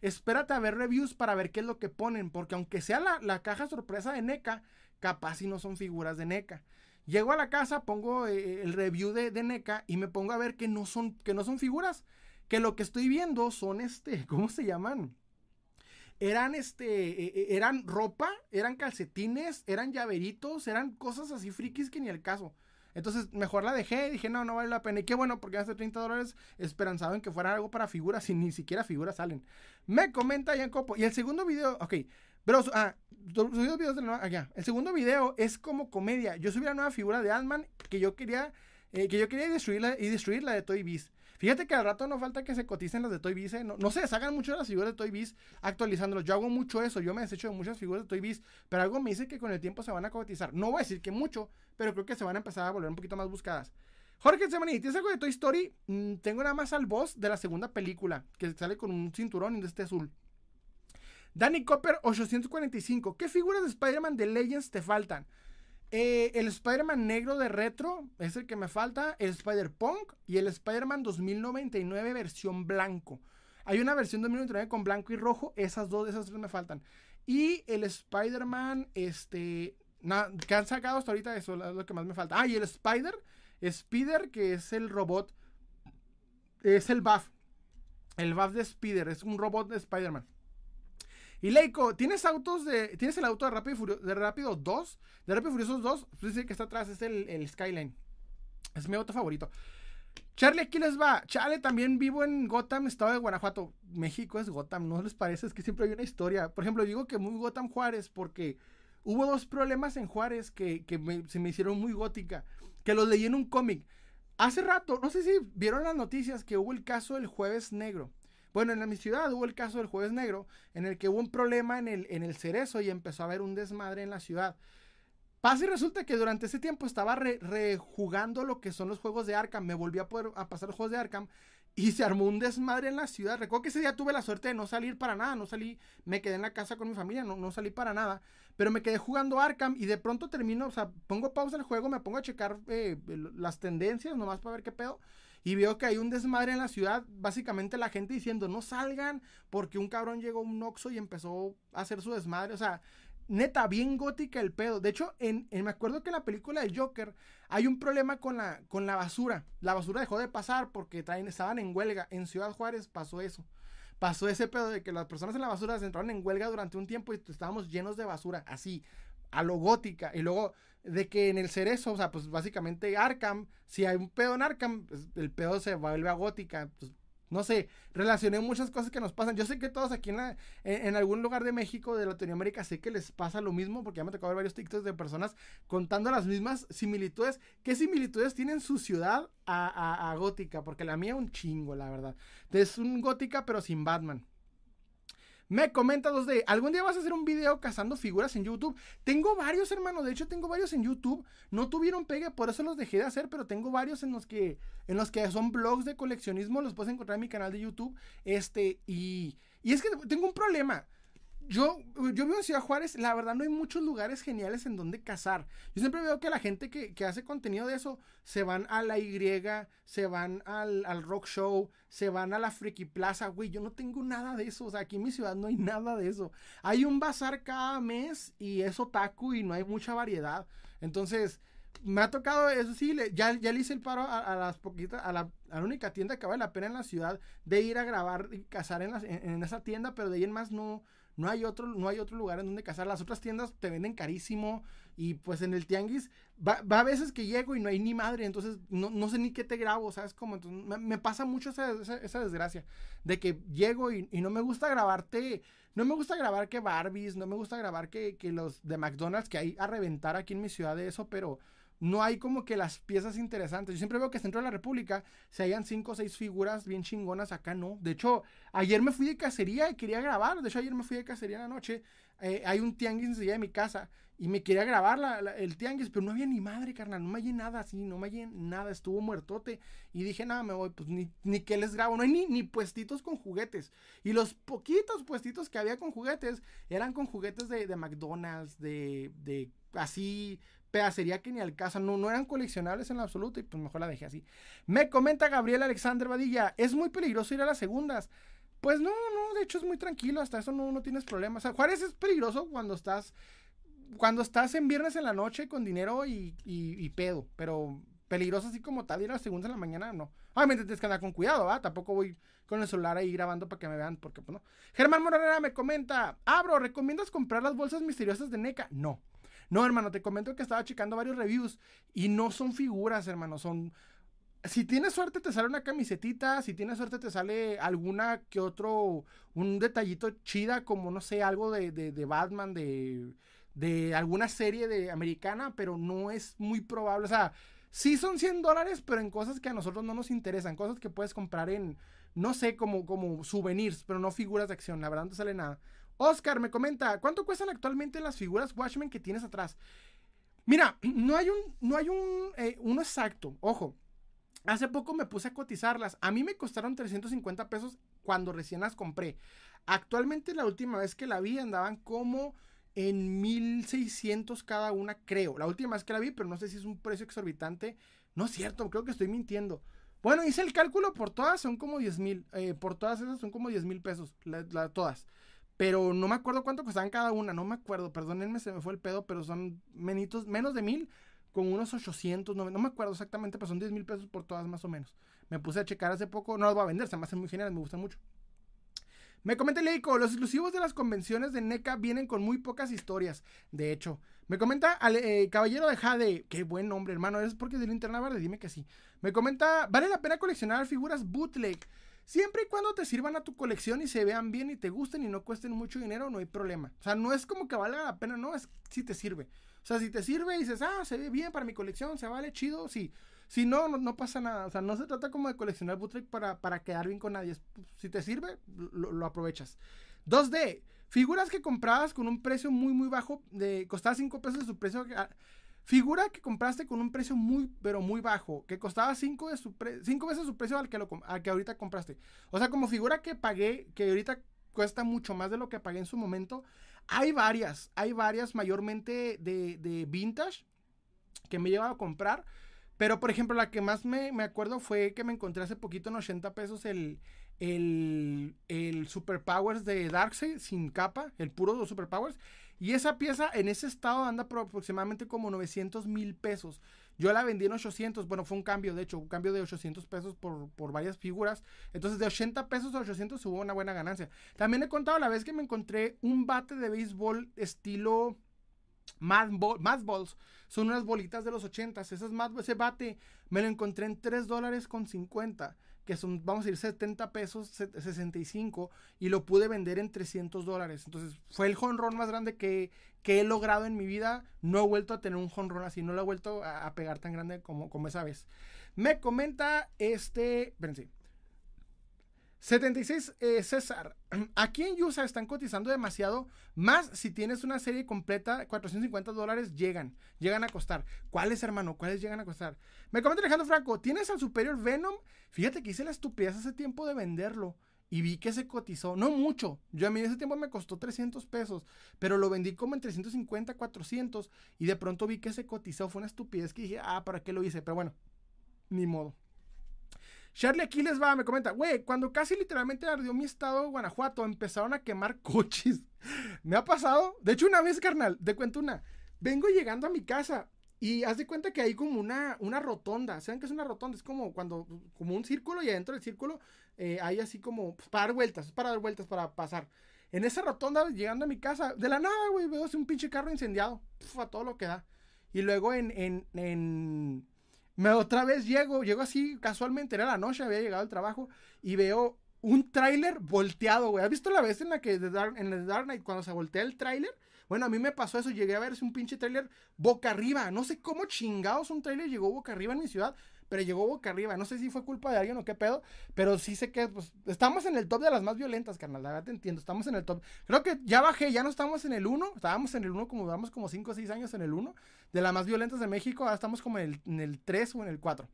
espérate a ver reviews para ver qué es lo que ponen. Porque aunque sea la, caja sorpresa de NECA, capaz si no son figuras de NECA. Llego a la casa, pongo eh, el review de, de NECA y me pongo a ver que no son, que no son figuras. Que lo que estoy viendo son este, ¿cómo se llaman? Eran este, e, e, eran ropa, eran calcetines, eran llaveritos, eran cosas así frikis que ni el caso. Entonces, mejor la dejé, dije, no, no vale la pena. Y qué bueno, porque hace 30 dólares esperanzado en que fuera algo para figuras y ni siquiera figuras salen. Me comenta Ian Copo. Y el segundo video, ok, pero, ah, subí dos videos de la allá. El segundo video es como comedia. Yo subí la nueva figura de Ant-Man que yo quería, eh, que yo quería destruirla y destruir la de Toy Biz. Fíjate que al rato no falta que se coticen las de Toy Biz. ¿eh? No, no se deshagan mucho las figuras de Toy Biz actualizándolos. Yo hago mucho eso. Yo me desecho de muchas figuras de Toy Biz. Pero algo me dice que con el tiempo se van a cotizar. No voy a decir que mucho, pero creo que se van a empezar a volver un poquito más buscadas. Jorge Semani, ¿tienes algo de Toy Story? Mm, tengo nada más al boss de la segunda película, que sale con un cinturón de este azul. Danny Copper 845. ¿Qué figuras de Spider-Man de Legends te faltan? Eh, el Spider-Man negro de retro es el que me falta. El Spider-Punk y el Spider-Man 2099 versión blanco. Hay una versión 2099 con blanco y rojo. Esas dos, esas tres me faltan. Y el Spider-Man, este. que han sacado hasta ahorita, eso es lo que más me falta. Ah, y el Spider. Spider, que es el robot. Es el buff. El buff de Spider. Es un robot de Spider-Man. Y Leico, ¿tienes autos de. ¿Tienes el auto de Rápido, Furioso, de Rápido 2? De Rápido Furiosos 2. Pues dice que está atrás, es el, Skyline. Es mi auto favorito. Charlie, aquí les va. Charlie, también vivo en Gotham, estado de Guanajuato. México es Gotham, ¿no les parece? Es que siempre hay una historia. Por ejemplo, digo que muy Gotham Juárez porque hubo dos problemas en Juárez que, se me hicieron muy gótica. Que los leí en un cómic. Hace rato, no sé si vieron las noticias que hubo el caso del Jueves Negro. Bueno, en mi ciudad hubo el caso del Jueves Negro, en el que hubo un problema en el, en el cerezo y empezó a haber un desmadre en la ciudad. Pasa y resulta que durante ese tiempo estaba rejugando lo que son los juegos de Arkham. Me volví a, poder, a pasar los juegos de Arkham y se armó un desmadre en la ciudad. Recuerdo que ese día tuve la suerte de no salir para nada. No salí, me quedé en la casa con mi familia, no, no salí para nada. Pero me quedé jugando Arkham y de pronto termino, o sea, pongo pausa el juego, me pongo a checar eh, las tendencias nomás para ver qué pedo y veo que hay un desmadre en la ciudad, básicamente la gente diciendo no salgan porque un cabrón llegó un Oxxo y empezó a hacer su desmadre, o sea, neta, bien gótica el pedo. De hecho, en, me acuerdo que en la película de Joker hay un problema con la, con la basura. La basura dejó de pasar porque estaban en huelga. En Ciudad Juárez pasó eso. Pasó ese pedo de que las personas en la basura se entraron en huelga durante un tiempo y estábamos llenos de basura, así, a lo gótica. Y luego de que en el cerezo, o sea, pues básicamente Arkham, si hay un pedo en Arkham, pues, el pedo se vuelve a gótica. Pues, no sé, relacioné muchas cosas que nos pasan. Yo sé que todos aquí en, en, algún lugar de México, de Latinoamérica, sé que les pasa lo mismo, porque ya me tocó ver varios TikToks de personas contando las mismas similitudes. ¿Qué similitudes tienen su ciudad a, a, gótica? Porque la mía un chingo, la verdad. Es un gótica, pero sin Batman. Me comenta 2D, ¿algún día vas a hacer un video cazando figuras en YouTube? Tengo varios, hermano, de hecho tengo varios en YouTube. No tuvieron pegue, por eso los dejé de hacer, pero tengo varios en los que en los que son blogs de coleccionismo, los puedes encontrar en mi canal de YouTube. Este, y y es que tengo un problema yo, yo vivo en Ciudad Juárez, la verdad no hay muchos lugares geniales en donde cazar. Yo siempre veo que la gente que, hace contenido de eso se van a la Y, se van al, rock show, se van a la Friki Plaza, güey. Yo no tengo nada de eso, o sea, aquí en mi ciudad no hay nada de eso. Hay un bazar cada mes y es otaku y no hay mucha variedad. Entonces, me ha tocado, eso sí, ya, ya le hice el paro a, las poquitas, a la, única tienda que vale la pena en la ciudad de ir a grabar y cazar en, en esa tienda, pero de ahí en más no no hay otro, no hay otro lugar en donde cazar. Las otras tiendas te venden carísimo. Y pues en el tianguis va, a veces que llego y no hay ni madre. Entonces no, sé ni qué te grabo, ¿sabes? Como entonces, me, pasa mucho esa, esa, desgracia. De que llego y, no me gusta grabarte. No me gusta grabar que Barbies. No me gusta grabar que, que los de McDonald's que hay a reventar aquí en mi ciudad de eso. Pero no hay como que las piezas interesantes. Yo siempre veo que dentro de la República se hayan cinco o seis figuras bien chingonas, acá no. De hecho, ayer me fui de cacería y quería grabar. De hecho, ayer me fui de cacería en la noche. Eh, hay un tianguis allá de mi casa y me quería grabar el tianguis, pero no había ni madre, carnal. No me hallé nada así, no me hallé nada. Estuvo muertote. Y dije, nada, me voy, pues ni, ni que les grabo. No hay ni, ni puestitos con juguetes. Y los poquitos puestitos que había con juguetes eran con juguetes de, de McDonald's, de, de así pedacería que ni al caso, no, no eran coleccionables en lo absoluto y pues mejor la dejé así. Me comenta Gabriel Alexander Badilla, es muy peligroso ir a las segundas. Pues no, no, de hecho es muy tranquilo, hasta eso no, no tienes problemas. O Juárez es peligroso cuando estás, cuando estás en viernes en la noche con dinero y, y, pedo, pero peligroso así como tal ir a las segundas en la mañana, no. Obviamente tienes que andar con cuidado, ¿va? Tampoco voy con el celular ahí grabando para que me vean, porque pues no. Germán Morera me comenta, Abro, ¿recomiendas comprar las bolsas misteriosas de NECA? No. No, hermano, te comento que estaba checando varios reviews y no son figuras, hermano, son... Si tienes suerte te sale una camisetita, si tienes suerte te sale alguna que otro, un detallito chida como, no sé, algo de, de, Batman, de, de alguna serie de americana, pero no es muy probable, o sea, sí son 100 dólares, pero en cosas que a nosotros no nos interesan, cosas que puedes comprar en, no sé, como, como souvenirs, pero no figuras de acción, la verdad no te sale nada. Oscar me comenta, ¿cuánto cuestan actualmente las figuras Watchmen que tienes atrás? Mira, no hay un, no hay un, eh, uno exacto, ojo. Hace poco me puse a cotizarlas. A mí me costaron 350 pesos cuando recién las compré. Actualmente la última vez que la vi andaban como en 1600 cada una, creo. La última vez que la vi, pero no sé si es un precio exorbitante. No es cierto, creo que estoy mintiendo. Bueno, hice el cálculo por todas, son como 10 mil. Eh, por todas esas son como 10 mil pesos, todas. Pero no me acuerdo cuánto costaban cada una, no me acuerdo, perdónenme, se me fue el pedo, pero son menitos, menos de mil, con unos 800, no, no me acuerdo exactamente, pero son 10 mil pesos por todas más o menos. Me puse a checar hace poco, no las voy a vender, se me hacen muy geniales, me gustan mucho. Me comenta Leico, los exclusivos de las convenciones de NECA vienen con muy pocas historias, de hecho. Me comenta eh, Caballero de Jade, qué buen nombre, hermano, es porque es del Internet Verde, dime que sí. Me comenta, ¿vale la pena coleccionar figuras bootleg? Siempre y cuando te sirvan a tu colección y se vean bien y te gusten y no cuesten mucho dinero, no hay problema. O sea, no es como que valga la pena, no, es si te sirve. O sea, si te sirve y dices, ah, se ve bien para mi colección, se vale chido, sí. Si no, no, pasa nada. O sea, no se trata como de coleccionar bootleg para, para quedar bien con nadie. Si te sirve, lo, lo, aprovechas. 2D. Figuras que comprabas con un precio muy, muy bajo. De, costaba 5 pesos su precio. Figura que compraste con un precio muy, pero muy bajo, que costaba 5 veces su precio al que, lo, al que ahorita compraste. O sea, como figura que pagué, que ahorita cuesta mucho más de lo que pagué en su momento. Hay varias, hay varias mayormente de, de vintage que me he llevado a comprar. Pero, por ejemplo, la que más me, me, acuerdo fue que me encontré hace poquito en 80 pesos el, el, el Superpowers de Darkseid sin capa, el puro de Superpowers. Y esa pieza en ese estado anda por aproximadamente como 900 mil pesos. Yo la vendí en 800, bueno, fue un cambio, de hecho, un cambio de 800 pesos por, por varias figuras. Entonces, de 80 pesos a 800 hubo una buena ganancia. También he contado la vez que me encontré un bate de béisbol estilo Mad, Balls. Son unas bolitas de los 80. Esas ese bate me lo encontré en 3 dólares con 50 que son, vamos a decir, 70 pesos, 65, y lo pude vender en 300 dólares. Entonces, fue el honrón más grande que, he logrado en mi vida. No he vuelto a tener un honrón así, no lo he vuelto a, pegar tan grande como, como esa vez. Me comenta este, espérense. 76 eh, César. Aquí en USA están cotizando demasiado. Más si tienes una serie completa, 450 dólares llegan. Llegan a costar. ¿Cuáles, hermano? ¿Cuáles llegan a costar? Me comenta Alejandro Franco. ¿Tienes al Superior Venom? Fíjate que hice la estupidez hace tiempo de venderlo. Y vi que se cotizó, no mucho. Yo a mí ese tiempo me costó 300 pesos, pero lo vendí como en 350, 400 y de pronto vi que se cotizó. Fue una estupidez que dije, ah, ¿para qué lo hice? Pero bueno, ni modo. Charlie aquí les va, me comenta, güey, cuando casi literalmente ardió mi estado de Guanajuato, empezaron a quemar coches. me ha pasado, de hecho una vez, carnal, de cuento una, vengo llegando a mi casa y haz de cuenta que hay como una, una rotonda, ¿saben qué es una rotonda? Es como cuando, como un círculo y adentro del círculo eh, hay así como pues, para dar vueltas, para dar vueltas, para pasar. En esa rotonda, llegando a mi casa, de la nada, güey, veo un pinche carro incendiado, a todo lo que da. Y luego en, en, en me otra vez llego, llego así casualmente, era la noche, había llegado al trabajo y veo un tráiler volteado, güey. ¿Has visto la vez en la que en el Dark Knight cuando se voltea el tráiler? Bueno, a mí me pasó eso, llegué a ver un pinche tráiler boca arriba. No sé cómo chingados un tráiler llegó boca arriba en mi ciudad, pero llegó boca arriba. No sé si fue culpa de alguien o qué pedo, pero sí sé que pues, estamos en el top de las más violentas, carnal. La verdad te entiendo, estamos en el top. Creo que ya bajé, ya no estamos en el 1, estábamos en el 1 como damos como 5 o 6 años en el 1, de las más violentas de México, ahora estamos como en el, 3 o en el 4.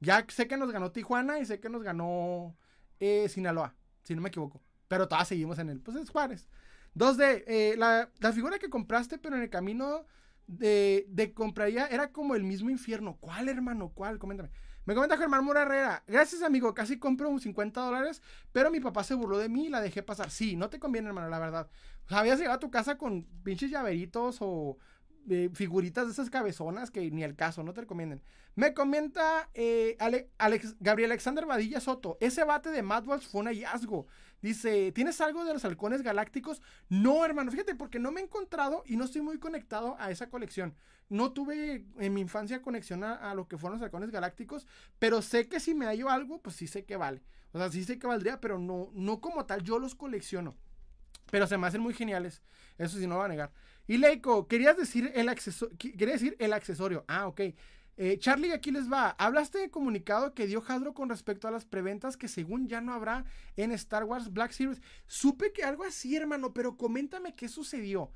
Ya sé que nos ganó Tijuana y sé que nos ganó eh, Sinaloa, si no me equivoco. Pero todas seguimos en el, pues es Juárez. 2D, eh, la, la figura que compraste, pero en el camino de, de compraría era como el mismo infierno. ¿Cuál, hermano? ¿Cuál? Coméntame. Me comenta Germán Mora Herrera. Gracias, amigo. Casi compro un 50 dólares, pero mi papá se burló de mí y la dejé pasar. Sí, no te conviene, hermano, la verdad. Habías llegado a tu casa con pinches llaveritos o eh, figuritas de esas cabezonas que ni el caso, no te recomienden. Me comenta eh, Alex, Gabriel Alexander Badilla Soto. Ese bate de Madwalls fue un hallazgo. Dice, ¿tienes algo de los halcones galácticos? No, hermano, fíjate, porque no me he encontrado y no estoy muy conectado a esa colección. No tuve en mi infancia conexión a, lo que fueron los halcones galácticos, pero sé que si me hallo algo, pues sí sé que vale. O sea, sí sé que valdría, pero no, no como tal, yo los colecciono. Pero se me hacen muy geniales. Eso sí no va a negar. Y Leico, querías decir el accesorio. Quería decir el accesorio. Ah, ok. Eh, Charlie, aquí les va. Hablaste de comunicado que dio Hadro con respecto a las preventas que según ya no habrá en Star Wars Black Series. Supe que algo así, hermano, pero coméntame qué sucedió.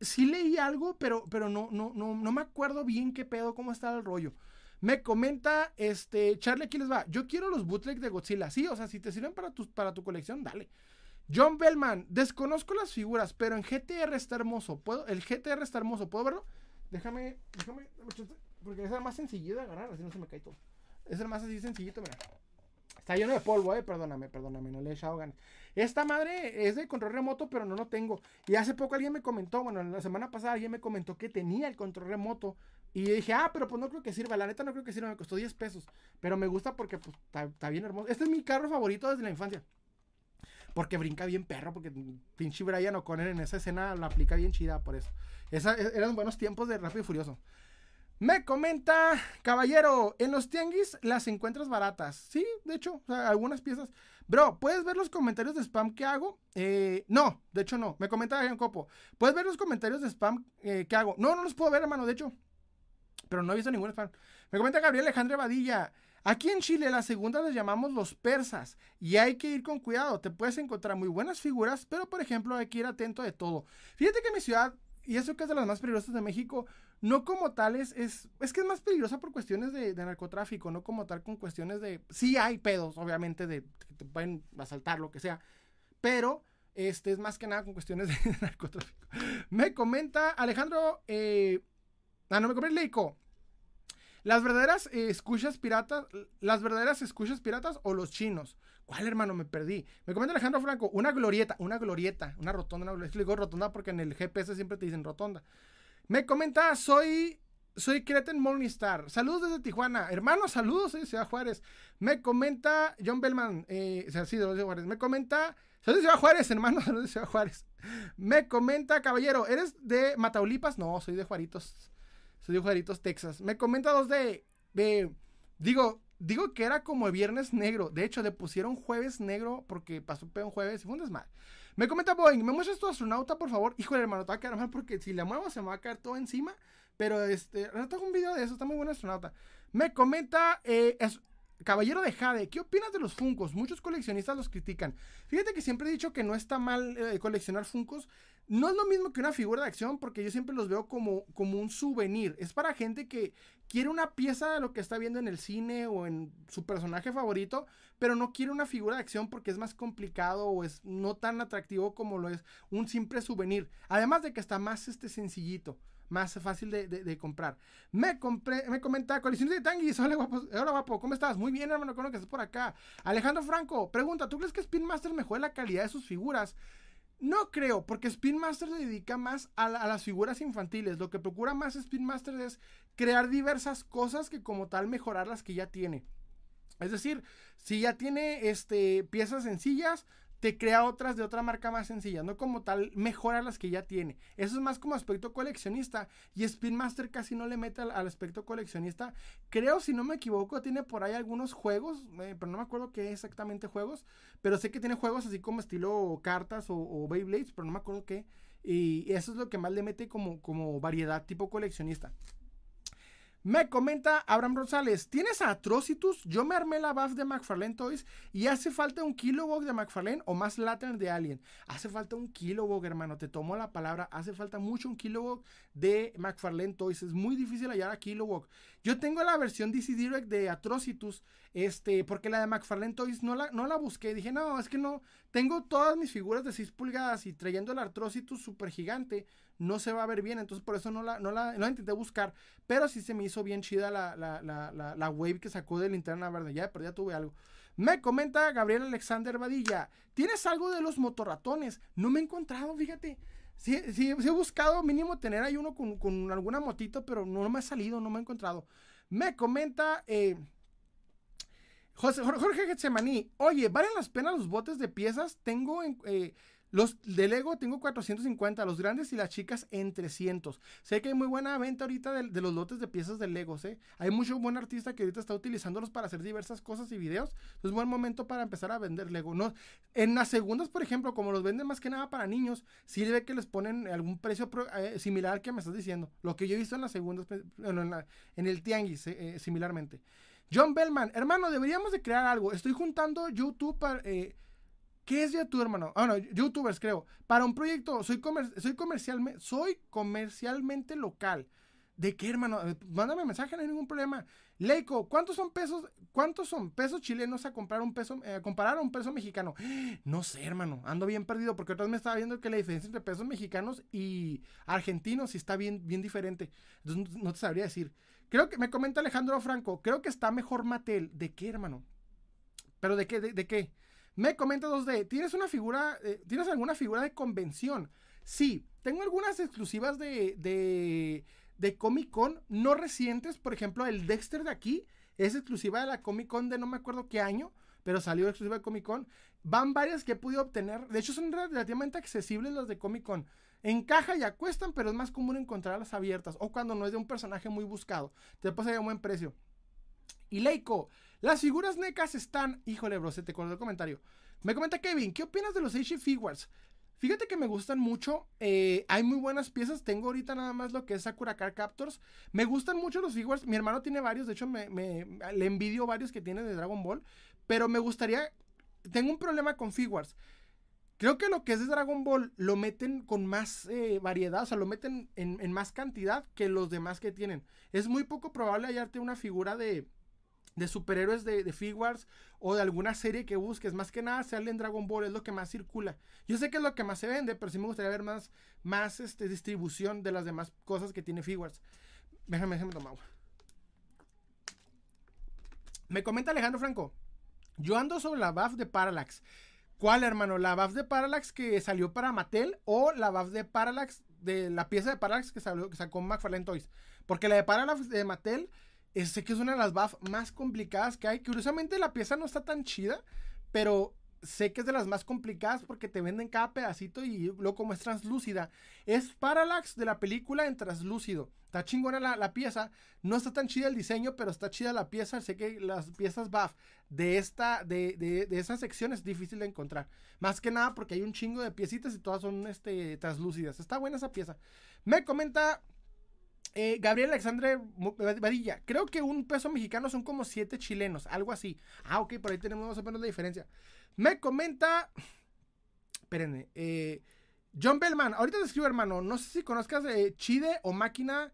Sí leí algo, pero, pero no, no, no, no me acuerdo bien qué pedo, cómo está el rollo. Me comenta, este, Charlie, aquí les va. Yo quiero los bootlegs de Godzilla. Sí, o sea, si te sirven para tu, para tu colección, dale. John Bellman, desconozco las figuras, pero en GTR está hermoso. ¿Puedo, el GTR está hermoso, ¿puedo verlo? Déjame, déjame, porque es el más sencillo de agarrar, así no se me cae todo. Es el más así sencillito, mira. Está lleno de polvo, eh. Perdóname, perdóname, no le he echado ganas. Esta madre es de control remoto, pero no lo tengo. Y hace poco alguien me comentó, bueno, la semana pasada alguien me comentó que tenía el control remoto. Y dije, ah, pero pues no creo que sirva. La neta no creo que sirva, me costó 10 pesos. Pero me gusta porque pues está bien hermoso. Este es mi carro favorito desde la infancia. Porque brinca bien perro, porque pinche Brian O'Connor en esa escena la aplica bien chida por eso. Esa, e, eran buenos tiempos de Rápido y Furioso. Me comenta, caballero, en los tianguis las encuentras baratas. Sí, de hecho, algunas piezas. Bro, ¿puedes ver los comentarios de spam que hago? Eh, no, de hecho no. Me comenta en Copo. ¿Puedes ver los comentarios de spam eh, que hago? No, no los puedo ver, hermano, de hecho. Pero no he visto ningún spam. Me comenta Gabriel Alejandro Badilla. Aquí en Chile las segundas las llamamos los persas y hay que ir con cuidado. Te puedes encontrar muy buenas figuras, pero por ejemplo hay que ir atento de todo. Fíjate que mi ciudad, y eso que es de las más peligrosas de México, no como tales, es, es que es más peligrosa por cuestiones de, narcotráfico, no como tal con cuestiones de, sí hay pedos, obviamente, de que te pueden asaltar, lo que sea, pero este es más que nada con cuestiones de narcotráfico. Me comenta Alejandro, eh, ah, no me comenta Leico. Las verdaderas escuchas piratas, las verdaderas escuchas piratas o los chinos. ¿Cuál hermano? Me perdí. Me comenta Alejandro Franco, una glorieta, una glorieta, una rotonda, una glorieta. digo rotonda porque en el GPS siempre te dicen rotonda. Me comenta, soy soy Creten Morningstar. Saludos desde Tijuana. Hermano, saludos desde Ciudad Juárez. Me comenta John Bellman. Eh, sí, de Juárez. Me comenta. Saludos de Ciudad Juárez, hermano. Saludos de Ciudad Juárez. Me comenta, caballero. ¿Eres de Mataulipas? No, soy de Juaritos. Soy de Juaritos, Texas. Me comenta dos de. de digo, digo que era como viernes negro. De hecho, le pusieron jueves negro porque pasó un jueves y fue un desmadre. Me comenta Boeing, ¿me muestras tu astronauta, por favor? Híjole, hermano, te va a quedar mal porque si la muevo se me va a caer todo encima. Pero este, ahora tengo un video de eso, está muy bueno astronauta. Me comenta, eh, Caballero de Jade, ¿qué opinas de los Funcos? Muchos coleccionistas los critican. Fíjate que siempre he dicho que no está mal eh, coleccionar Funcos. No es lo mismo que una figura de acción, porque yo siempre los veo como, como un souvenir. Es para gente que quiere una pieza de lo que está viendo en el cine o en su personaje favorito, pero no quiere una figura de acción porque es más complicado o es no tan atractivo como lo es un simple souvenir. Además de que está más este sencillito más fácil de, comprar. Me compré, me comenta Coalición de Tanguis. Hola guapo, hola guapo, ¿cómo estás? Muy bien, hermano, con que estás por acá. Alejandro Franco, pregunta, ¿tú crees que Spin Master mejora la calidad de sus figuras? No creo, porque Spin Master se dedica más a, a, las figuras infantiles. Lo que procura más Spin Master es crear diversas cosas que como tal mejorar las que ya tiene. Es decir, si ya tiene este, piezas sencillas, te crea otras de otra marca más sencilla, no como tal mejora las que ya tiene. Eso es más como aspecto coleccionista y Spin casi no le mete al, aspecto coleccionista. Creo, si no me equivoco, tiene por ahí algunos juegos, eh, pero no me acuerdo qué exactamente juegos, pero sé que tiene juegos así como estilo cartas o, o Beyblades, pero no me acuerdo qué. Y eso es lo que más le mete como, como variedad tipo coleccionista. Me comenta Abraham Rosales, ¿tienes Atrocitus? Yo me armé la buff de McFarlane Toys y hace falta un Kilowog de McFarlane o más Lantern de Alien. Hace falta un Kilowog, hermano, te tomo la palabra. Hace falta mucho un Kilowog de McFarlane Toys. Es muy difícil hallar a Kilowog. Yo tengo la versión DC Direct de Atrocitus, este, porque la de McFarlane Toys no la, no la busqué. Dije, no, es que no. Tengo todas mis figuras de 6 pulgadas y trayendo el Atrocitus super gigante no se va a ver bien, entonces por eso no la, no la, intenté buscar, pero sí se me hizo bien chida la, la, la, la wave que sacó de linterna verde, ya, pero ya tuve algo. Me comenta Gabriel Alexander Badilla, ¿tienes algo de los motorratones? No me he encontrado, fíjate. Sí, sí, he buscado mínimo tener ahí uno con, con, alguna motito, pero no me ha salido, no me he encontrado. Me comenta eh, José, Jorge Getsemaní, oye, ¿valen las penas los botes de piezas? Tengo en, eh, los de Lego tengo 450, los grandes y las chicas en 300. Sé que hay muy buena venta ahorita de, los lotes de piezas de Lego, ¿eh? Hay mucho buen artista que ahorita está utilizándolos para hacer diversas cosas y videos. Es buen momento para empezar a vender Lego. No, en las segundas, por ejemplo, como los venden más que nada para niños, sí ve que les ponen algún precio eh, similar al que me estás diciendo. Lo que yo he visto en las segundas, bueno, en, el tianguis, eh, eh, similarmente. John Bellman, hermano, deberíamos de crear algo. Estoy juntando YouTube para... ¿Qué es YouTube, hermano? Ah, no, youtubers, creo. Para un proyecto, soy, soy, comercialmente, soy comercialmente local. ¿De qué, hermano? Eh, mándame mensaje, no hay ningún problema. Leico, ¿cuántos son pesos? ¿Cuántos son pesos chilenos a comprar un peso, eh, comparar a un peso mexicano? No sé, hermano. Ando bien perdido porque otra vez me estaba viendo que la diferencia entre pesos mexicanos y argentinos sí está bien, bien diferente. Entonces no te sabría decir. Creo que me comenta Alejandro Franco. Creo que está mejor Mattel. ¿De qué, hermano? ¿Pero de qué? de qué? Me comenta 2D, ¿tienes una figura, eh, ¿tienes alguna figura de convención? Sí, tengo algunas exclusivas de, de, de Comic Con, no recientes, por ejemplo, el Dexter de aquí es exclusiva de la Comic Con de no me acuerdo qué año, pero salió exclusiva de Comic Con. Van varias que he podido obtener, de hecho son relativamente accesibles las de Comic Con. En caja ya pero es más común encontrarlas abiertas o cuando no es de un personaje muy buscado. Te pasa a un buen precio. Y Leico, las figuras NECAS están. Híjole, bro, se te cortó el comentario. Me comenta Kevin, ¿qué opinas de los Age Figures? Fíjate que me gustan mucho. Eh, hay muy buenas piezas. Tengo ahorita nada más lo que es Sakura Car Captors. Me gustan mucho los figures. Mi hermano tiene varios. De hecho, me, le envidio varios que tiene de Dragon Ball. Pero me gustaría. Tengo un problema con figures. Creo que lo que es de Dragon Ball lo meten con más eh, variedad, o sea, lo meten en, en, más cantidad que los demás que tienen. Es muy poco probable hallarte una figura de, de superhéroes de, de figures o de alguna serie que busques. Más que nada sale en Dragon Ball, es lo que más circula. Yo sé que es lo que más se vende, pero sí me gustaría ver más, más este, distribución de las demás cosas que tiene figures. Déjame, déjame tomar agua. Me comenta Alejandro Franco. Yo ando sobre la buff de Parallax. ¿Cuál, hermano? ¿La buff de Parallax que salió para Mattel o la buff de Parallax de la pieza de Parallax que, salió, que sacó McFarlane Toys? Porque la de Parallax de Mattel sé que es una de las buff más complicadas que hay. Curiosamente la pieza no está tan chida, pero sé que es de las más complicadas porque te venden cada pedacito y luego como es translúcida. Es Parallax de la película en translúcido. Está chingona la, pieza. No está tan chida el diseño, pero está chida la pieza. Sé que las piezas buff de esta, de, de, de esa sección es difícil de encontrar. Más que nada porque hay un chingo de piecitas y todas son este, translúcidas. Está buena esa pieza. Me comenta Eh, Gabriel Alexandre Badilla. Creo que un peso mexicano son como 7 chilenos, algo así. Ah, ok, por ahí tenemos más o menos la diferencia. Me comenta. Espérenme. Eh, John Bellman, ahorita te escribo, hermano. No sé si conozcas eh, Chide o Máquina.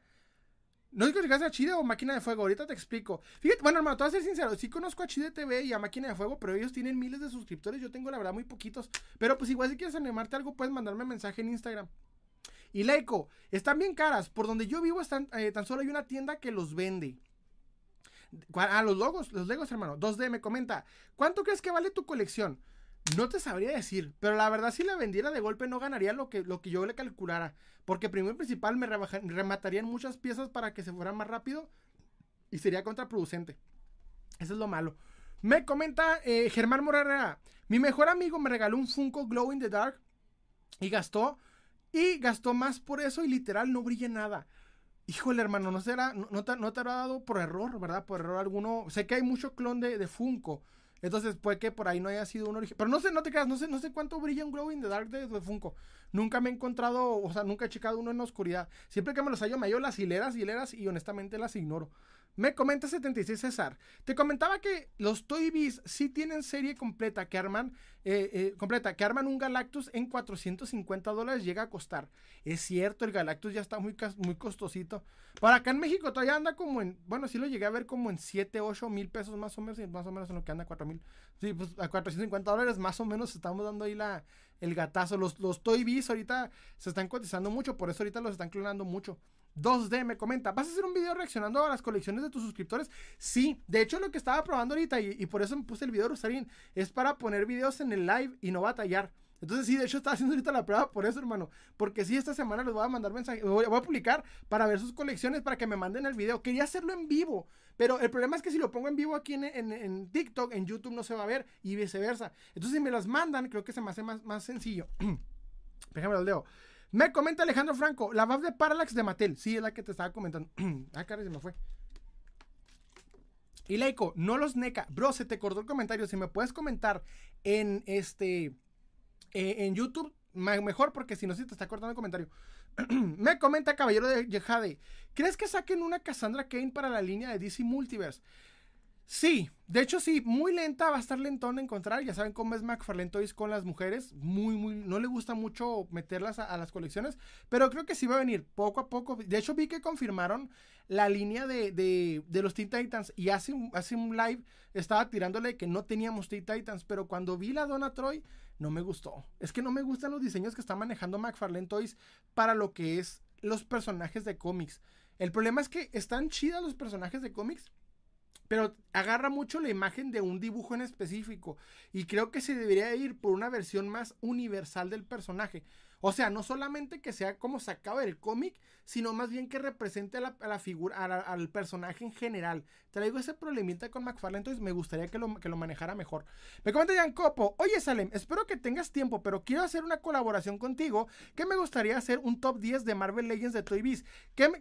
No sé si conozcas a Chide o Máquina de Fuego. Ahorita te explico. Fíjate, bueno, hermano, te voy a ser sincero. Sí conozco a Chide TV y a Máquina de Fuego, pero ellos tienen miles de suscriptores. Yo tengo, la verdad, muy poquitos. Pero pues igual si quieres animarte algo, puedes mandarme mensaje en Instagram. Y Leico, están bien caras. Por donde yo vivo están, eh, tan solo hay una tienda que los vende. Ah, los logos, los legos, hermano. 2D me comenta. ¿Cuánto crees que vale tu colección? No te sabría decir, pero la verdad si la vendiera de golpe no ganaría lo que, lo que yo le calculara. Porque primero y principal me rematarían muchas piezas para que se fuera más rápido y sería contraproducente. Eso es lo malo. Me comenta eh, Germán Morera. Mi mejor amigo me regaló un Funko Glow in the Dark y gastó y gastó más por eso y literal no brilla nada. Híjole, hermano, no será, no, te, habrá dado por error, ¿verdad? Por error alguno. Sé que hay mucho clon de, de Funko. Entonces puede que por ahí no haya sido un origen. Pero no sé, no te creas, no sé, no sé cuánto brilla un Glow in the Dark de, de, Funko. Nunca me he encontrado, o sea, nunca he checado uno en la oscuridad. Siempre que me los hallo, me hallo las hileras, hileras y honestamente las ignoro. Me comenta 76 César. Te comentaba que los Toy Biz sí tienen serie completa que arman, eh, eh, completa, que arman un Galactus en 450 dólares llega a costar. Es cierto, el Galactus ya está muy, muy costosito. Para acá en México todavía anda como en, bueno, sí lo llegué a ver como en 7, 8 mil pesos más o menos, más o menos en lo que anda 4 mil. Sí, pues a 450 dólares más o menos estamos dando ahí la, el gatazo. Los, los Toy Biz ahorita se están cotizando mucho, por eso ahorita los están clonando mucho. 2D me comenta, ¿vas a hacer un video reaccionando a las colecciones de tus suscriptores? Sí, de hecho lo que estaba probando ahorita y, por eso me puse el video de Rosarín es para poner videos en el live y no batallar. Entonces sí, de hecho estaba haciendo ahorita la prueba por eso, hermano. Porque sí, esta semana les voy a mandar mensajes, voy, voy, a publicar para ver sus colecciones, para que me manden el video. Quería hacerlo en vivo, pero el problema es que si lo pongo en vivo aquí en, en, TikTok, en YouTube no se va a ver y viceversa. Entonces si me las mandan, creo que se me hace más, más sencillo. Déjame lo leo. Me comenta Alejandro Franco, la VAV de Parallax de Mattel. Sí, es la que te estaba comentando. ah, caray, se me fue. Y Leico, no los NECA. Bro, se te cortó el comentario. Si me puedes comentar en este. Eh, en YouTube, mejor porque si no, si te está cortando el comentario. me comenta Caballero de Yehade. ¿Crees que saquen una Cassandra Kane para la línea de DC Multiverse? Sí, de hecho sí, muy lenta, va a estar lentón encontrar, ya saben cómo es McFarlane Toys con las mujeres, muy, muy, no le gusta mucho meterlas a, las colecciones, pero creo que sí va a venir poco a poco, de hecho vi que confirmaron la línea de, de, los Teen Titans y hace un, hace un live estaba tirándole que no teníamos Teen Titans, pero cuando vi la Donna Troy, no me gustó, es que no me gustan los diseños que está manejando McFarlane Toys para lo que es los personajes de cómics. El problema es que están chidas los personajes de cómics, pero agarra mucho la imagen de un dibujo en específico y creo que se debería ir por una versión más universal del personaje. O sea, no solamente que sea como sacado del cómic, sino más bien que represente a la, figura, al personaje en general. Traigo ese problemita con McFarlane, entonces me gustaría que lo, que lo manejara mejor. Me comenta Jan Copo, oye Salem, espero que tengas tiempo, pero quiero hacer una colaboración contigo, que me gustaría hacer un top 10 de Marvel Legends de Toy Biz,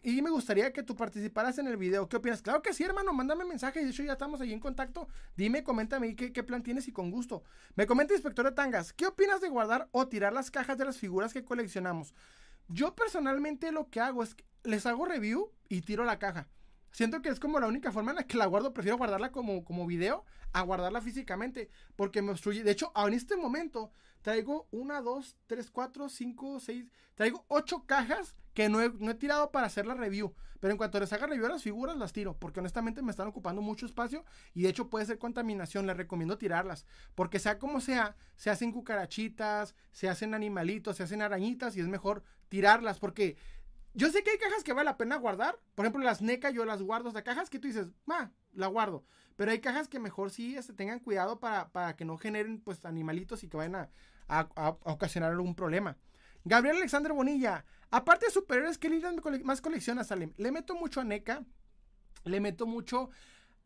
y me gustaría que tú participaras en el video. ¿Qué opinas? Claro que sí, hermano, mándame mensaje, de hecho ya estamos ahí en contacto. Dime, coméntame qué, qué plan tienes y con gusto. Me comenta Inspector de Tangas, ¿qué opinas de guardar o tirar las cajas de las figuras que coleccionamos. Yo personalmente lo que hago es que les hago review y tiro la caja. Siento que es como la única forma en la que la guardo. Prefiero guardarla como, como video a guardarla físicamente. Porque me obstruye. De hecho, en este momento traigo una, dos, tres, cuatro, cinco, seis. Traigo ocho cajas que no he, no he, tirado para hacer la review. Pero en cuanto les haga review a las figuras, las tiro. Porque honestamente me están ocupando mucho espacio. Y de hecho puede ser contaminación. Les recomiendo tirarlas. Porque sea como sea, se hacen cucarachitas, se hacen animalitos, se hacen arañitas. Y es mejor tirarlas. Porque yo sé que hay cajas que vale la pena guardar. Por ejemplo, las NECA yo las guardo. O cajas que tú dices, ma, la guardo. Pero hay cajas que mejor sí este, tengan cuidado para, para, que no generen pues animalitos y que vayan a, ocasionar algún problema. Gabriel Alexander Bonilla. Aparte de superiores, ¿qué líneas más coleccionas, Salem? Le meto mucho a NECA. Le meto mucho.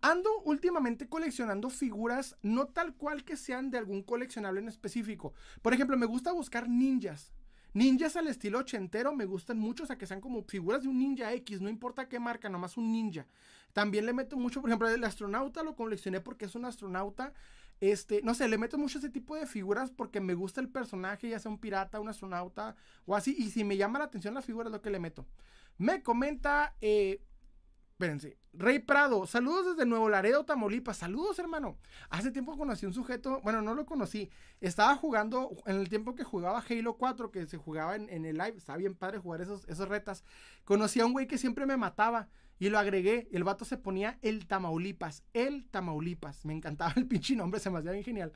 Ando últimamente coleccionando figuras, no tal cual que sean de algún coleccionable en específico. Por ejemplo, me gusta buscar ninjas. Ninjas al estilo ochentero me gustan mucho, o sea, que sean como figuras de un ninja X, no importa qué marca, nomás un ninja. También le meto mucho, por ejemplo, el astronauta lo coleccioné porque es un astronauta. Este, no sé, le meto mucho ese tipo de figuras porque me gusta el personaje, ya sea un pirata, un astronauta o así. Y si me llama la atención la figura es lo que le meto. Me comenta, eh, espérense, Rey Prado, saludos desde Nuevo Laredo, Tamaulipas. Saludos, hermano. Hace tiempo conocí un sujeto, bueno, no lo conocí. Estaba jugando, en el tiempo que jugaba Halo 4, que se jugaba en, el live, estaba bien padre jugar esos, esos retas. Conocí a un güey que siempre me mataba y lo agregué. El vato se ponía el Tamaulipas, el Tamaulipas. Me encantaba el pinche nombre, se me hacía bien genial.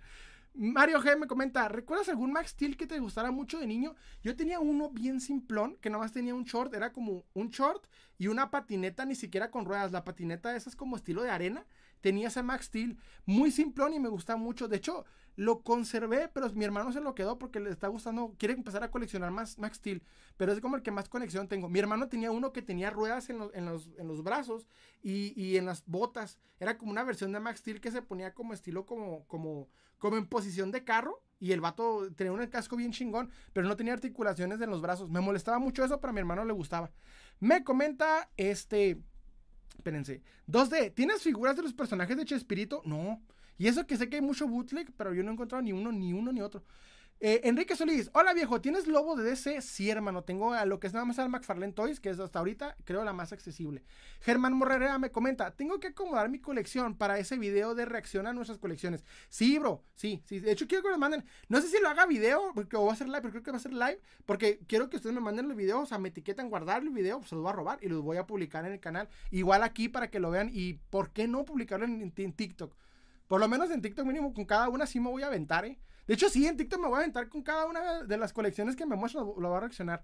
Mario G me comenta, ¿recuerdas algún Max Steel que te gustara mucho de niño? Yo tenía uno bien simplón, que nomás tenía un short, era como un short y una patineta ni siquiera con ruedas. La patineta esa es como estilo de arena. Tenía ese Max Steel, muy simplón y me gusta mucho. De hecho, lo conservé, pero mi hermano se lo quedó porque le está gustando, quiere empezar a coleccionar más Max Steel, pero es como el que más conexión tengo. Mi hermano tenía uno que tenía ruedas en, los, brazos y, en las botas. Era como una versión de Max Steel que se ponía como estilo como, como, como en posición de carro. Y el vato tenía un casco bien chingón, pero no tenía articulaciones en los brazos. Me molestaba mucho eso, pero a mi hermano le gustaba. Me comenta, este, espérense, 2D, ¿tienes figuras de los personajes de Chespirito? No. Y eso que sé que hay mucho bootleg, pero yo no he encontrado ni uno, ni uno, ni otro. Eh, Enrique Solís, hola viejo, ¿tienes lobo de DC? Sí, hermano, tengo a lo que es nada más al McFarlane Toys, que es hasta ahorita, creo, la más accesible. Germán Morrera me comenta, tengo que acomodar mi colección para ese video de reacción a nuestras colecciones. Sí, bro, sí, sí. De hecho, quiero que me manden, no sé si lo haga video, porque o va a ser live, pero creo que va a ser live, porque quiero que ustedes me manden los videos, o sea, me etiquetan guardar el video, pues se los voy a robar y los voy a publicar en el canal. Igual aquí para que lo vean y por qué no publicarlo en TikTok. Por lo menos en TikTok mínimo con cada una sí me voy a aventar, ¿eh? De hecho, sí, en TikTok me voy a aventar con cada una de las colecciones que me muestran, lo, voy a reaccionar.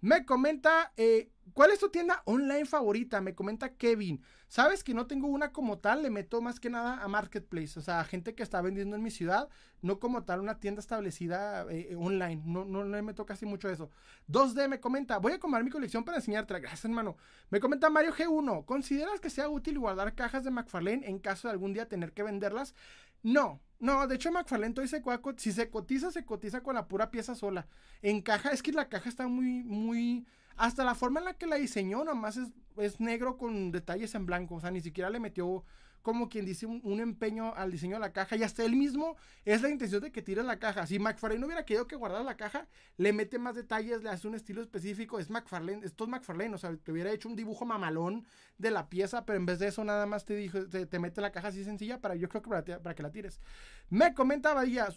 Me comenta, eh, ¿cuál es tu tienda online favorita? Me comenta Kevin. Sabes que no tengo una como tal, le meto más que nada a Marketplace, o sea, gente que está vendiendo en mi ciudad, no como tal una tienda establecida eh, eh, online, no, no, le meto casi mucho eso. 2D me comenta, voy a comprar mi colección para enseñarte, gracias hermano. Me comenta Mario G1, ¿consideras que sea útil guardar cajas de McFarlane en caso de algún día tener que venderlas? No, no, de hecho McFarlane se si se cotiza, se cotiza con la pura pieza sola. En caja, es que la caja está muy, muy... Hasta la forma en la que la diseñó, nomás es, es negro con detalles en blanco. O sea, ni siquiera le metió como quien dice, un, empeño al diseño de la caja. Y hasta él mismo es la intención de que tire la caja. Si McFarlane no hubiera querido que guardara la caja, le mete más detalles, le hace un estilo específico. Es McFarlane, esto es McFarlane. O sea, te hubiera hecho un dibujo mamalón de la pieza, pero en vez de eso, nada más te dijo, te, mete la caja así sencilla para yo creo que para, que la tires. Me comenta Badilla.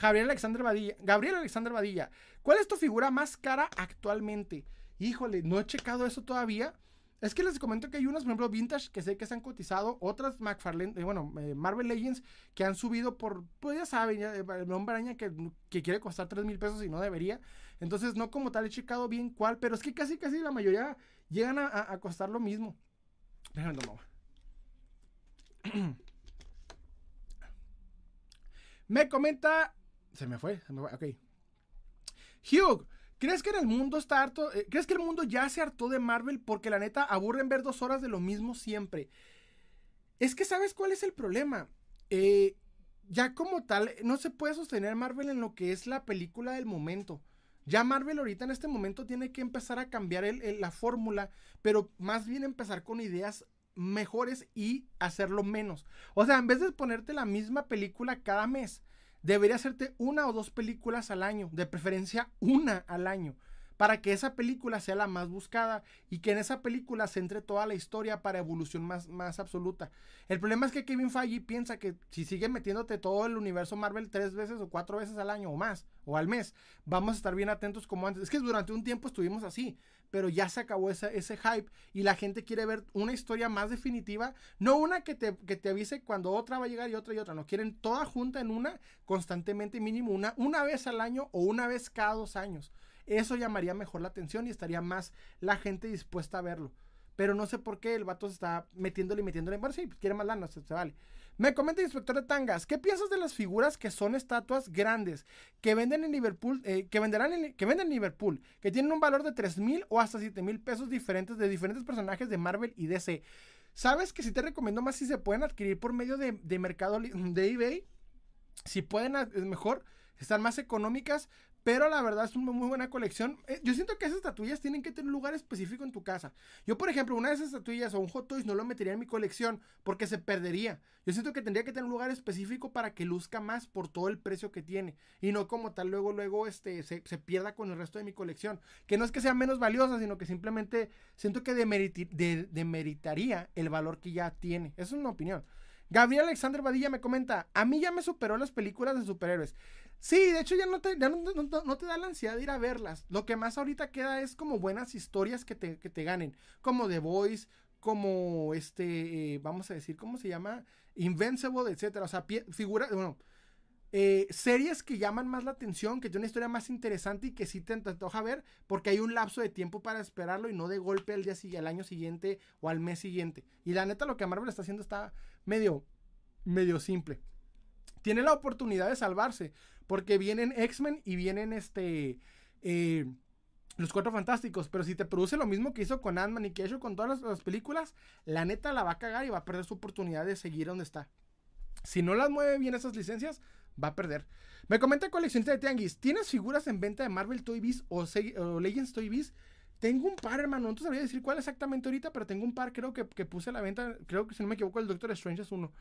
Gabriel Alexander Badilla. Gabriel Alexander Badilla. ¿Cuál es tu figura más cara actualmente? Híjole, no he checado eso todavía. Es que les comento que hay unas, por ejemplo, vintage que sé que se han cotizado, otras McFarlane, eh, bueno, eh, Marvel Legends que han subido por, pues ya saben, ya, eh, el hombre araña que, quiere costar 3 mil pesos y no debería. Entonces, no como tal he checado bien cuál, pero es que casi, casi la mayoría llegan a, costar lo mismo. Déjame tomar. me comenta. Se me fue, se me fue, ok. Hugh, ¿Crees que en el mundo está harto? Eh, ¿Crees que el mundo ya se hartó de Marvel? Porque la neta aburren ver dos horas de lo mismo siempre. Es que sabes cuál es el problema. Eh, ya como tal, no se puede sostener Marvel en lo que es la película del momento. Ya Marvel ahorita en este momento tiene que empezar a cambiar la fórmula, pero más bien empezar con ideas mejores y hacerlo menos. O sea, en vez de ponerte la misma película cada mes, debería hacerte una o dos películas al año, de preferencia una al año, para que esa película sea la más buscada y que en esa película se entre toda la historia para evolución más, más absoluta. El problema es que Kevin Feige piensa que si sigue metiéndote todo el universo Marvel tres veces o cuatro veces al año o más, o al mes, vamos a estar bien atentos como antes. Es que durante un tiempo estuvimos así, pero ya se acabó ese, ese hype y la gente quiere ver una historia más definitiva, no una que te, que te avise cuando otra va a llegar y otra y otra, no, quieren toda junta en una, constantemente mínimo una, una vez al año o una vez cada dos años. Eso llamaría mejor la atención y estaría más la gente dispuesta a verlo. Pero no sé por qué el vato se está metiéndole y metiéndole. Bueno, sí, quiere más lana, se, se vale. Me comenta el inspector de tangas, ¿qué piensas de las figuras que son estatuas grandes que venden en Liverpool, eh, que venderán en, que venden en Liverpool, que tienen un valor de 3 mil o hasta 7 mil pesos diferentes de diferentes personajes de Marvel y DC? ¿Sabes que si te recomiendo más si se pueden adquirir por medio de, de mercado de eBay? Si pueden, es mejor, están más económicas, Pero la verdad es una muy buena colección. Eh, yo siento que esas estatuillas tienen que tener un lugar específico en tu casa. Yo, por ejemplo, una de esas estatuillas o un Hot Toys no lo metería en mi colección porque se perdería. Yo siento que tendría que tener un lugar específico para que luzca más por todo el precio que tiene. Y no como tal luego, luego este, se, pierda con el resto de mi colección. Que no es que sea menos valiosa, sino que simplemente siento que demeritaría el valor que ya tiene. Esa es una opinión. Gabriel Alexander Badilla me comenta, a mí ya me superó las películas de superhéroes. Sí, de hecho ya no te, no, te da la ansiedad de ir a verlas. Lo que más ahorita queda es como buenas historias que te, que te ganen. Como The Voice, como este, eh, vamos a decir, ¿cómo se llama? Invincible, etcétera. O sea, figuras, bueno, eh, series que llaman más la atención, que tienen una historia más interesante y que sí te antoja ver, porque hay un lapso de tiempo para esperarlo y no de golpe al día al año siguiente o al mes siguiente. Y la neta, lo que Marvel está haciendo está medio, medio simple. Tiene la oportunidad de salvarse. Porque vienen X-Men y vienen este. Eh, los Cuatro Fantásticos. Pero si te produce lo mismo que hizo con Ant-Man y que con todas las, películas, la neta la va a cagar y va a perder su oportunidad de seguir donde está. Si no las mueve bien esas licencias, va a perder. Me comenta coleccionista de Tianguis, ¿tienes figuras en venta de Marvel Toy Biz o, Legends Toy Biz? Tengo un par, hermano. No sabría decir cuál exactamente ahorita, pero tengo un par, creo que, que puse a la venta. Creo que si no me equivoco, el Doctor Strange es uno.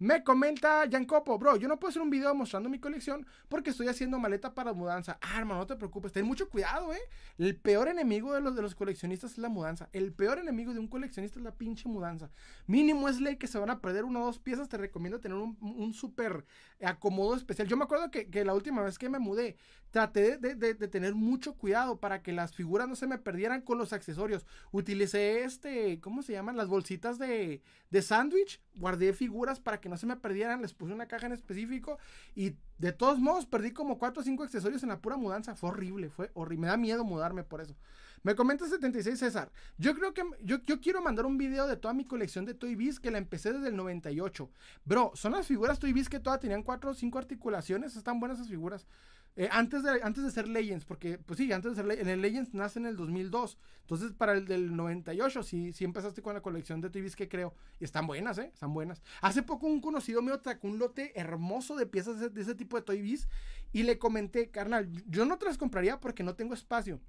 Me comenta Copo, bro, yo no puedo hacer un video mostrando mi colección porque estoy haciendo maleta para mudanza. Ah, no te preocupes, ten mucho cuidado, eh. El peor enemigo de los, de los coleccionistas es la mudanza. El peor enemigo de un coleccionista es la pinche mudanza. Mínimo es ley que se van a perder una o dos piezas. Te recomiendo tener un, un súper acomodo especial. Yo me acuerdo que, que, la última vez que me mudé, traté de, tener mucho cuidado para que las figuras no se me perdieran con los accesorios. Utilicé este, ¿cómo se llaman? Las bolsitas de, de sándwich. Guardé figuras para que no se me perdieran. Les puse una caja en específico. Y de todos modos, perdí como 4 o 5 accesorios en la pura mudanza. Fue horrible, fue horrible. Me da miedo mudarme por eso. Me comenta 76 César. Yo creo que yo, yo, quiero mandar un video de toda mi colección de Toy Biz que la empecé desde el 98. Bro, son las figuras Toy Biz que todas tenían 4 o 5 articulaciones. Están buenas esas figuras. Eh, antes, de, antes de ser Legends, porque, pues sí, antes de ser en el Legends nace en el 2002. Entonces, para el del 98, sí, sí empezaste con la colección de TVs que creo. Y están buenas, ¿eh? Están buenas. Hace poco un conocido mío sacó un lote hermoso de piezas de, ese tipo de Toy Y le comenté, carnal, yo no te las compraría porque no tengo espacio.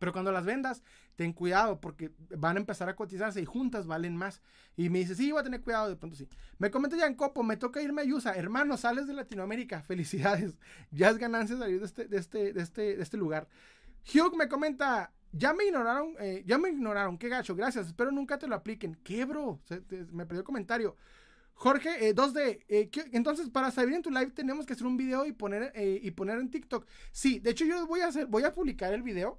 Pero cuando las vendas, ten cuidado porque van a empezar a cotizarse y juntas valen más. Y me dice, sí, voy a tener cuidado, de pronto sí. Me comenta ya en Copo, me toca irme a Yusa. Hermano, sales de Latinoamérica, felicidades. Ya es ganancia salir de este, de este, de este, de este lugar. Hugh me comenta, ya me ignoraron, eh, ya me ignoraron, qué gacho, gracias, espero nunca te lo apliquen. ¿Qué, bro? me perdió el comentario. Jorge, 2D, eh, eh, entonces para salir en tu live tenemos que hacer un video y poner, y poner en TikTok. Sí, de hecho yo voy a hacer, voy a publicar el video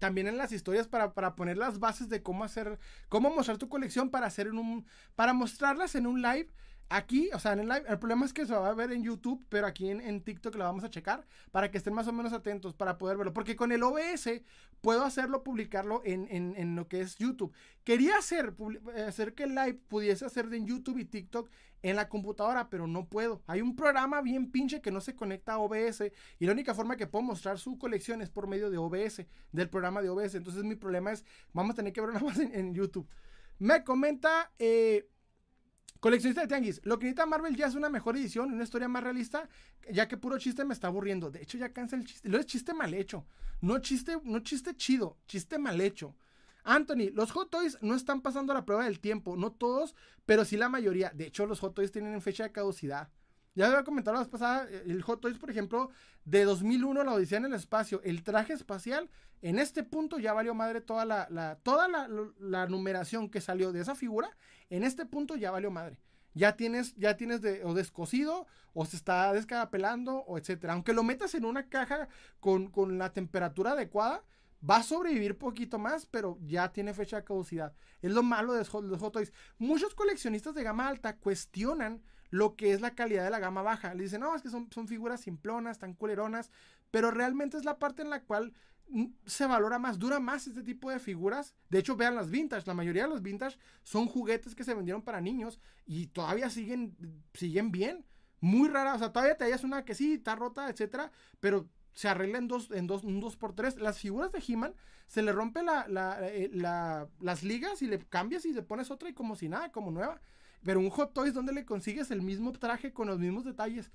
también en las historias para, para, poner las bases de cómo hacer, cómo mostrar tu colección para hacer en un, para mostrarlas en un live Aquí, o sea, en el live, el problema es que se va a ver en YouTube, pero aquí en, TikTok lo vamos a checar para que estén más o menos atentos para poder verlo. Porque con el OBS puedo hacerlo, publicarlo en, en, lo que es YouTube. Quería hacer, hacer que el live pudiese hacer de en YouTube y TikTok en la computadora, pero no puedo. Hay un programa bien pinche que no se conecta a OBS y la única forma que puedo mostrar su colección es por medio de OBS, del programa de OBS. Entonces mi problema es, vamos a tener que verlo nada más en, YouTube. Me comenta... Eh, Coleccionista de Tianguis. Lo que necesita Marvel ya es una mejor edición, una historia más realista, ya que puro chiste me está aburriendo. De hecho, ya cansa el chiste. Lo es chiste mal hecho. No chiste, no chiste chido, chiste mal hecho. Anthony, los Hot Toys no están pasando la prueba del tiempo. No todos, pero sí la mayoría. De hecho, los Hot Toys tienen fecha de caducidad. Ya había comentado la vez pasada, el Hot Toys, por ejemplo, de 2001, la Odisea en el espacio, el traje espacial, en este punto ya valió madre toda la, toda la, numeración que salió de esa figura, en este punto ya valió madre. Ya tienes, ya tienes o descosido, o se está descarapelando, o etcétera. Aunque lo metas en una caja con, con la temperatura adecuada, va a sobrevivir poquito más, pero ya tiene fecha de caducidad. Es lo malo de los Hot Toys. Muchos coleccionistas de gama alta cuestionan lo que es la calidad de la gama baja. Le dicen, no, es que son, son figuras simplonas, tan culeronas, pero realmente es la parte en la cual se valora más, dura más este tipo de figuras. De hecho, vean las vintage. La mayoría de los vintage son juguetes que se vendieron para niños y todavía siguen, siguen bien. Muy rara, o sea, todavía te hallas una que sí, está rota, etcétera, pero se arregla en dos, en dos, un 2x3. Las figuras de He-Man se le rompe eh, la, las ligas y le cambias y le pones otra y como si nada, como nueva. Pero un Hot Toys, donde le consigues el mismo traje con los mismos detalles?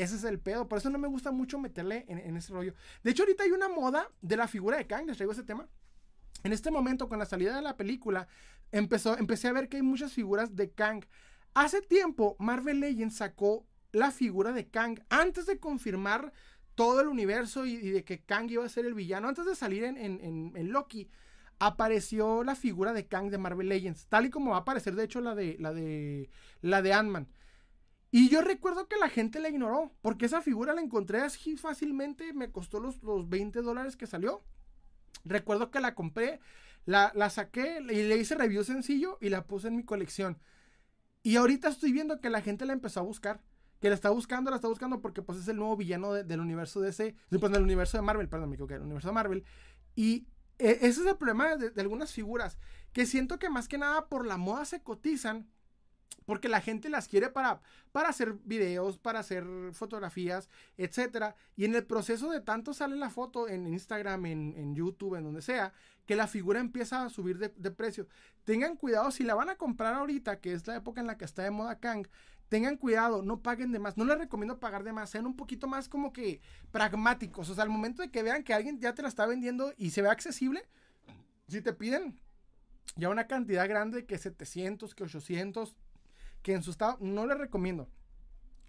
Ese es el pedo. Por eso no me gusta mucho meterle en, ese rollo. De hecho, ahorita hay una moda de la figura de Kang. Les traigo ese tema. En este momento, con la salida de la película, empezó, empecé a ver que hay muchas figuras de Kang. Hace tiempo, Marvel Legends sacó la figura de Kang antes de confirmar todo el universo y, de que Kang iba a ser el villano. Antes de salir en, en, Loki, apareció la figura de Kang de Marvel Legends, tal y como va a aparecer, de hecho, la de, la de, la de Ant-Man. Y yo recuerdo que la gente la ignoró, porque esa figura la encontré así fácilmente, me costó los, los 20 dólares que salió. Recuerdo que la compré, la, la saqué y le hice review sencillo y la puse en mi colección. Y ahorita estoy viendo que la gente la empezó a buscar. Que la está buscando, la está buscando porque pues es el nuevo villano del universo de ese, pues del universo de Marvel, perdón, me equivoqué, el universo de Marvel. Y e, ese es el problema de, de, algunas figuras, que siento que más que nada por la moda se cotizan porque la gente las quiere para, para hacer videos, para hacer fotografías, etc. Y en el proceso de tanto sale la foto en Instagram, en, YouTube, en donde sea, que la figura empieza a subir de, precio. Tengan cuidado, si la van a comprar ahorita, que es la época en la que está de moda Kang, tengan cuidado, no paguen de más. No les recomiendo pagar de más, sean un poquito más como que pragmáticos. O sea, al momento de que vean que alguien ya te la está vendiendo y se ve accesible, si te piden ya una cantidad grande que 700, que 800, que en su estado no le recomiendo.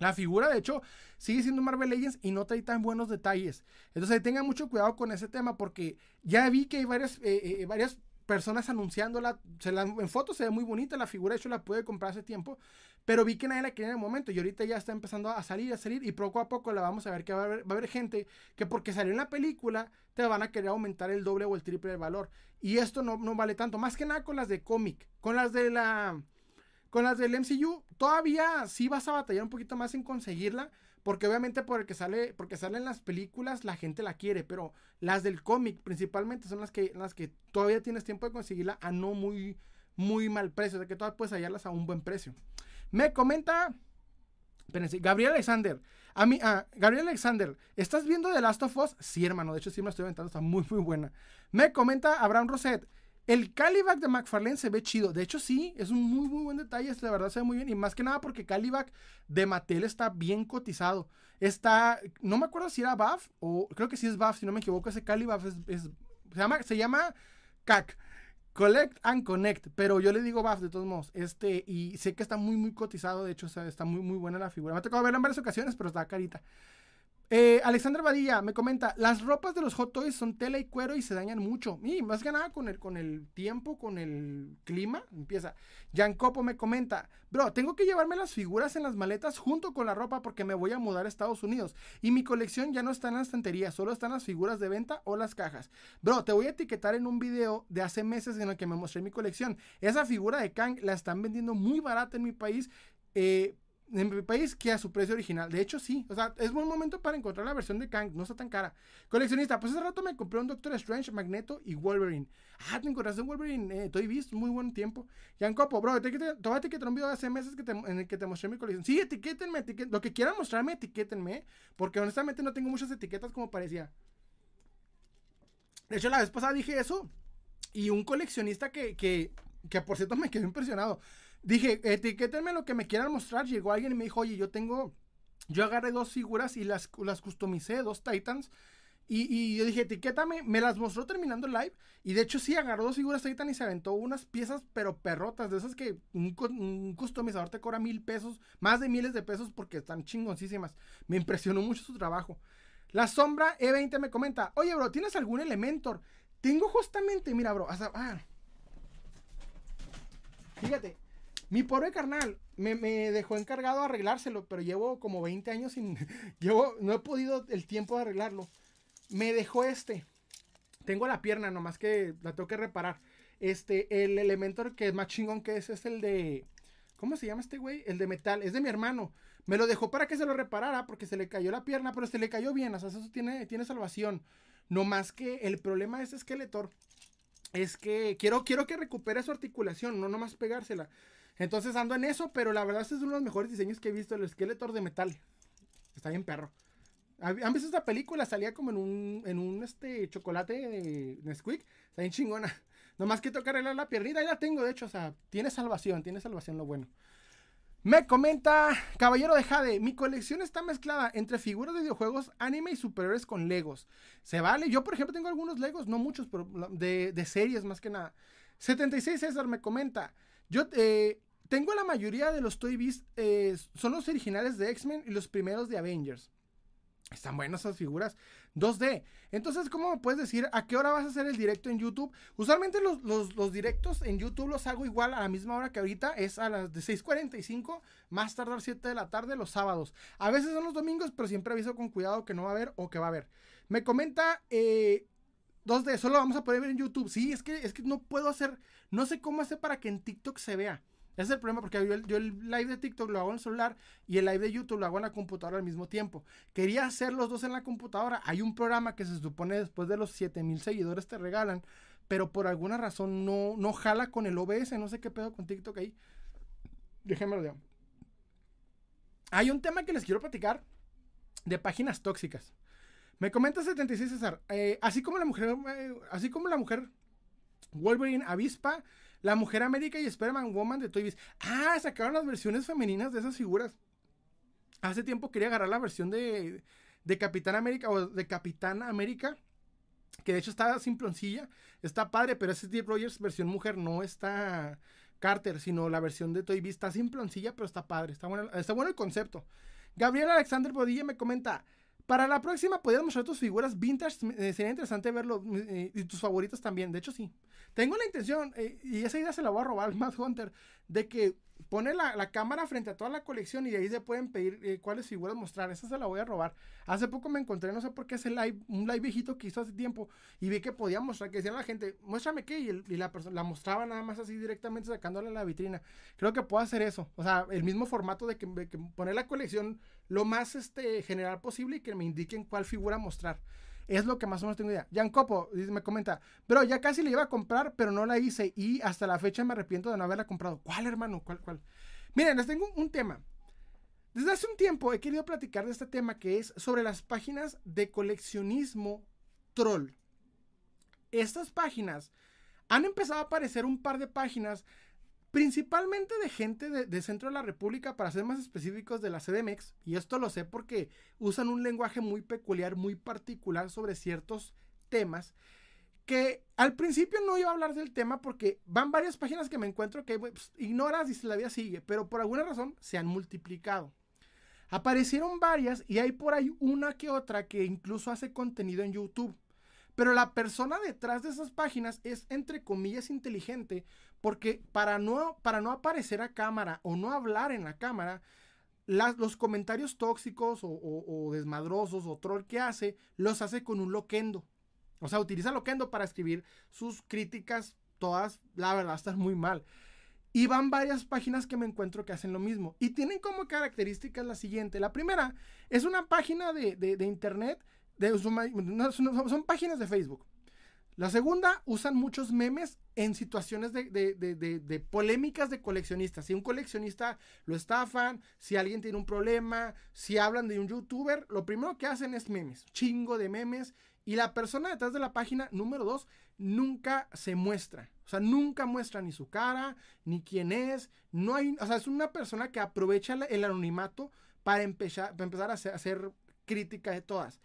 La figura, de hecho, sigue siendo Marvel Legends y no trae tan buenos detalles. Entonces, tengan mucho cuidado con ese tema porque ya vi que hay varias, eh, eh, varias personas anunciándola. Se la, en fotos se ve muy bonita la figura, de hecho la pude comprar hace tiempo, pero vi que nadie la quería en el momento y ahorita ya está empezando a salir, a salir y poco a poco la vamos a ver que va a haber, gente que porque salió en la película te van a querer aumentar el doble o el triple de valor. Y esto no, no vale tanto, más que nada con las de cómic, con las de la con las del MCU, todavía sí vas a batallar un poquito más en conseguirla. Porque obviamente por el que sale, porque salen las películas, la gente la quiere. Pero las del cómic principalmente son las que, las que todavía tienes tiempo de conseguirla a no muy, muy mal precio. De que todavía puedes hallarlas a un buen precio. Me comenta. Gabriel Alexander. A mí, ah, Gabriel Alexander, ¿estás viendo The Last of Us? Sí, hermano, de hecho sí me estoy aventando, está muy, muy buena. Me comenta Abraham Roset. El Calibac de McFarlane se ve chido. De hecho, sí, es un muy, buen detalle. La verdad se ve muy bien. Y más que nada porque Calibac de Mattel está bien cotizado. Está, no me acuerdo si era BAF o creo que sí es BAF, si no me equivoco. Ese Calibac es, se, llama, se llama CAC. Collect and Connect, pero yo le digo BAF de todos modos. Este, y sé que está muy, muy cotizado. De hecho, está muy, muy buena la figura. Me ha tocado verla en varias ocasiones, pero está carita. Eh, Alexandra Badilla me comenta, las ropas de los Hot Toys son tela y cuero y se dañan mucho. Y más que nada con el, con el tiempo, con el clima, empieza. Jan me comenta, bro, tengo que llevarme las figuras en las maletas junto con la ropa porque me voy a mudar a Estados Unidos. Y mi colección ya no está en la estantería, solo están las figuras de venta o las cajas. Bro, te voy a etiquetar en un video de hace meses en el que me mostré mi colección. Esa figura de Kang la están vendiendo muy barata en mi país. Eh, en mi país que a su precio original. De hecho, sí. O sea, es buen momento para encontrar la versión de Kang. No está tan cara. Coleccionista, pues hace rato me compré un Doctor Strange, Magneto y Wolverine. Ah, te encontraste un Wolverine. Eh, estoy visto, muy buen tiempo. Jan Copo, bro, te, te, voy un video de hace meses que en el que te mostré mi colección. Sí, etiquétenme, etiquétenme. Lo que quieran mostrarme, etiquétenme. Porque honestamente no tengo muchas etiquetas como parecía. De hecho, la vez pasada dije eso. Y un coleccionista que, que, que por cierto me quedó impresionado. Dije, etiquétenme lo que me quieran mostrar. Llegó alguien y me dijo, oye, yo tengo, yo agarré dos figuras y las, las customicé, dos Titans. Y, yo dije, etiquétame, me las mostró terminando el live. Y de hecho sí, agarró dos figuras Titan y se aventó unas piezas, pero perrotas, de esas que un, un customizador te cobra mil pesos, más de miles de pesos porque están chingoncísimas. Me impresionó mucho su trabajo. La sombra E20 me comenta, oye bro, ¿tienes algún Elementor? Tengo justamente, mira bro, hasta... Ah, fíjate, mi pobre carnal me, dejó encargado de arreglárselo, pero llevo como 20 años sin. llevo, no he podido el tiempo de arreglarlo. Me dejó este. Tengo la pierna, nomás que la tengo que reparar. Este, el elemento que es más chingón que es, es el de. ¿Cómo se llama este güey? El de metal. Es de mi hermano. Me lo dejó para que se lo reparara porque se le cayó la pierna, pero se le cayó bien. O sea, eso tiene, tiene salvación. No más que el problema de ese esqueletor es que quiero, quiero que recupere su articulación, no nomás pegársela. Entonces ando en eso, pero la verdad es uno de los mejores diseños que he visto, el Skeletor de metal. Está bien perro. ¿Han visto esta película? Salía como en un, en un este, chocolate de Nesquik. Está bien chingona. Nomás que toca arreglar la piernita. Ahí la tengo, de hecho. O sea, tiene salvación, tiene salvación lo bueno. Me comenta Caballero de Jade, mi colección está mezclada entre figuras de videojuegos, anime y superiores con Legos. Se vale, yo por ejemplo tengo algunos Legos, no muchos, pero de, de series más que nada. 76 César me comenta, yo eh, tengo la mayoría de los Toy Biz, eh, son los originales de X-Men y los primeros de Avengers. Están buenas esas figuras 2D. Entonces, ¿cómo me puedes decir a qué hora vas a hacer el directo en YouTube? Usualmente los, directos en YouTube los hago igual a la misma hora que ahorita, es a las de 6.45, más tardar 7 de la tarde los sábados. A veces son los domingos, pero siempre aviso con cuidado que no va a haber o que va a haber. Me comenta eh, 2D, solo vamos a poder ver en YouTube. Sí, es que, es que no puedo hacer, no sé cómo hacer para que en TikTok se vea. Ese es el problema porque yo, el live de TikTok lo hago en el celular y el live de YouTube lo hago en la computadora al mismo tiempo. Quería hacer los dos en la computadora. Hay un programa que se supone después de los 7000 seguidores te regalan, pero por alguna razón no, no jala con el OBS. No sé qué pedo con TikTok ahí. Déjenme lo Hay un tema que les quiero platicar de páginas tóxicas. Me comenta 76 César, eh, así como la mujer, eh, así como la mujer Wolverine Avispa la Mujer América y Spider-Man Woman de Toy Biz. Ah, sacaron las versiones femeninas de esas figuras. Hace tiempo quería agarrar la versión de, de Capitán América o de Capitán América. Que de hecho está simploncilla. Está padre, pero ese Steve Rogers versión mujer no está Carter, sino la versión de Toy Biz. Está simploncilla, pero está padre. Está bueno, está bueno el concepto. Gabriel Alexander Bodilla me comenta. Para la próxima, ¿podrías mostrar tus figuras vintage? Eh, sería interesante verlo. Eh, y tus favoritos también. De hecho, sí. Tengo la intención, eh, y esa idea se la voy a robar al Matt Hunter, de que pone la, cámara frente a toda la colección y de ahí se pueden pedir eh, cuáles figuras mostrar. Esa se la voy a robar. Hace poco me encontré, no sé por qué, ese live, un live viejito que hizo hace tiempo y vi que podía mostrar, que decía la gente, muéstrame qué, y, la persona la mostraba nada más así directamente sacándola a la vitrina. Creo que puedo hacer eso. O sea, el mismo formato de que, que poner la colección lo más este, general posible y que me indiquen cuál figura mostrar. Es lo que más o menos tengo idea. Jan Copo me comenta, pero ya casi le iba a comprar, pero no la hice y hasta la fecha me arrepiento de no haberla comprado. ¿Cuál, hermano? ¿Cuál, cuál? Miren, les tengo un tema. Desde hace un tiempo he querido platicar de este tema que es sobre las páginas de coleccionismo troll. Estas páginas han empezado a aparecer un par de páginas principalmente de gente de, centro de la República, para ser más específicos de la CDMX, y esto lo sé porque usan un lenguaje muy peculiar, muy particular sobre ciertos temas, que al principio no iba a hablar del tema porque van varias páginas que me encuentro que pues, ignoras y la vida sigue, pero por alguna razón se han multiplicado. Aparecieron varias y hay por ahí una que otra que incluso hace contenido en YouTube. Pero la persona detrás de esas páginas es entre comillas inteligente porque para no, para no aparecer a cámara o no hablar en la cámara, los comentarios tóxicos o, desmadrosos o troll que hace, los hace con un loquendo. O sea, utiliza loquendo para escribir sus críticas, todas, la verdad, están muy mal. Y van varias páginas que me encuentro que hacen lo mismo. Y tienen como características la siguiente. La primera es una página de, internet, de, son páginas de Facebook. La segunda, usan muchos memes en situaciones de, polémicas de coleccionistas. Si un coleccionista lo estafan, si alguien tiene un problema, si hablan de un youtuber, lo primero que hacen es memes, chingo de memes. Y la persona detrás de la página número dos nunca se muestra. O sea, nunca muestra ni su cara, ni quién es. No hay, o sea, es una persona que aprovecha el anonimato para empezar, para empezar a hacer crítica de todas.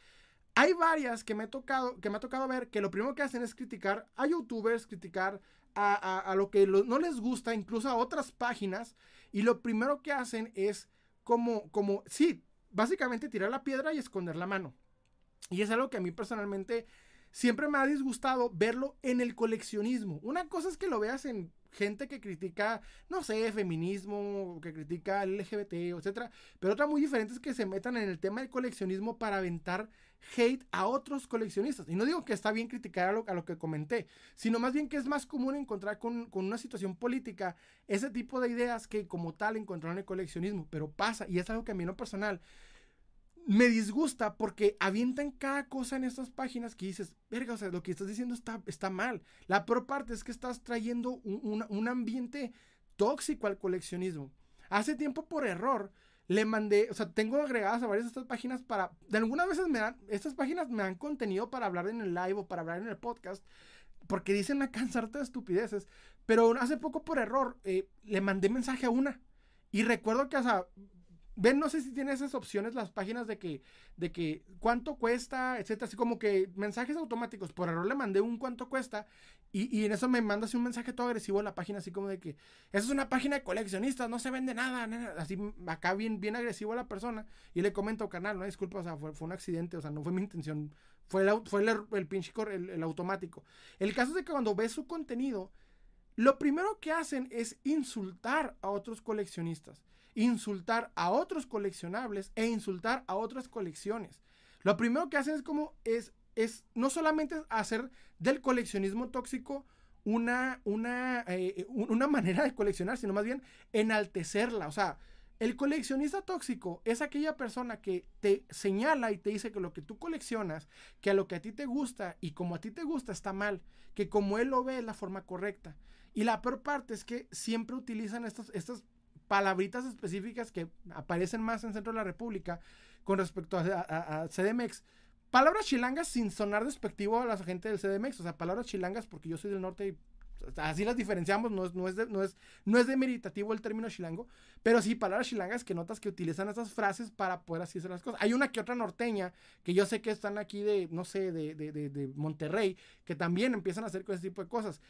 Hay varias que me, he tocado, que me ha tocado ver que lo primero que hacen es criticar a youtubers, criticar a, lo que no les gusta, incluso a otras páginas. Y lo primero que hacen es como, como, sí, básicamente tirar la piedra y esconder la mano. Y es algo que a mí personalmente siempre me ha disgustado verlo en el coleccionismo. Una cosa es que lo veas en gente que critica, no sé, feminismo, que critica LGBT, etcétera, pero otra muy diferente es que se metan en el tema del coleccionismo para aventar hate a otros coleccionistas. Y no digo que está bien criticar a lo, a lo que comenté, sino más bien que es más común encontrar con, con, una situación política ese tipo de ideas que como tal encontrar en el coleccionismo, pero pasa, y es algo que a mí en lo personal me disgusta porque avientan cada cosa en estas páginas que dices, verga, o sea, lo que estás diciendo está, está mal. La peor parte es que estás trayendo un, un ambiente tóxico al coleccionismo. Hace tiempo por error le mandé, o sea, tengo agregadas a varias de estas páginas para, de algunas veces me dan, estas páginas me dan contenido para hablar en el live o para hablar en el podcast, porque dicen a cansarte de estupideces, pero hace poco por error eh, le mandé mensaje a una Y recuerdo que, o sea, ven, no sé si tiene esas opciones las páginas de que, de que cuánto cuesta, etcétera, así como que mensajes automáticos. Por error le mandé un cuánto cuesta y, y en eso me manda así un mensaje todo agresivo a la página, así como de que esa es una página de coleccionistas, no se vende nada, nada", así acá bien, bien agresivo a la persona y le comento, canal, no disculpa, o sea, fue, fue un accidente, o sea, no fue mi intención, fue el, fue el, el pinche el, el automático. El caso es de que cuando ves su contenido, lo primero que hacen es insultar a otros coleccionistas, insultar a otros coleccionables e insultar a otras colecciones. Lo primero que hacen es como es, es no solamente hacer del coleccionismo tóxico una, una, eh, un- una manera de coleccionar, sino más bien enaltecerla. O sea, el coleccionista tóxico es aquella persona que te señala y te dice que lo que tú coleccionas, que a lo que a ti te gusta y como a ti te gusta está mal, que como él lo ve es la forma correcta. Y la peor parte es que siempre utilizan estas, estas palabritas específicas que aparecen más en Centro de la República con respecto a, a- a CDMX. Palabras chilangas sin sonar despectivo a la gente del CDMX, o sea, palabras chilangas porque yo soy del norte y así las diferenciamos, no es, no es, de, no es, no es demeritativo el término chilango, pero sí palabras chilangas que notas que utilizan estas frases para poder así hacer las cosas. Hay una que otra norteña que yo sé que están aquí de, no sé, de, de, de, Monterrey, que también empiezan a hacer ese tipo de cosas.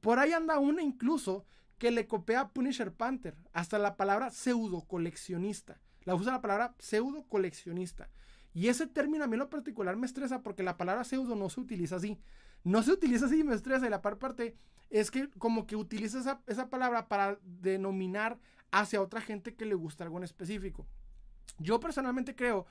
Por ahí anda una incluso que le copia a Punisher Panther, hasta la palabra pseudo coleccionista. La usa la palabra pseudo coleccionista. Y ese término a mí en lo particular me estresa porque la palabra pseudo no se utiliza así. No se utiliza así y me estresa. Y la par parte es que como que utiliza esa, esa palabra para denominar hacia otra gente que le gusta algo en específico. Yo personalmente creo,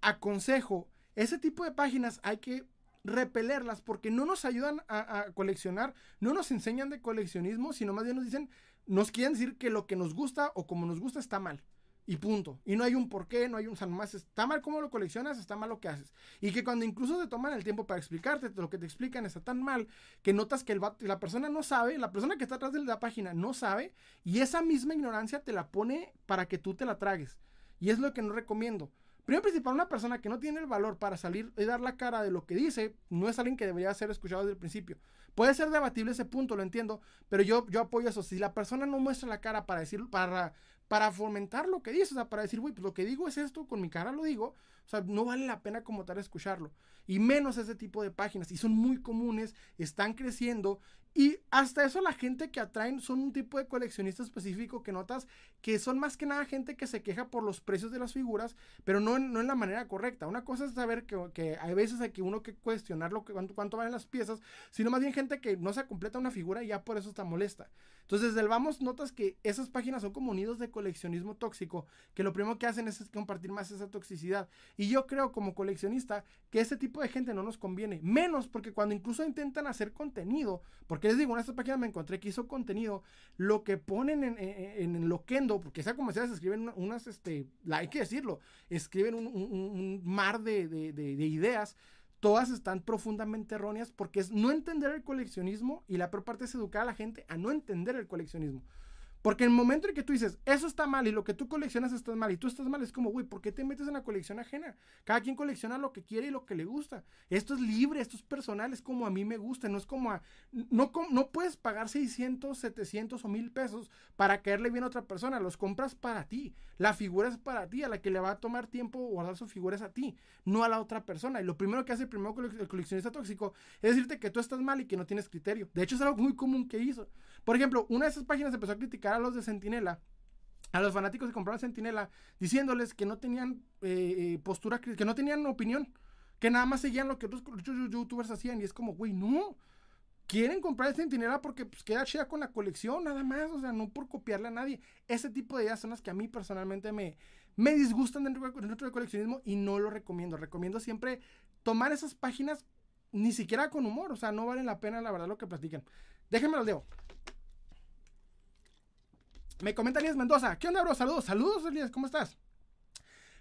aconsejo, ese tipo de páginas hay que repelerlas porque no nos ayudan a coleccionar, no nos enseñan de coleccionismo, sino más bien nos dicen, nos quieren decir que lo que nos gusta o como nos gusta está mal. Y punto. Y no hay un porqué, no hay un, o sea, nomás está mal cómo lo coleccionas, está mal lo que haces. Y que cuando incluso te toman el tiempo para explicarte, lo que te explican está tan mal que notas que el la persona no sabe, la persona que está atrás de la página no sabe, y esa misma ignorancia te la pone para que tú te la tragues. Y es lo que no recomiendo. Primero principal, una persona que no tiene el valor para salir y dar la cara de lo que dice, no es alguien que debería ser escuchado desde el principio. Puede ser debatible ese punto, lo entiendo, pero yo, yo apoyo eso. Si la persona no muestra la cara para decir, para, para fomentar lo que dice, o sea, para decir, güey, pues lo que digo es esto, con mi cara lo digo, o sea, no vale la pena como tal escucharlo. Y menos ese tipo de páginas. Y son muy comunes, están creciendo. Y hasta eso la gente que atraen son un tipo de coleccionista específico que notas que son más que nada gente que se queja por los precios de las figuras, pero no en, no en la manera correcta. Una cosa es saber que, que hay veces hay que uno que cuestionar lo que, cuánto, cuánto valen las piezas, sino más bien gente que no se completa una figura y ya por eso está molesta. Entonces, desde el vamos notas que esas páginas son como nidos de coleccionismo tóxico, que lo primero que hacen es compartir más esa toxicidad. Y yo creo como coleccionista que ese tipo de gente no nos conviene, menos porque cuando incluso intentan hacer contenido, porque les digo, en esta página me encontré que hizo contenido, lo que ponen en, en, en Loquendo, porque sea como sea, se escriben una- unas, este, hay que decirlo, escriben un, un- un mar de, de- de- de ideas, todas están profundamente erróneas porque es no entender el coleccionismo y la peor parte es educar a la gente a no entender el coleccionismo. Porque el momento en que tú dices, eso está mal y lo que tú coleccionas está mal y tú estás mal, es como, güey, ¿por qué te metes en la colección ajena? Cada quien colecciona lo que quiere y lo que le gusta. Esto es libre, esto es personal, es como a mí me gusta, no es como a... No, no puedes pagar 600, 700 o 1000 pesos para caerle bien a otra persona, los compras para ti. La figura es para ti, a la que le va a tomar tiempo guardar su figura es a ti, no a la otra persona. Y lo primero que hace primero el coleccionista tóxico es decirte que tú estás mal y que no tienes criterio. De hecho, es algo muy común que hizo. Por ejemplo, una de esas páginas empezó a criticar a los de Centinela, a los fanáticos que compraron Centinela, diciéndoles que no tenían eh, eh, postura, que no tenían opinión, que nada más seguían lo que otros youtubers hacían. Y es como, güey, no. Quieren comprar el Centinela porque pues, queda chida con la colección, nada más, o sea, no por copiarle a nadie. Ese tipo de ideas son las que a mí personalmente me, me disgustan dentro, de- dentro del coleccionismo y no lo recomiendo. Recomiendo siempre tomar esas páginas ni siquiera con humor, o sea, no valen la pena la verdad lo que platican. Déjenme los leo. Me comenta Elías Mendoza. ¿Qué onda, bro? Saludos, saludos, Elías, ¿cómo estás?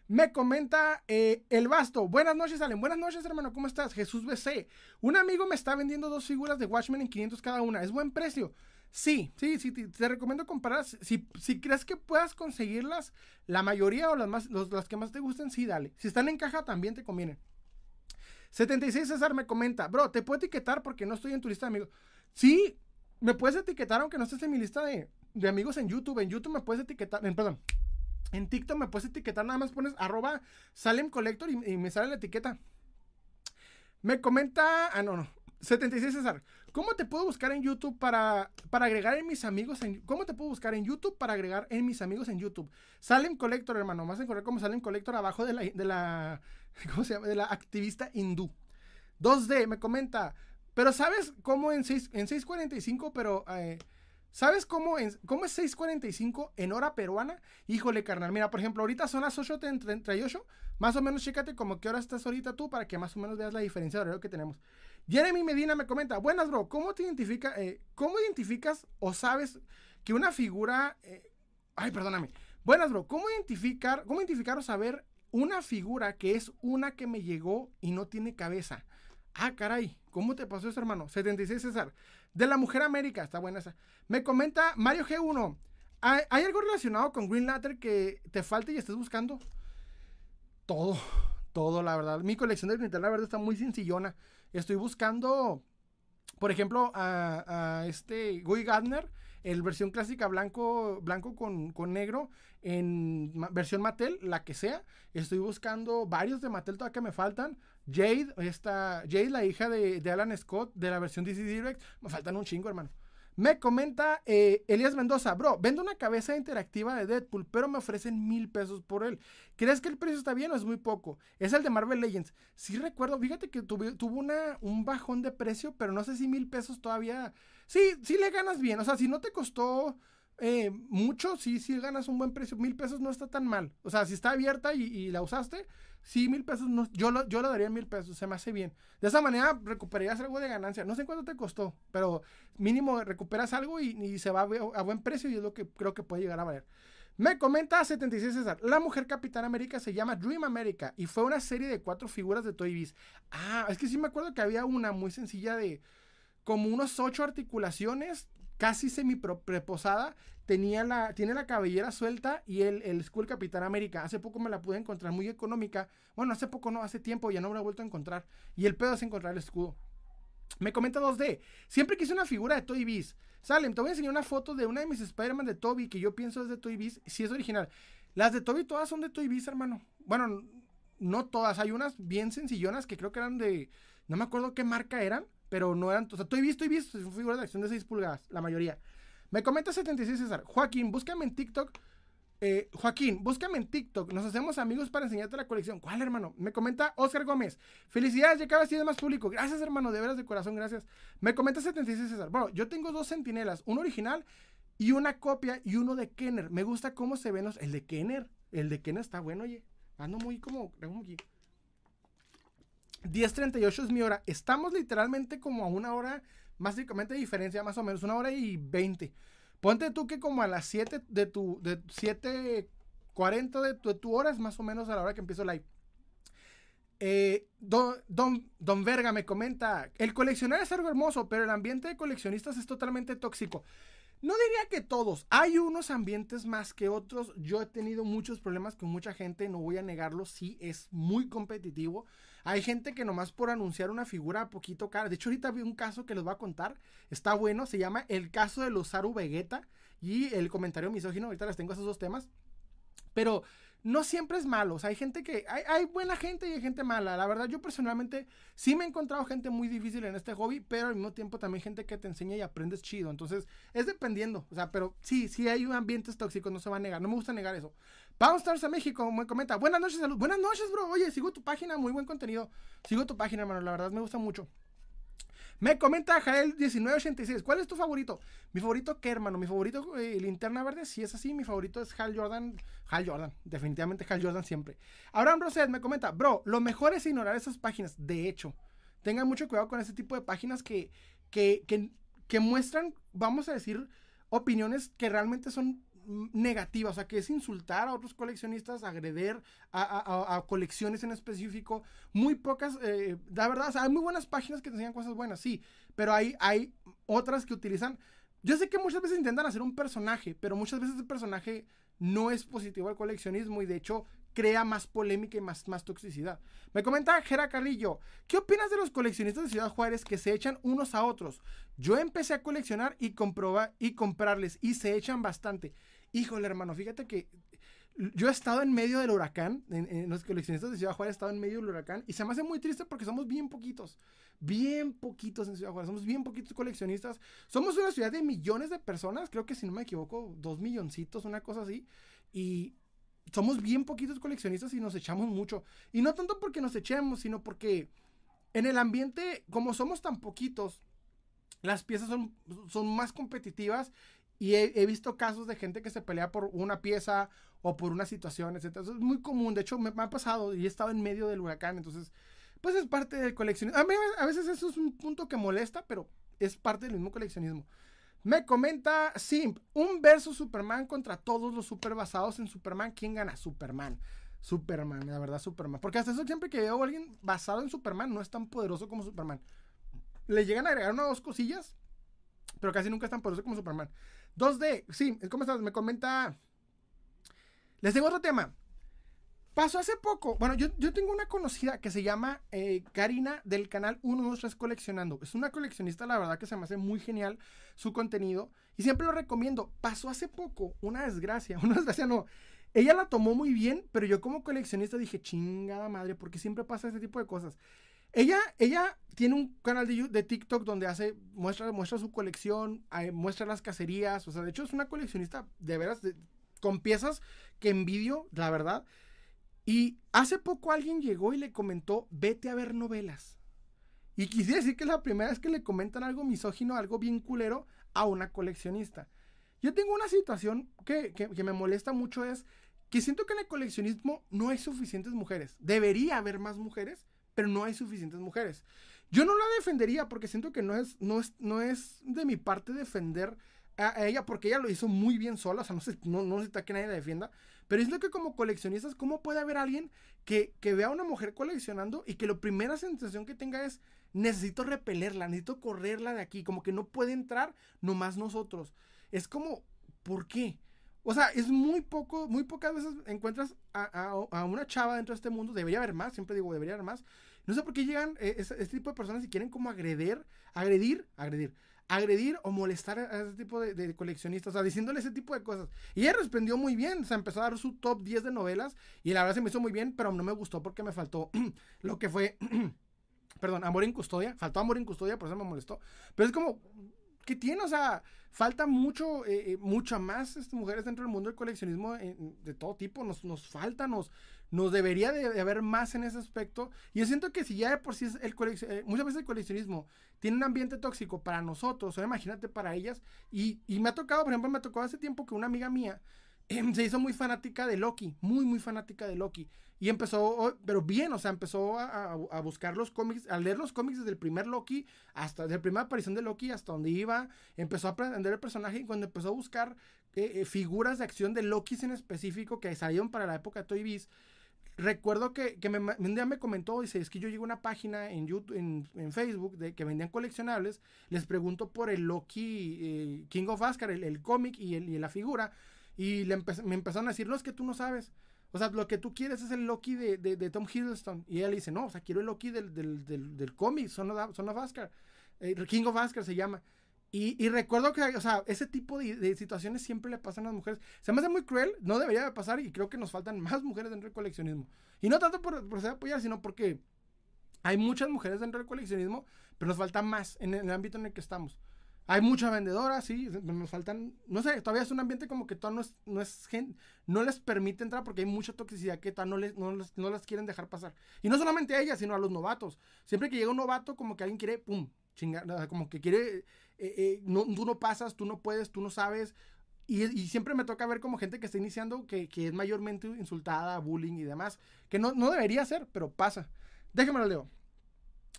Me comenta eh, El Basto. Buenas noches, Allen. Buenas noches, hermano. ¿Cómo estás? Jesús BC. Un amigo me está vendiendo dos figuras de Watchmen en 500 cada una. ¿Es buen precio? Sí, sí, sí. Te, recomiendo comprar. Si, si crees que puedas conseguirlas, la mayoría o las, más, los- las que más te gusten, sí, dale. Si están en caja, también te convienen. 76 César me comenta, bro, ¿te puedo etiquetar porque no estoy en tu lista de amigos? Sí, me puedes etiquetar aunque no estés en mi lista de, de amigos en YouTube. En YouTube me puedes etiquetar, en, perdón, en TikTok me puedes etiquetar, nada más pones arroba Salem y, me sale la etiqueta. Me comenta, ah, no, no, 76 César. ¿Cómo te puedo buscar en YouTube para, para agregar en mis amigos en ¿Cómo te puedo buscar en YouTube para agregar en mis amigos en YouTube? Salem Collector, hermano. Más encontrar como Salem Collector abajo de la, de la ¿cómo se llama? De la activista hindú. 2D me comenta, pero ¿sabes cómo en 6 en 645 pero eh, ¿Sabes cómo, en, cómo es 6.45 en hora peruana? Híjole, carnal. Mira, por ejemplo, ahorita son las 8.38. Más o menos, chécate como qué hora estás ahorita tú para que más o menos veas la diferencia de horario que tenemos. Jeremy Medina me comenta, buenas, bro. ¿Cómo te identifica, eh, cómo identificas o sabes que una figura... Eh, ay, perdóname. Buenas, bro. ¿Cómo identificar, cómo identificar o saber una figura que es una que me llegó y no tiene cabeza? Ah, caray. ¿Cómo te pasó eso, hermano? 76 César. De la Mujer América. Está buena esa. Me comenta Mario G1. ¿Hay, algo relacionado con Green Lantern que te falte y estés buscando? Todo. Todo, la verdad. Mi colección de Green la verdad, está muy sencillona. Estoy buscando, por ejemplo, a, este Guy Gardner. El versión clásica blanco, blanco con, negro en versión Mattel, la que sea. Estoy buscando varios de Mattel todavía que me faltan. Jade, esta, Jade, la hija de, Alan Scott de la versión DC Direct. Me faltan un chingo, hermano. Me comenta eh, Elías Mendoza, bro, vendo una cabeza interactiva de Deadpool, pero me ofrecen mil pesos por él. ¿Crees que el precio está bien o es muy poco? Es el de Marvel Legends. Sí recuerdo, fíjate que tuvo, un bajón de precio, pero no sé si mil pesos todavía... Sí, sí le ganas bien. O sea, si no te costó eh, mucho, sí, sí ganas un buen precio. Mil pesos no está tan mal. O sea, si está abierta y la usaste, Sí, mil pesos, no, yo, lo, yo lo daría mil pesos, se me hace bien. De esa manera recuperarías algo de ganancia. No sé cuánto te costó, pero mínimo recuperas algo y, se va a, buen precio y es lo que creo que puede llegar a valer. Me comenta 76 César, la mujer Capitán América se llama Dream America y fue una serie de cuatro figuras de Toy Biz. Ah, es que sí me acuerdo que había una muy sencilla de como unos ocho articulaciones, casi semi preposada tenía la, tiene la cabellera suelta y el, el Skull Capitán América. Hace poco me la pude encontrar muy económica. Bueno, hace poco no, hace tiempo ya no me he vuelto a encontrar. Y el pedo es encontrar el escudo. Me comenta 2D. Siempre quise una figura de Toy Biz. Salen, te voy a enseñar una foto de una de mis Spider-Man de Toby que yo pienso es de Toy Biz. Si es original. Las de Toby todas son de Toy Biz, hermano. Bueno, no todas. Hay unas bien sencillonas que creo que eran de. No me acuerdo qué marca eran, pero no eran. O sea, Toy Biz, Toy Biz, son figuras de acción de 6 pulgadas, la mayoría. Me comenta 76 César. Joaquín, búscame en TikTok. Eh, Joaquín, búscame en TikTok. Nos hacemos amigos para enseñarte la colección. ¿Cuál, hermano? Me comenta Oscar Gómez. Felicidades, ya cada vez más público. Gracias, hermano. De veras, de corazón, gracias. Me comenta 76 César. Bueno, yo tengo dos sentinelas. Uno original y una copia y uno de Kenner. Me gusta cómo se ven los. El de Kenner. El de Kenner está bueno, oye. Ando muy como. 10.38 es mi hora. Estamos literalmente como a una hora básicamente diferencia más o menos una hora y 20. Ponte tú que como a las 7 de tu, de 7.40 de tu, de tu hora es más o menos a la hora que empiezo live. Eh, don, don, don, Verga me comenta, el coleccionar es algo hermoso, pero el ambiente de coleccionistas es totalmente tóxico. No diría que todos, hay unos ambientes más que otros. Yo he tenido muchos problemas con mucha gente, no voy a negarlo, sí, es muy competitivo. Hay gente que nomás por anunciar una figura poquito cara. De hecho, ahorita vi un caso que les voy a contar. Está bueno, se llama El caso de Losaru Vegeta y el comentario misógino. Ahorita les tengo esos dos temas. Pero no siempre es malo. O sea, hay gente que. Hay, buena gente y hay gente mala. La verdad, yo personalmente sí me he encontrado gente muy difícil en este hobby, pero al mismo tiempo también gente que te enseña y aprendes chido. Entonces, es dependiendo. O sea, pero sí, sí hay un ambientes tóxicos, no se va a negar. No me gusta negar eso. Vamos a México, me comenta. Buenas noches, salud. Buenas noches, bro. Oye, sigo tu página, muy buen contenido. Sigo tu página, hermano. La verdad, me gusta mucho. Me comenta Jael1986. ¿Cuál es tu favorito? Mi favorito, ¿qué, hermano? Mi favorito, eh, Linterna Verde. Si es así, mi favorito es Hal Jordan. Hal Jordan. Definitivamente Hal Jordan siempre. Abraham Rosel me comenta, bro, lo mejor es ignorar esas páginas. De hecho, tengan mucho cuidado con ese tipo de páginas que, que, que muestran, vamos a decir, opiniones que realmente son negativa, o sea, que es insultar a otros coleccionistas, agreder a, colecciones en específico. Muy pocas, eh, la verdad, hay muy buenas páginas que te enseñan cosas buenas, sí, pero hay, hay otras que utilizan. Yo sé que muchas veces intentan hacer un personaje, pero muchas veces el personaje no es positivo al coleccionismo y de hecho crea más polémica y más, más toxicidad. Me comenta Jera Carrillo, ¿qué opinas de los coleccionistas de Ciudad Juárez que se echan unos a otros? Yo empecé a coleccionar y, comprobar, y comprarles y se echan bastante. Híjole, hermano, fíjate que yo he estado en medio del huracán, en, los coleccionistas de Ciudad Juárez he estado en medio del huracán y se me hace muy triste porque somos bien poquitos, bien poquitos en Ciudad Juárez, somos bien poquitos coleccionistas. Somos una ciudad de millones de personas, creo que si no me equivoco, dos milloncitos, una cosa así, y somos bien poquitos coleccionistas y nos echamos mucho. Y no tanto porque nos echemos, sino porque en el ambiente, como somos tan poquitos, las piezas son, son más competitivas y he, visto casos de gente que se pelea por una pieza o por una situación, etc. es muy común. De hecho, me, ha pasado y he estado en medio del huracán. Entonces, pues es parte del coleccionismo. A mí a veces eso es un punto que molesta, pero es parte del mismo coleccionismo. Me comenta Simp, un verso Superman contra todos los super basados en Superman. ¿Quién gana? Superman. Superman, la verdad, Superman. Porque hasta eso siempre que veo a alguien basado en Superman no es tan poderoso como Superman. Le llegan a agregar una o dos cosillas, pero casi nunca es tan poderoso como Superman. 2D, sí, ¿cómo estás? Me comenta. Les tengo otro tema. Pasó hace poco. Bueno, yo, tengo una conocida que se llama eh, Karina del canal 123 Coleccionando. Es una coleccionista, la verdad que se me hace muy genial su contenido. Y siempre lo recomiendo. Pasó hace poco una desgracia. Una desgracia no. Ella la tomó muy bien, pero yo como coleccionista dije, chingada madre, porque siempre pasa ese tipo de cosas. Ella, ella tiene un canal de, TikTok donde hace, muestra, muestra su colección, muestra las cacerías, o sea, de hecho es una coleccionista de veras con piezas que envidio, la verdad. Y hace poco alguien llegó y le comentó, vete a ver novelas. Y quisiera decir que es la primera vez que le comentan algo misógino, algo bien culero a una coleccionista. Yo tengo una situación que, que me molesta mucho, es que siento que en el coleccionismo no hay suficientes mujeres. Debería haber más mujeres pero no hay suficientes mujeres. Yo no la defendería porque siento que no es, no es, no es de mi parte defender a, ella porque ella lo hizo muy bien sola, o sea, no, se, no, no necesita que nadie la defienda, pero es lo que como coleccionistas, ¿cómo puede haber alguien que, que vea a una mujer coleccionando y que la primera sensación que tenga es, necesito repelerla, necesito correrla de aquí, como que no puede entrar nomás nosotros? Es como, ¿por qué? O sea, es muy poco, muy pocas veces encuentras a, a, una chava dentro de este mundo, debería haber más, siempre digo, debería haber más, no sé por qué llegan eh, este tipo de personas y quieren como agredir, agredir, agredir, agredir o molestar a ese tipo de, coleccionistas, o sea, diciéndole ese tipo de cosas. Y ella respondió muy bien, o sea, empezó a dar su top 10 de novelas y la verdad se me hizo muy bien, pero no me gustó porque me faltó lo que fue, perdón, Amor en Custodia, faltó Amor en Custodia, por eso me molestó. Pero es como, ¿qué tiene? O sea, falta mucho, eh, eh mucho más estas mujeres dentro del mundo del coleccionismo de todo tipo, nos, nos falta, nos nos debería de, haber más en ese aspecto. Y yo siento que si ya de por sí es el eh, muchas veces el coleccionismo tiene un ambiente tóxico para nosotros, o imagínate para ellas. Y, me ha tocado, por ejemplo, me tocado hace tiempo que una amiga mía se hizo muy fanática de Loki, muy, muy fanática de Loki. Y empezó, pero bien, o sea, empezó a, buscar los cómics, a leer los cómics desde el primer Loki hasta, desde la primera aparición de Loki hasta donde iba. Empezó a aprender el personaje y cuando empezó a buscar eh, eh, figuras de acción de Loki en específico que salieron para la época de Toy Biz, Recuerdo que, que me, un día me comentó, dice, es que yo llego a una página en YouTube, en, Facebook, de que vendían coleccionables, les pregunto por el Loki eh, King of Asgard, el, cómic y, la figura, y le me empezaron a decir, no, es que tú no sabes. O sea, lo que tú quieres es el Loki de, Tom Hiddleston. Y él dice, no, o sea, quiero el Loki del cómic, Son of, Son of Asgard. Eh, King of Asgard se llama. Y, recuerdo que, o sea, ese tipo de, situaciones siempre le pasan a las mujeres. Se me hace muy cruel, no debería de pasar y creo que nos faltan más mujeres dentro del coleccionismo. Y no tanto por, por ser apoyar, sino porque hay muchas mujeres dentro del coleccionismo, pero nos falta más en el ámbito en el que estamos. Hay muchas vendedoras, sí, nos faltan, no sé, todavía es un ambiente como que todavía no es, no es gente, no les permite entrar porque hay mucha toxicidad que todavía no, les, no, no las quieren dejar pasar. Y no solamente a ellas, sino a los novatos. Siempre que llega un novato, como que alguien quiere, pum, chingar, como que quiere eh, eh, no, tú no pasas, tú no puedes, tú no sabes. Y, siempre me toca ver como gente que está iniciando que, es mayormente insultada, bullying y demás. Que no, no debería ser, pero pasa. Déjame lo leo.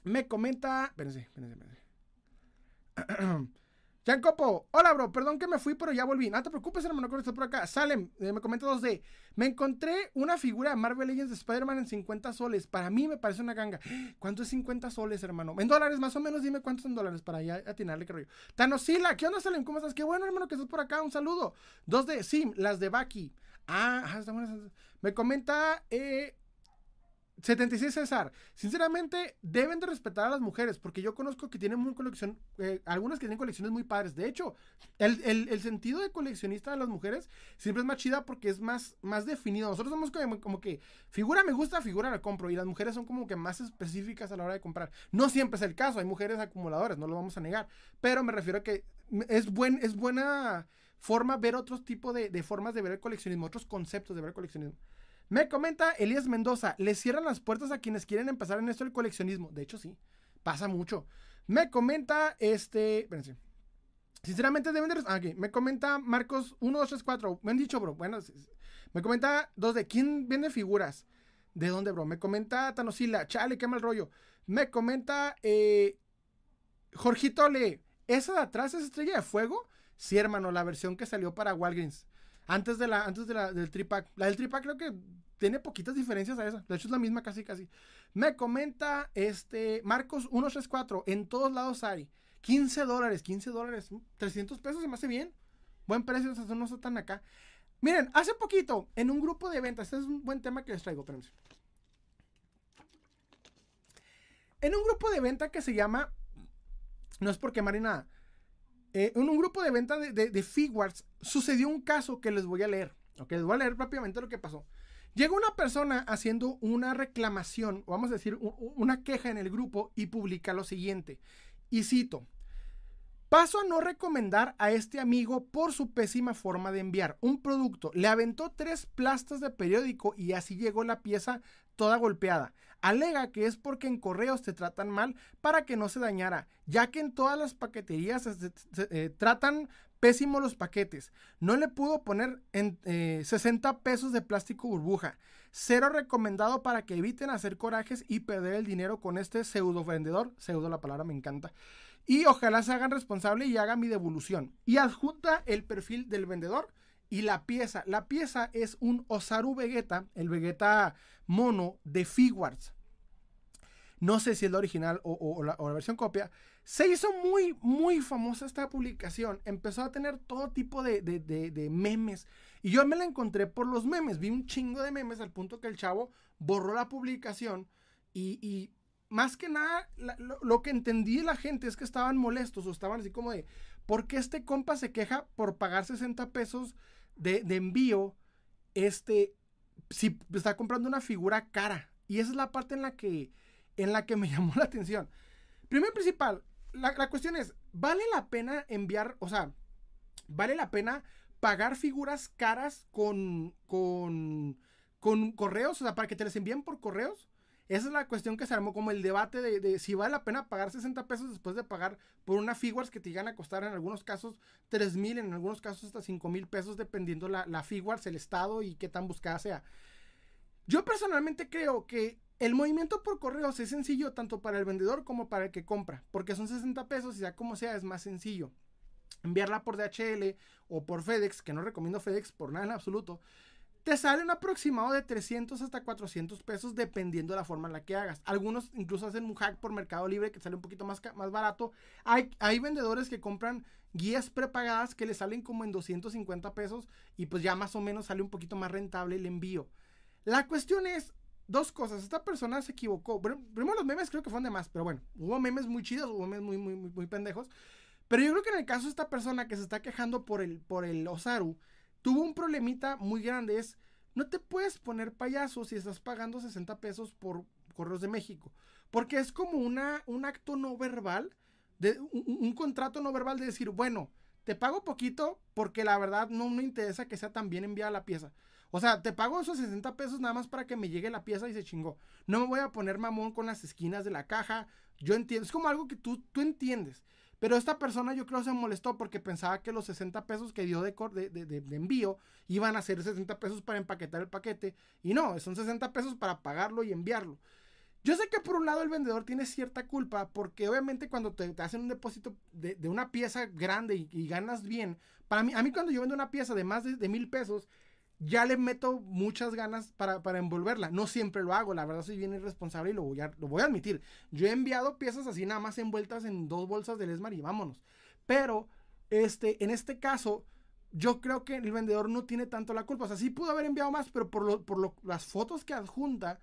Me comenta. Espérense, espérense, espérense. Copo, hola bro, perdón que me fui, pero ya volví. No te preocupes, hermano, con esto por acá. Salem, eh, me comenta 2D. Me encontré una figura de Marvel Legends de Spider-Man en 50 soles. Para mí me parece una ganga. ¿Cuánto es 50 soles, hermano? En dólares, más o menos, dime cuántos son dólares para ya atinarle qué rollo. Tanosila, ¿qué onda, Salem? ¿Cómo estás? Qué bueno, hermano, que estás por acá. Un saludo. 2D, Sim, las de Baki. Ah, está Me comenta eh, 76 César, sinceramente deben de respetar a las mujeres porque yo conozco que tienen una colección, eh, algunas que tienen colecciones muy padres. De hecho, el, el, el, sentido de coleccionista de las mujeres siempre es más chida porque es más, más definido. Nosotros somos como, como, que figura me gusta, figura la compro y las mujeres son como que más específicas a la hora de comprar. No siempre es el caso, hay mujeres acumuladoras, no lo vamos a negar, pero me refiero a que es, buen, es buena forma ver otros tipos de, de formas de ver el coleccionismo, otros conceptos de ver el coleccionismo. Me comenta Elías Mendoza, le cierran las puertas a quienes quieren empezar en esto del coleccionismo. De hecho, sí, pasa mucho. Me comenta este, espérense. Sinceramente deben de... Ah, aquí, me comenta Marcos 1, 2, 3, 4. Me han dicho, bro. Bueno, me comenta 2 de ¿quién vende figuras? ¿De dónde, bro? Me comenta Tanosila, chale, qué mal rollo. Me comenta eh, Jorgito Le, ¿esa de atrás es Estrella de Fuego? Sí, hermano, la versión que salió para Walgreens. Antes de la, antes de la, del tripack. La del tripack creo que tiene poquitas diferencias a esa. De hecho es la misma casi casi. Me comenta este Marcos 134. En todos lados hay. 15 dólares, 15 dólares. 300 pesos se me hace bien. Buen precio, no está tan acá. Miren, hace poquito, en un grupo de ventas, este es un buen tema que les traigo, espérenme. En un grupo de venta que se llama, no es por quemar ni nada, eh, en un grupo de venta de, de, Figuarts sucedió un caso que les voy a leer. Ok, les voy a leer rápidamente lo que pasó. Llega una persona haciendo una reclamación, vamos a decir, una queja en el grupo y publica lo siguiente. Y cito. Paso a no recomendar a este amigo por su pésima forma de enviar un producto. Le aventó tres plastas de periódico y así llegó la pieza toda golpeada. Alega que es porque en correos te tratan mal para que no se dañara, ya que en todas las paqueterías se, eh, tratan pésimo los paquetes. No le pudo poner en eh, 60 pesos de plástico burbuja. Cero recomendado para que eviten hacer corajes y perder el dinero con este pseudo vendedor. Pseudo la palabra me encanta. Y ojalá se hagan responsable y hagan mi devolución. Y adjunta el perfil del vendedor y la pieza. La pieza es un Osaru Vegeta, el Vegeta mono de Figuarts. No sé si es la original o, la, versión copia. Se hizo muy, muy famosa esta publicación. Empezó a tener todo tipo de, de, de, memes. Y yo me la encontré por los memes. Vi un chingo de memes al punto que el chavo borró la publicación. Y, más que nada, lo, lo, que entendí de la gente es que estaban molestos o estaban así como de, ¿por qué este compa se queja por pagar 60 pesos de, envío? Este, si está comprando una figura cara. Y esa es la parte en la que en la que me llamó la atención. Primero principal, la, la, cuestión es, ¿vale la pena enviar, o sea, vale la pena pagar figuras caras con, con, con correos, o sea, para que te les envíen por correos? Esa es la cuestión que se armó como el debate de, si vale la pena pagar 60 pesos después de pagar por una figuras que te llegan a costar en algunos casos 3 mil, en algunos casos hasta 5 mil pesos, dependiendo la, la figuras, el estado y qué tan buscada sea. Yo personalmente creo que el movimiento por correos es sencillo tanto para el vendedor como para el que compra, porque son 60 pesos y ya como sea es más sencillo. Enviarla por DHL o por FedEx, que no recomiendo FedEx por nada en absoluto, te sale un aproximado de 300 hasta 400 pesos dependiendo de la forma en la que hagas. Algunos incluso hacen un hack por Mercado Libre que sale un poquito más, más barato. Hay, hay vendedores que compran guías prepagadas que le salen como en 250 pesos y pues ya más o menos sale un poquito más rentable el envío. La cuestión es, dos cosas. Esta persona se equivocó. Primero los memes creo que fueron de más, pero bueno, hubo memes muy chidos, hubo memes muy, muy, muy, muy, pendejos. Pero yo creo que en el caso de esta persona que se está quejando por el, por el Osaru, tuvo un problemita muy grande. Es, no te puedes poner payaso si estás pagando 60 pesos por Correos de México. Porque es como una, un acto no verbal, de, un, un contrato no verbal de decir, bueno, te pago poquito porque la verdad no me interesa que sea tan bien enviada la pieza. O sea, te pago esos 60 pesos nada más para que me llegue la pieza y se chingó. No me voy a poner mamón con las esquinas de la caja. Yo entiendo, es como algo que tú, tú entiendes. Pero esta persona yo creo se molestó porque pensaba que los 60 pesos que dio de, de, de, de, envío iban a ser 60 pesos para empaquetar el paquete. Y no, son 60 pesos para pagarlo y enviarlo. Yo sé que por un lado el vendedor tiene cierta culpa porque obviamente cuando te, te hacen un depósito de, una pieza grande y, y, ganas bien, para mí, a mí cuando yo vendo una pieza de más de mil pesos, ya le meto muchas ganas para, para, envolverla. No siempre lo hago, la verdad soy bien irresponsable y lo voy, a, lo voy a admitir. Yo he enviado piezas así nada más envueltas en dos bolsas de Lesmar y vámonos. Pero, este, en este caso, yo creo que el vendedor no tiene tanto la culpa. O sea, sí pudo haber enviado más, pero por, lo, por lo, las fotos que adjunta,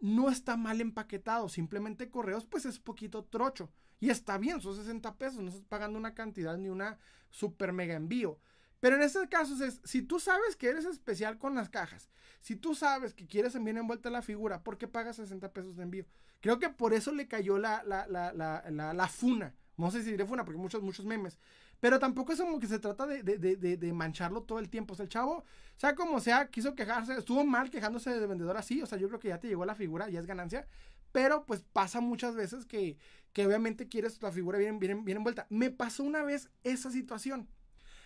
no está mal empaquetado. Simplemente correos, pues es poquito trocho. Y está bien, son 60 pesos, no estás pagando una cantidad ni una super mega envío. Pero en este caso es, si tú sabes que eres especial con las cajas, si tú sabes que quieres enviar envuelta la figura, ¿por qué pagas 60 pesos de envío? Creo que por eso le cayó la, la, la, la, la funa. No sé si diré funa, porque muchos, muchos memes. Pero tampoco es como que se trata de, de, de, de, mancharlo todo el tiempo. O el chavo, sea como sea, quiso quejarse, estuvo mal quejándose de vendedor así. O sea, yo creo que ya te llegó la figura, ya es ganancia. Pero pues pasa muchas veces que, que obviamente quieres la figura bien, bien, bien envuelta. Me pasó una vez esa situación.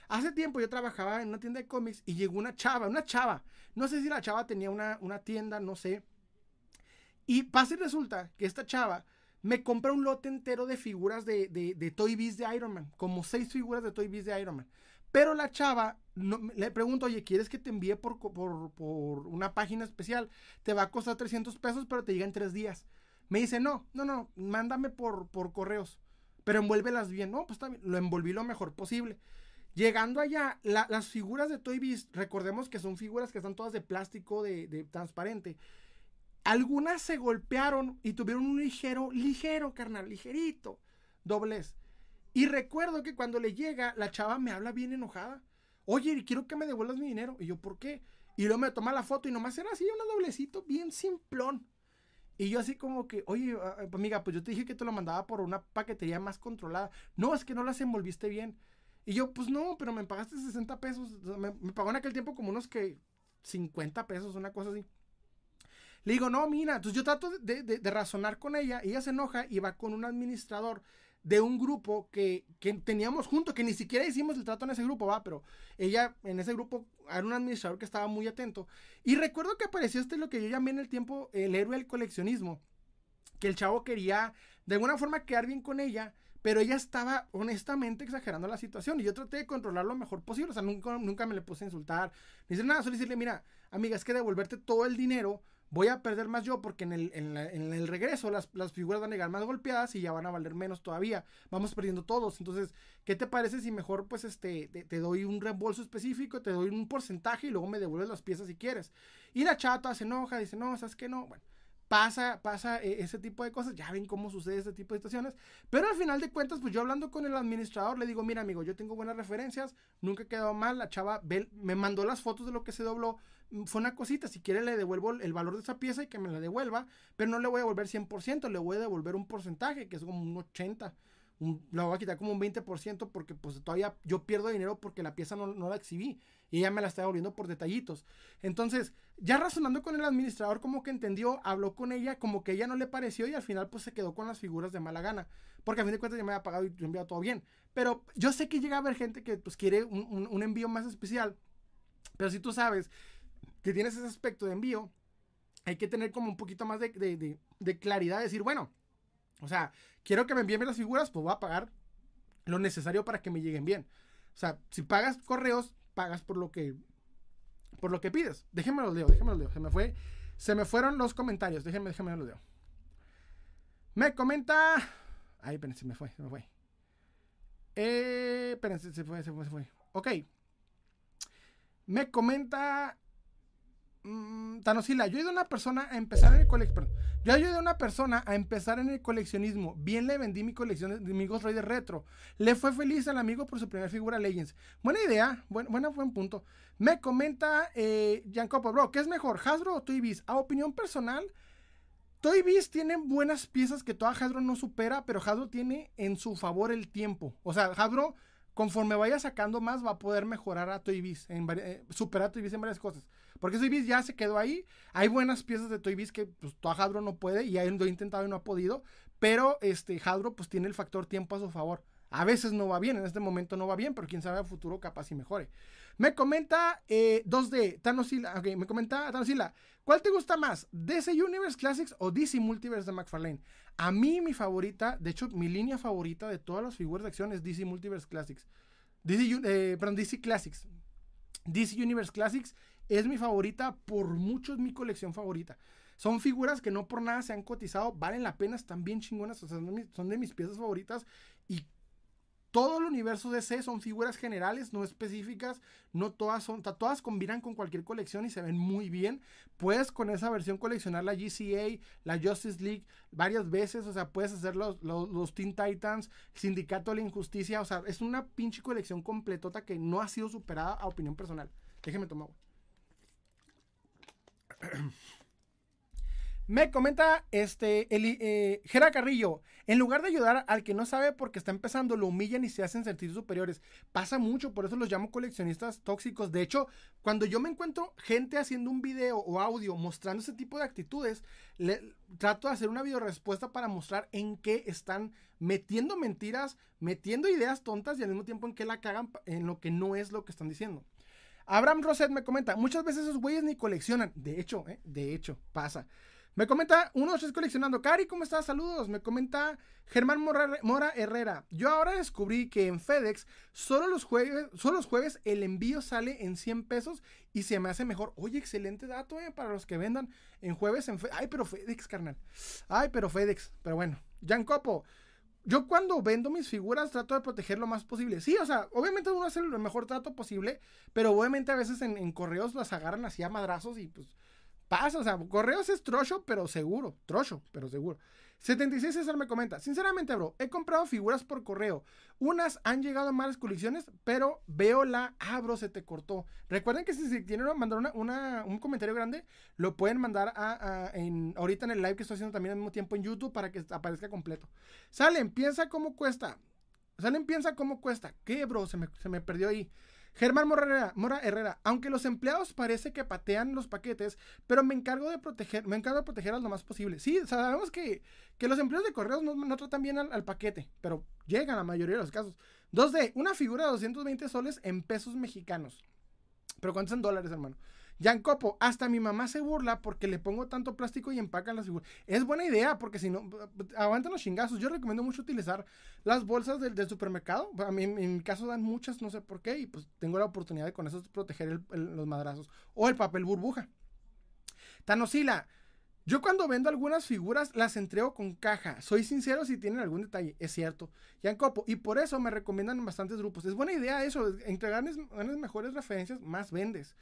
Hace tiempo yo trabajaba en una tienda de cómics y llegó una chava, una chava. No sé si la chava tenía una, una tienda, no sé. Y pasa y resulta que esta chava me compra un lote entero de figuras de, de, Toy Biz de Iron Man. Como seis figuras de Toy Biz de Iron Man. Pero la chava, le pregunto, oye, ¿quieres que te envíe por, por, por, una página especial? Te va a costar 300 pesos, pero te llega en tres días. Me dice, no, no, no, mándame por, por correos. Pero envuélvelas bien. No, pues también, lo envolví lo mejor posible. Llegando allá, las figuras de Toy Biz, recordemos que son figuras que están todas de plástico, de, transparente. Algunas se golpearon y tuvieron un ligero, ligero, carnal, ligerito, doblez. Y recuerdo que cuando le llega, la chava me habla bien enojada. Oye, quiero que me devuelvas mi dinero. Y yo, ¿por qué? Y luego me toma la foto y nomás era así, un doblecito, bien simplón. Y yo así como que, oye, amiga, pues yo te dije que te lo mandaba por una paquetería más controlada. No, es que no las envolviste bien. Y yo, pues no, pero me pagaste 60 pesos. Me, pagó en aquel tiempo como unos que 50 pesos, una cosa así. Le digo, no, mira, entonces yo trato de, de, razonar con ella, ella se enoja y va con un administrador de un grupo que, que, teníamos junto, que ni siquiera hicimos el trato en ese grupo, va, pero ella en ese grupo era un administrador que estaba muy atento. Y recuerdo que apareció este lo que yo llamé en el tiempo el héroe del coleccionismo, que el chavo quería de alguna forma quedar bien con ella, pero ella estaba honestamente exagerando la situación y yo traté de controlar lo mejor posible. O sea, nunca, nunca me le puse a insultar. Ni decir nada, solo decirle, mira, amiga, es que devolverte todo el dinero voy a perder más yo porque en el, en el regreso las, las, figuras van a llegar más golpeadas y ya van a valer menos todavía. Vamos perdiendo todos. Entonces, ¿qué te parece si mejor pues este te, te, doy un reembolso específico, te doy un porcentaje y luego me devuelves las piezas si quieres? Y la chata se enoja, dice, no, ¿sabes qué? No, bueno pasa, pasa eh, ese tipo de cosas, ya ven cómo sucede este tipo de situaciones, pero al final de cuentas, pues yo hablando con el administrador, le digo, mira amigo, yo tengo buenas referencias, nunca he quedado mal, la chava me mandó las fotos de lo que se dobló, mm, fue una cosita, si quiere le devuelvo el valor de esa pieza y que me la devuelva, pero no le voy a devolver 100%, le voy a devolver un porcentaje, que es como un 80%, un, la voy a quitar como un 20% porque pues todavía yo pierdo dinero porque la pieza no, no la exhibí y ella me la está devolviendo por detallitos. Entonces, ya razonando con el administrador como que entendió, habló con ella, como que ella no le pareció y al final pues se quedó con las figuras de mala gana. Porque a fin de cuentas ya me había pagado y enviado todo bien. Pero yo sé que llega a haber gente que pues quiere un, un, envío más especial. Pero si tú sabes que tienes ese aspecto de envío, hay que tener como un poquito más de, de, de, de claridad, decir, bueno, o sea, quiero que me envíen las figuras, pues voy a pagar lo necesario para que me lleguen bien. O sea, si pagas correos, pagas por lo que por lo que pides. Déjenme los leo, déjenme los leo. Se me fue se me fueron los comentarios. Déjenme, déjenme los leo. Me comenta Ay, espérense, se me fue, se me fue. Eh, espérense, se fue, se fue, se fue. Ok. Me comenta Mm, Tanosila, yo ido a una persona a empezar en el coleccionismo. Yo ayudé a una persona a empezar en el coleccionismo. Bien le vendí mi colección de amigos Raider Retro. Le fue feliz al amigo por su primera figura Legends. Buena idea, buen, buena, buen punto. Me comenta eh, Copa, bro, ¿qué es mejor, Hasbro o Toy Biz? A opinión personal, Toy Biz tiene buenas piezas que toda Hasbro no supera, pero Hasbro tiene en su favor el tiempo. O sea, Hasbro conforme vaya sacando más, va a poder mejorar a Toy Biz, en, eh, superar a Toy Biz en varias cosas. Porque Toy Biz ya se quedó ahí. Hay buenas piezas de Toy Biz que pues, toda Hadro no puede y lo he intentado y no ha podido. Pero este Hadro pues tiene el factor tiempo a su favor. A veces no va bien, en este momento no va bien, pero quién sabe a futuro capaz y mejore. Me comenta 2D, eh, Tanosila, ok, me comenta Tanosila, ¿cuál te gusta más? DC Universe Classics o DC Multiverse de McFarlane? A mí mi favorita, de hecho mi línea favorita de todas las figuras de acción es DC Multiverse Classics. DC, eh, perdón, DC Classics. DC Universe Classics es mi favorita, por mucho es mi colección favorita. Son figuras que no por nada se han cotizado, valen la pena, están bien chingonas, son de mis piezas favoritas y todo el universo DC son figuras generales, no específicas, no todas son, todas combinan con cualquier colección y se ven muy bien. Puedes con esa versión coleccionar la GCA, la Justice League varias veces, o sea, puedes hacer los, los, Teen Titans, Sindicato de la Injusticia, o sea, es una pinche colección completota que no ha sido superada a opinión personal. Déjeme tomar. Me comenta este eh, Gera Carrillo, en lugar de ayudar al que no sabe porque está empezando, lo humillan y se hacen sentir superiores. Pasa mucho, por eso los llamo coleccionistas tóxicos. De hecho, cuando yo me encuentro gente haciendo un video o audio mostrando ese tipo de actitudes, trato de hacer una video respuesta para mostrar en qué están metiendo mentiras, metiendo ideas tontas y al mismo tiempo en qué la cagan en lo que no es lo que están diciendo. Abraham Roset me comenta, muchas veces esos güeyes ni coleccionan. De hecho, eh, de hecho, pasa. Me comenta uno de coleccionando. Cari, ¿cómo estás? Saludos. Me comenta Germán Mora, Herrera. Yo ahora descubrí que en FedEx solo los, jueves, solo los jueves el envío sale en 100 pesos y se me hace mejor. Oye, excelente dato, eh, para los que vendan en jueves en. Ay, pero FedEx, carnal. Ay, pero FedEx. Pero bueno. Jan Copo. Yo cuando vendo mis figuras trato de proteger lo más posible. Sí, o sea, obviamente uno hace el mejor trato posible, pero obviamente a veces en, en correos las agarran así a madrazos y pues pasa, o sea, correos es trocho, pero seguro, trocho, pero seguro. 76 César me comenta, sinceramente, bro, he comprado figuras por correo. Unas han llegado a malas colecciones, pero veo la, ah, bro, se te cortó. Recuerden que si, tienen que mandar una, un comentario grande, lo pueden mandar a, en, ahorita en el live que estoy haciendo también al mismo tiempo en YouTube para que aparezca completo. Salen, piensa cómo cuesta. Salen, piensa cómo cuesta. ¿Qué, bro? Se me, se me perdió ahí. Germán Mora Herrera, aunque los empleados parece que patean los paquetes, pero me encargo de proteger, me encargo de protegerlos lo más posible. Sí, sabemos que, que los empleados de correos no, tratan bien al, paquete, pero llegan la mayoría de los casos. 2D, una figura de 220 soles en pesos mexicanos. Pero ¿cuántos en dólares, hermano? Copo, hasta mi mamá se burla porque le pongo tanto plástico y empacan las figuras. Es buena idea porque si no, aguantan los chingazos. Yo recomiendo mucho utilizar las bolsas del, supermercado. A mí, en mi caso dan muchas, no sé por qué, y pues tengo la oportunidad de con eso proteger los madrazos. O el papel burbuja. Tanosila, yo cuando vendo algunas figuras las entrego con caja. Soy sincero si tienen algún detalle. Es cierto. Copo, Y por eso me recomiendan bastantes grupos. Es buena idea eso. Entregarles mejores referencias, más vendes.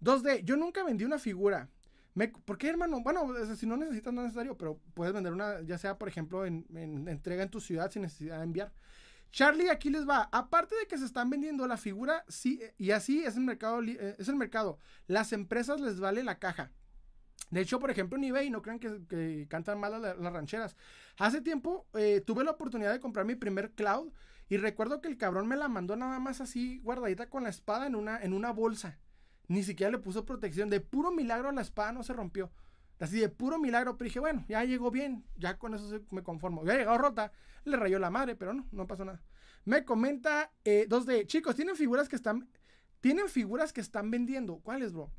2D, yo nunca vendí una figura. Me, ¿Por qué, hermano? Bueno, si no necesitas, no es necesario, pero puedes vender una, ya sea, por ejemplo, en, entrega en tu ciudad sin necesidad de enviar. Charlie, aquí les va. Aparte de que se están vendiendo la figura, sí, y así es el mercado, eh, es el mercado. Las empresas les vale la caja. De hecho, por ejemplo, en eBay, no crean que, cantan mal las, rancheras. Hace tiempo eh, tuve la oportunidad de comprar mi primer cloud y recuerdo que el cabrón me la mandó nada más así guardadita con la espada en una, en una bolsa. Ni siquiera le puso protección. De puro milagro la espada no se rompió. Así de puro milagro, pero dije, bueno, ya llegó bien, ya con eso me conformo. Ya llegado rota, le rayó la madre, pero no, no pasó nada. Me comenta eh, dos de, chicos, tienen figuras que están, tienen figuras que están vendiendo. ¿Cuáles, bro?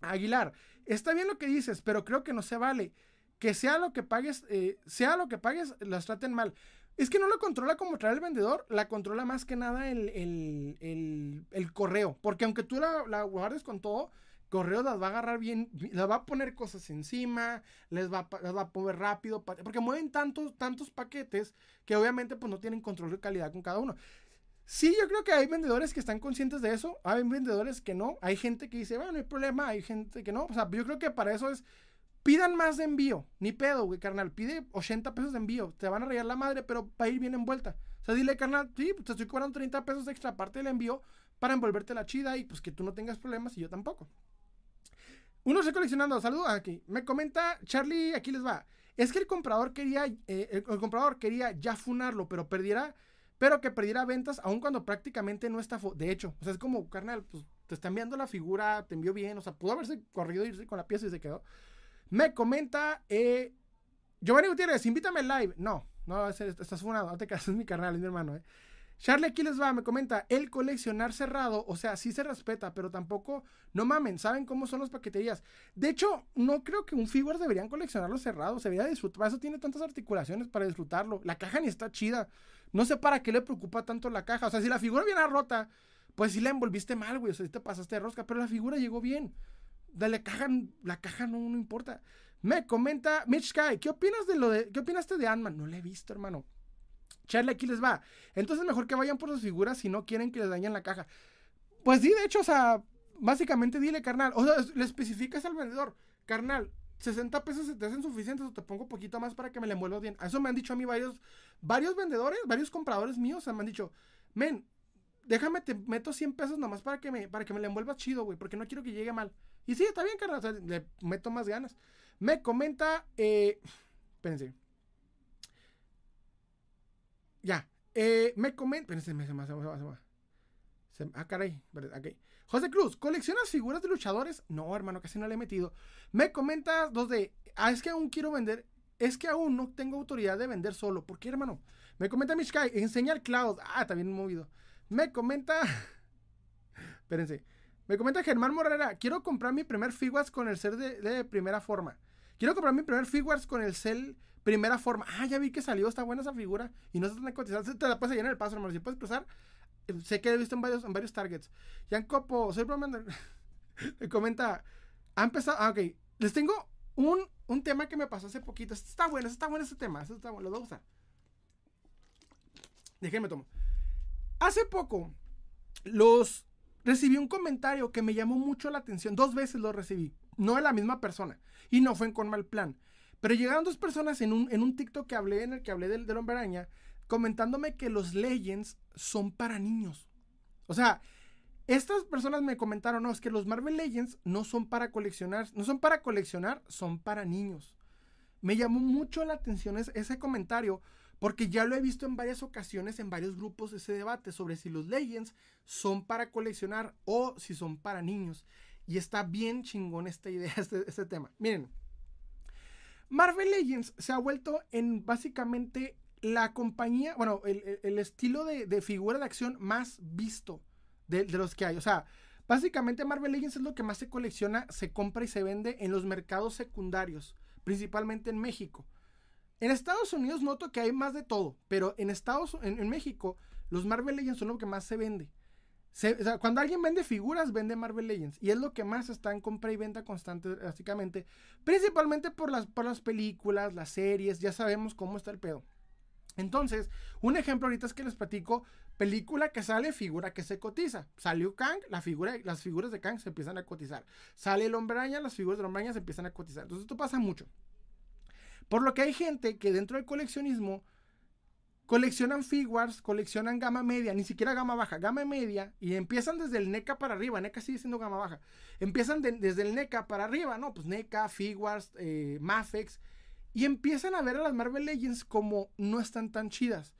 Aguilar, está bien lo que dices, pero creo que no se vale. Que sea lo que pagues, eh, sea lo que pagues, las traten mal. Es que no lo controla como trae el vendedor, la controla más que nada el, correo. Porque aunque tú la, guardes con todo, correo las va a agarrar bien, las va a poner cosas encima, les va, las va a poner rápido, porque mueven tantos, tantos paquetes que obviamente pues no tienen control de calidad con cada uno. Sí, yo creo que hay vendedores que están conscientes de eso, hay vendedores que no, hay gente que dice, bueno, no hay problema, hay gente que no, o sea, yo creo que para eso es Pidan más de envío. Ni pedo, güey, carnal. Pide 80 pesos de envío. Te van a rayar la madre, pero va a ir bien envuelta. O sea, dile, carnal, sí, te estoy cobrando 30 pesos extra aparte del envío para envolverte la chida y pues que tú no tengas problemas y yo tampoco. Uno se coleccionando, saludos aquí. Me comenta Charlie, aquí les va. Es que el comprador quería, eh, el, comprador quería ya funarlo, pero perdiera, pero que perdiera ventas aun cuando prácticamente no está. De hecho, o sea, es como, carnal, pues te está enviando la figura, te envió bien, o sea, pudo haberse corrido irse con la pieza y se quedó. Me comenta eh, Giovanni Gutiérrez, invítame al live. No, no, estás funado, no te casas, es mi carnal, es mi hermano. Eh. Charlie aquí les va, me comenta, el coleccionar cerrado, o sea, sí se respeta, pero tampoco, no mamen, ¿saben cómo son las paqueterías? De hecho, no creo que un figure deberían coleccionarlo cerrado, se debería disfrutar, eso tiene tantas articulaciones para disfrutarlo, la caja ni está chida, no sé para qué le preocupa tanto la caja, o sea, si la figura viene rota, pues sí la envolviste mal, güey, o sea, si te pasaste de rosca, pero la figura llegó bien, Dale, caja, la caja no, no importa. Me comenta Mitch Sky, ¿qué opinas de lo de, qué opinaste de Ant-Man? No le he visto, hermano. Charlie, aquí les va. Entonces mejor que vayan por sus figuras si no quieren que les dañen la caja. Pues sí, de hecho, o sea, básicamente dile, carnal. O sea, le especificas al vendedor, carnal, 60 pesos se te hacen suficientes o te pongo poquito más para que me le envuelvas bien. Eso me han dicho a mí varios, varios vendedores, varios compradores míos, me han dicho, men, déjame, te meto 100 pesos nomás para que me, para que me le envuelvas chido, güey, porque no quiero que llegue mal. Y sí, está bien, carnal, le meto más ganas. Me comenta, eh, espérense. Ya, eh, me comenta, espérense, se me, se me, se ah, caray, ok. José Cruz, ¿coleccionas figuras de luchadores? No, hermano, casi no le he metido. Me comenta dos de, ah, es que aún quiero vender, es que aún no tengo autoridad de vender solo. ¿Por qué, hermano? Me comenta Mishkai, enseñar Cloud. Ah, bien movido. Me comenta, espérense. Me comenta Germán Morera, quiero comprar mi primer figuras con el cel de, primera forma. Quiero comprar mi primer figuras con el cel primera forma. Ah, ya vi que salió, está buena esa figura. Y no está tan cotizada. Te la puedes llenar el paso, hermano. Si puedes cruzar, sé que he visto en varios, en varios targets. Jan Copo, soy me comenta, ha empezado, ah, ok, les tengo un, un tema que me pasó hace poquito. Este está bueno, este está bueno ese tema, este está bueno, lo voy a usar. Déjenme tomo. Hace poco, los recibí un comentario que me llamó mucho la atención. Dos veces lo recibí. No de la misma persona. Y no fue con mal plan. Pero llegaron dos personas en un, en un TikTok que hablé, en el que hablé del, del hombre araña, comentándome que los Legends son para niños. O sea, estas personas me comentaron, no, es que los Marvel Legends no son para coleccionar, no son para coleccionar, son para niños. Me llamó mucho la atención ese, comentario porque ya lo he visto en varias ocasiones en varios grupos ese debate sobre si los Legends son para coleccionar o si son para niños. Y está bien chingón esta idea, este, este tema. Miren, Marvel Legends se ha vuelto en básicamente la compañía, bueno, el, estilo de, figura de acción más visto de, los que hay. O sea, básicamente Marvel Legends es lo que más se colecciona, se compra y se vende en los mercados secundarios, principalmente en México. En Estados Unidos noto que hay más de todo, pero en Estados en, México los Marvel Legends son lo que más se vende. cuando alguien vende figuras, vende Marvel Legends. Y es lo que más está en compra y venta constante, básicamente. Principalmente por las, por las películas, las series, ya sabemos cómo está el pedo. Entonces, un ejemplo ahorita es que les platico, película que sale, figura que se cotiza. Salió Kang, la figura, las figuras de Kang se empiezan a cotizar. Sale el hombre las figuras del hombre se empiezan a cotizar. Entonces, esto pasa mucho. Por lo que hay gente que dentro del coleccionismo coleccionan figuras, coleccionan gama media, ni siquiera gama baja, gama media, y empiezan desde el NECA para arriba. NECA sigue siendo gama baja. Empiezan desde el NECA para arriba, ¿no? Pues NECA, figuras, eh, Mafex y empiezan a ver a las Marvel Legends como no están tan chidas.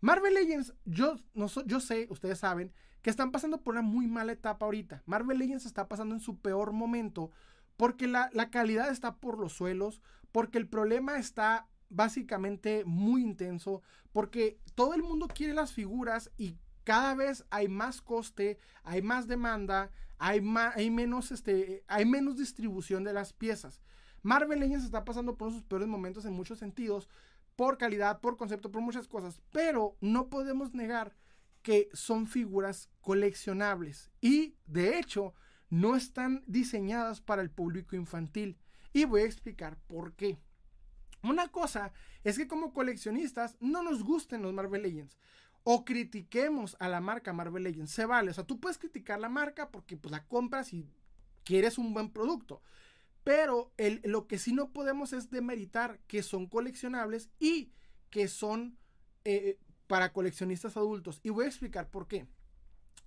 Marvel Legends, yo, no yo sé, ustedes saben, que están pasando por una muy mala etapa ahorita. Marvel Legends está pasando en su peor momento porque la, la calidad está por los suelos, porque el problema está básicamente muy intenso, porque todo el mundo quiere las figuras y cada vez hay más coste, hay más demanda, hay, más, hay, menos, este, hay menos distribución de las piezas. Marvel Legends está pasando por sus peores momentos en muchos sentidos, por calidad, por concepto, por muchas cosas, pero no podemos negar que son figuras coleccionables y de hecho no están diseñadas para el público infantil. Y voy a explicar por qué. Una cosa es que como coleccionistas no nos gusten los Marvel Legends o critiquemos a la marca Marvel Legends. Se vale, o sea, tú puedes criticar la marca porque pues la compras y quieres un buen producto. Pero lo que sí no podemos es demeritar que son coleccionables y que son eh, para coleccionistas adultos. Y voy a explicar por qué.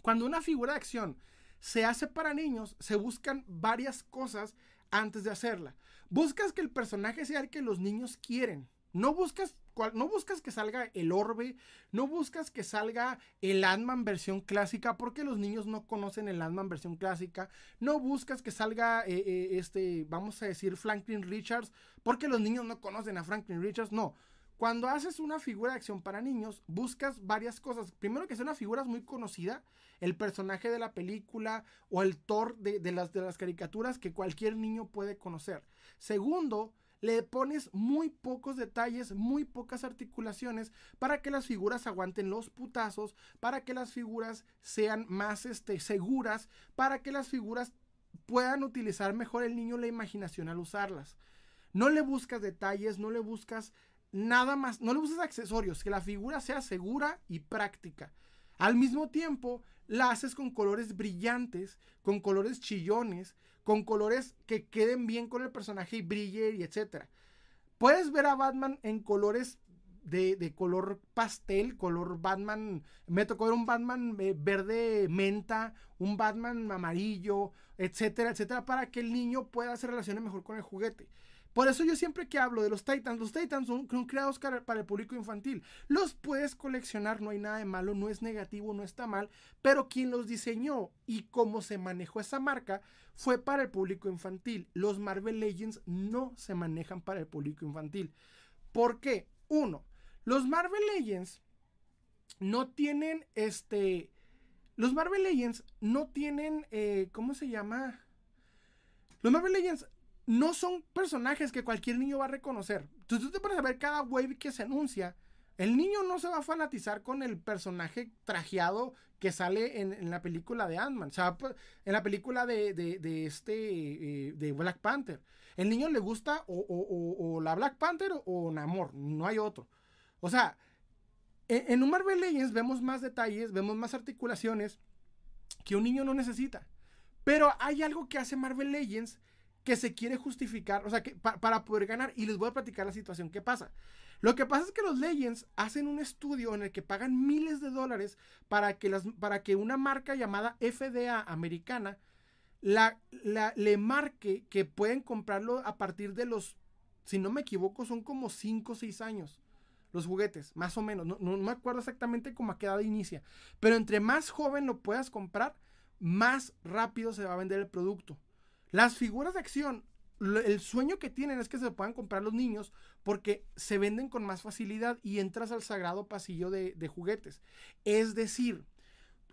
Cuando una figura de acción se hace para niños, se buscan varias cosas antes de hacerla. Buscas que el personaje sea el que los niños quieren. No buscas no buscas que salga el Orbe, no buscas que salga el Ant-Man versión clásica, porque los niños no conocen el Ant-Man versión clásica. No buscas que salga, eh, eh, este, vamos a decir, Franklin Richards, porque los niños no conocen a Franklin Richards. No. Cuando haces una figura de acción para niños, buscas varias cosas. Primero que sea una figura muy conocida, el personaje de la película o el Thor de, las, de las caricaturas que cualquier niño puede conocer. Segundo, le pones muy pocos detalles, muy pocas articulaciones para que las figuras aguanten los putazos, para que las figuras sean más este, seguras, para que las figuras puedan utilizar mejor el niño la imaginación al usarlas. No le buscas detalles, no le buscas nada más, no le uses accesorios, que la figura sea segura y práctica. Al mismo tiempo, la haces con colores brillantes, con colores chillones, con colores que queden bien con el personaje y brille y etcétera. Puedes ver a Batman en colores de, color pastel, color Batman. Me tocó ver un Batman eh, verde menta, un Batman amarillo, etcétera, etcétera, para que el niño pueda hacer relaciones mejor con el juguete. Por eso yo siempre que hablo de los Titans, los Titans son, creados para el público infantil. Los puedes coleccionar, no hay nada de malo, no es negativo, no está mal, pero quien los diseñó y cómo se manejó esa marca fue para el público infantil. Los Marvel Legends no se manejan para el público infantil. ¿Por qué? Uno, los Marvel Legends no tienen este... Los Marvel Legends no tienen, eh, ¿cómo se llama? Los Marvel Legends no son personajes que cualquier niño va a reconocer. Entonces tú te pones a ver cada wave que se anuncia. El niño no se va a fanatizar con el personaje trajeado que sale en, la película de Ant-Man. O sea, pues, en la película de, este eh, de Black Panther. El niño le gusta o, la Black Panther o Namor. No hay otro. O sea, en, en Marvel Legends vemos más detalles, vemos más articulaciones que un niño no necesita. Pero hay algo que hace Marvel Legends que se quiere justificar, o sea, que para poder ganar. Y les voy a platicar la situación que pasa. Lo que pasa es que los Legends hacen un estudio en el que pagan miles de dólares para que, las, para que una marca llamada FDA americana la, le marque que pueden comprarlo a partir de los, si no me equivoco, son como 5 o 6 años los juguetes, más o menos. No, no, me acuerdo exactamente cómo a qué edad inicia. Pero entre más joven lo puedas comprar, más rápido se va a vender el producto. Las figuras de acción, el sueño que tienen es que se puedan comprar los niños porque se venden con más facilidad y entras al sagrado pasillo de, juguetes. Es decir,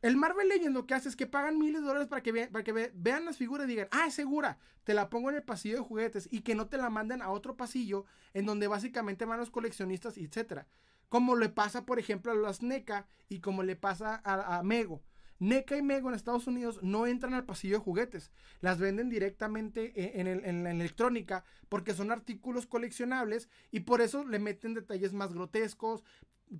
el Marvel Legends lo que hace es que pagan miles de dólares para que, vean las figuras y digan, ah, es segura, te la pongo en el pasillo de juguetes y que no te la manden a otro pasillo en donde básicamente van los coleccionistas, etc. Como le pasa, por ejemplo, a las NECA y como le pasa a Mego. NECA y Mego en Estados Unidos no entran al pasillo de juguetes. Las venden directamente e, en, la electrónica porque son artículos coleccionables y por eso le meten detalles más grotescos,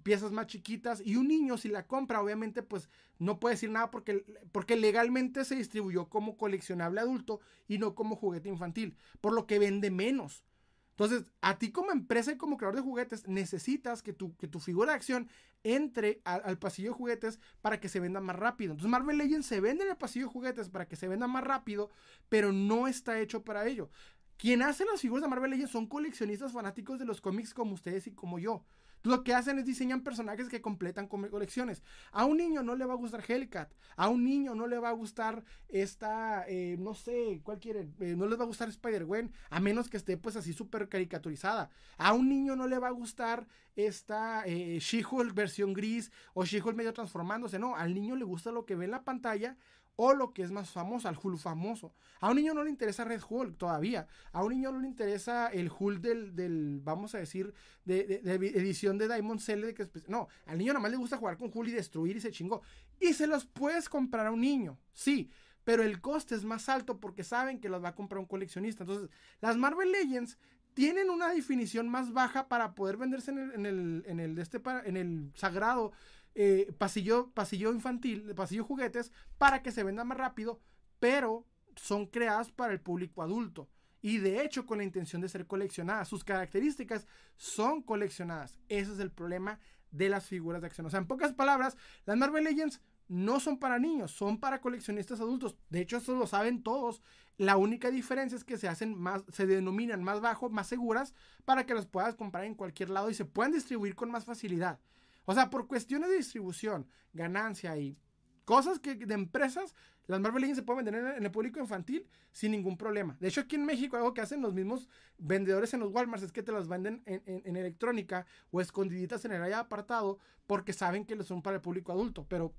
piezas más chiquitas y un niño si la compra obviamente pues no puede decir nada porque, porque legalmente se distribuyó como coleccionable adulto y no como juguete infantil, por lo que vende menos. Entonces, a ti como empresa y como creador de juguetes, necesitas que tu, que tu figura de acción entre al pasillo de juguetes para que se venda más rápido. Entonces, Marvel Legends se vende en el pasillo de juguetes para que se venda más rápido, pero no está hecho para ello. Quien hace las figuras de Marvel Legends son coleccionistas fanáticos de los cómics como ustedes y como yo. Lo que hacen es diseñan personajes que completan colecciones. A un niño no le va a gustar Hellcat. A un niño no le va a gustar esta, eh, no sé, ¿cuál quieren? Eh, no les va a gustar Spider-Gwen, a menos que esté pues así súper caricaturizada. A un niño no le va a gustar esta eh, She-Hulk versión gris o She-Hulk medio transformándose. No, al niño le gusta lo que ve en la pantalla o lo que es más famoso, al Hulk famoso. A un niño no le interesa Red Hulk todavía. A un niño no le interesa el Hulk del, vamos a decir, de, edición de Diamond. De que, no, al niño nada más le gusta jugar con Hulk y destruir y se chingó. Y se los puedes comprar a un niño, sí. Pero el coste es más alto porque saben que los va a comprar un coleccionista. Entonces, las Marvel Legends tienen una definición más baja para poder venderse en el, en el, en el, este, en el sagrado eh, pasillo, pasillo infantil, pasillo juguetes, para que se venda más rápido, pero son creadas para el público adulto. Y de hecho, con la intención de ser coleccionadas. Sus características son coleccionadas. Ese es el problema de las figuras de acción. O sea, en pocas palabras, las Marvel Legends no son para niños, son para coleccionistas adultos. De hecho, eso lo saben todos. La única diferencia es que se hacen más, se denominan más bajo, más seguras, para que las puedas comprar en cualquier lado y se puedan distribuir con más facilidad. O sea, por cuestiones de distribución, ganancia y cosas que de empresas, las Marvel Legends se pueden vender en, el público infantil sin ningún problema. De hecho, aquí en México, algo que hacen los mismos vendedores en los Walmarts es que te las venden en, electrónica o escondiditas en el área apartado porque saben que son para el público adulto, pero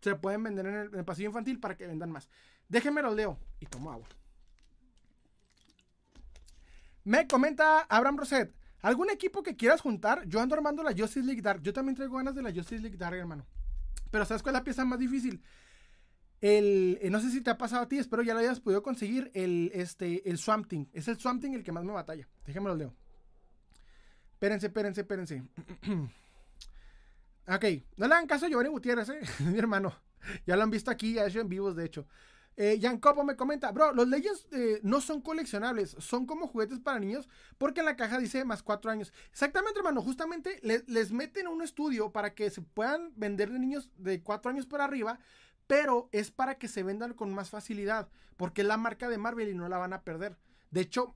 se pueden vender en el, en el pasillo infantil para que vendan más. Déjenme los leo y tomo agua. Me comenta Abraham Roset. ¿Algún equipo que quieras juntar? Yo ando armando la Justice League Dark. Yo también traigo ganas de la Justice League Dark, hermano. Pero ¿sabes cuál es la pieza más difícil? El, eh, no sé si te ha pasado a ti, espero ya lo hayas podido conseguir, el, este, el Swamp Thing. Es el Swamp Thing el que más me batalla. Déjame lo leo. Espérense, espérense, espérense. ok, no le hagan caso a Giovanni Gutiérrez, ¿eh? mi hermano. Ya lo han visto aquí, ya hecho en vivos, de hecho. Eh, Copo me comenta, bro, los Legends eh, no son coleccionables, son como juguetes para niños porque en la caja dice más cuatro años. Exactamente, hermano, justamente les meten un estudio para que se puedan vender de niños de cuatro años para arriba, pero es para que se vendan con más facilidad, porque es la marca de Marvel y no la van a perder. De hecho,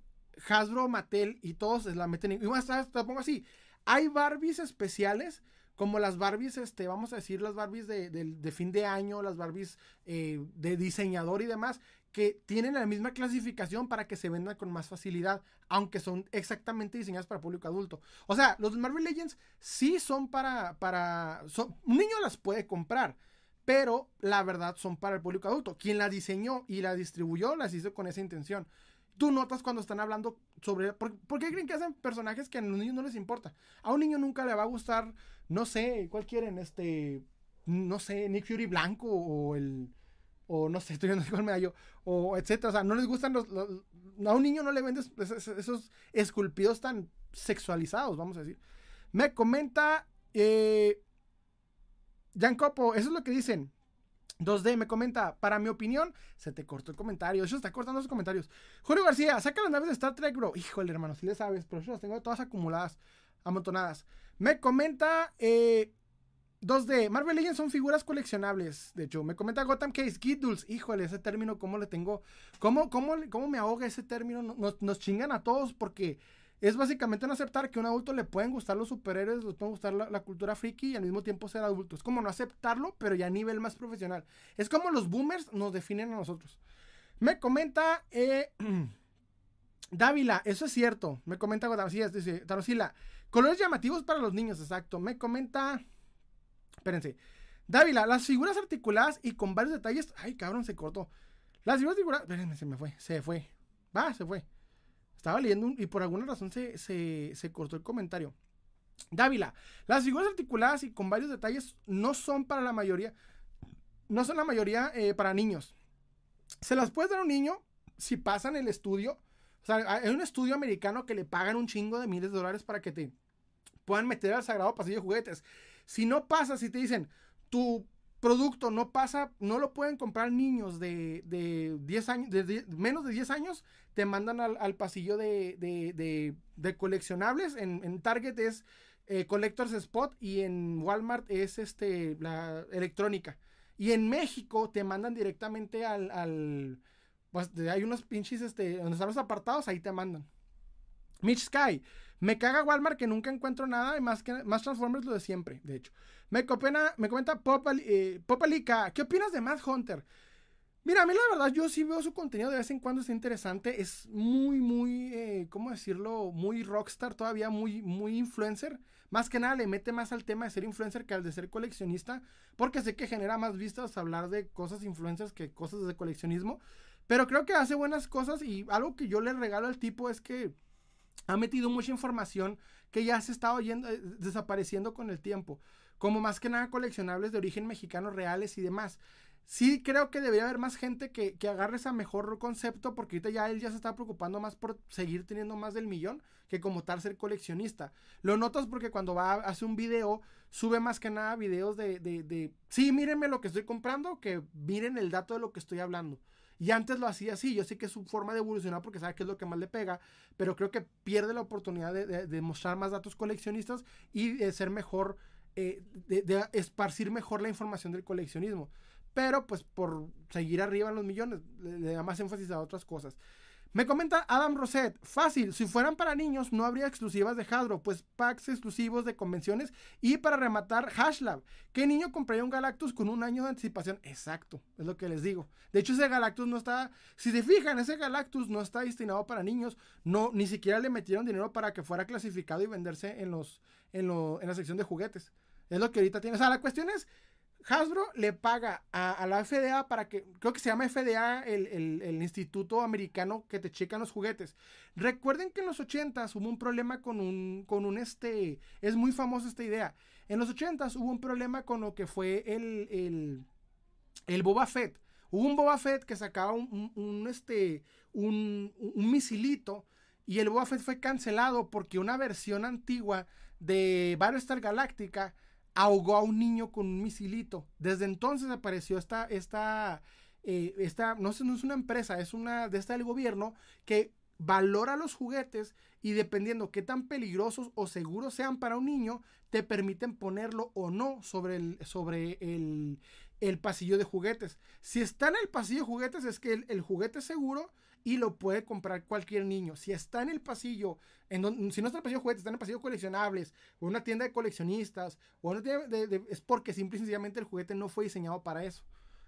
Hasbro, Mattel y todos la meten en... Y te pongo así, hay Barbies especiales como las Barbies, este, vamos a decir las Barbies de, fin de año, las Barbies eh, de diseñador y demás, que tienen la misma clasificación para que se vendan con más facilidad, aunque son exactamente diseñadas para público adulto. O sea, los Marvel Legends sí son para, para, un niño las puede comprar, pero la verdad son para el público adulto. Quien la diseñó y la distribuyó las hizo con esa intención tú notas cuando están hablando sobre... ¿por, qué creen que hacen personajes que a los niños no les importa? A un niño nunca le va a gustar, no sé, ¿cuál quieren? Este, no sé, Nick Fury blanco o el... O no sé, estoy viendo cuál me da yo. O etcétera. O sea, no les gustan los, A un niño no le vendes esos, esculpidos tan sexualizados, vamos a decir. Me comenta... Eh, Jan Copo, eso es lo que dicen. 2D me comenta, para mi opinión, se te cortó el comentario. Eso está cortando los comentarios. Julio García, saca las naves de Star Trek, bro. Híjole, hermano, si le sabes, pero yo las tengo todas acumuladas, amontonadas. Me comenta, 2D, eh, Marvel Legends son figuras coleccionables. De hecho, me comenta Gotham Case, Giddles. Híjole, ese término, ¿cómo le tengo? ¿Cómo, cómo, cómo me ahoga ese término? Nos, nos chingan a todos porque es básicamente no aceptar que a un adulto le pueden gustar los superhéroes, le pueden gustar la, cultura friki y al mismo tiempo ser adulto. Es como no aceptarlo, pero ya a nivel más profesional. Es como los boomers nos definen a nosotros. Me comenta eh, Dávila, eso es cierto. Me comenta Godamacías, dice Tarosila. Colores llamativos para los niños, exacto. Me comenta. Espérense. Dávila, las figuras articuladas y con varios detalles. Ay, cabrón, se cortó. Las figuras articuladas. Espérenme, se me fue. Se fue. Va, se fue. Estaba leyendo y por alguna razón se, cortó el comentario. Dávila, las figuras articuladas y con varios detalles no son para la mayoría, no son la mayoría eh, para niños. Se las puede dar a un niño si pasan el estudio. O sea, hay un estudio americano que le pagan un chingo de miles de dólares para que te puedan meter al sagrado pasillo de juguetes. Si no pasa, si te dicen, tu producto no pasa, no lo pueden comprar niños de, de 10 años, de menos de 10 años, te mandan al, pasillo de, coleccionables. En, Target es eh, Collectors Spot y en Walmart es este, la electrónica. Y en México te mandan directamente al, pues hay unos pinches, este, donde están los apartados, ahí te mandan. Mitch Sky, me caga Walmart que nunca encuentro nada y más, que, más Transformers lo de siempre, de hecho. Me, me comenta eh, Popalica, ¿qué opinas de Mad Hunter? Mira, a mí la verdad yo sí veo su contenido de vez en cuando, es interesante, es muy, muy, eh, ¿cómo decirlo? Muy rockstar todavía, muy, muy influencer. Más que nada le mete más al tema de ser influencer que al de ser coleccionista, porque sé que genera más vistas hablar de cosas influencers que cosas de coleccionismo. Pero creo que hace buenas cosas y algo que yo le regalo al tipo es que ha metido mucha información que ya se está oyendo, eh, desapareciendo con el tiempo como más que nada coleccionables de origen mexicano reales y demás. Sí creo que debería haber más gente que, que agarre ese mejor concepto porque ahorita ya él ya se está preocupando más por seguir teniendo más del millón que como tal ser coleccionista. Lo notas porque cuando va a hacer un video, sube más que nada videos de, de, de, sí, mírenme lo que estoy comprando, que miren el dato de lo que estoy hablando. Y antes lo hacía así, yo sé que es su forma de evolucionar porque sabe que es lo que más le pega, pero creo que pierde la oportunidad de, de mostrar más datos coleccionistas y de ser mejor eh, de, esparcir mejor la información del coleccionismo. Pero pues por seguir arriba en los millones, le, da más énfasis a otras cosas. Me comenta Adam Roset, fácil, si fueran para niños no habría exclusivas de Hadro, pues packs exclusivos de convenciones y para rematar Hashlab. ¿Qué niño compraría un Galactus con un año de anticipación? Exacto, es lo que les digo. De hecho ese Galactus no está, si se fijan, ese Galactus no está destinado para niños, no, ni siquiera le metieron dinero para que fuera clasificado y venderse en, los, en, en la sección de juguetes. Es lo que ahorita tiene. O sea, la cuestión es, Hasbro le paga a, la FDA para que, creo que se llama FDA, el, instituto americano que te checan los juguetes. Recuerden que en los 80 hubo un problema con un, con un este, es muy famosa esta idea. En los 80 hubo un problema con lo que fue el, el, el Boba Fett. Hubo un Boba Fett que sacaba un, un, este, un, un misilito y el Boba Fett fue cancelado porque una versión antigua de Battlestar Galactica ahogó a un niño con un misilito. Desde entonces apareció esta, esta, eh, esta no, no es una empresa, es una de esta del gobierno que valora los juguetes y dependiendo qué tan peligrosos o seguros sean para un niño, te permiten ponerlo o no sobre el, sobre el, el pasillo de juguetes. Si está en el pasillo de juguetes es que el, juguete es seguro y lo puede comprar cualquier niño. Si está en el pasillo, en si no está en el pasillo juguetes, está en el pasillo coleccionables, o una tienda de coleccionistas, o una tienda de, es porque simple y sencillamente el juguete no fue diseñado para eso.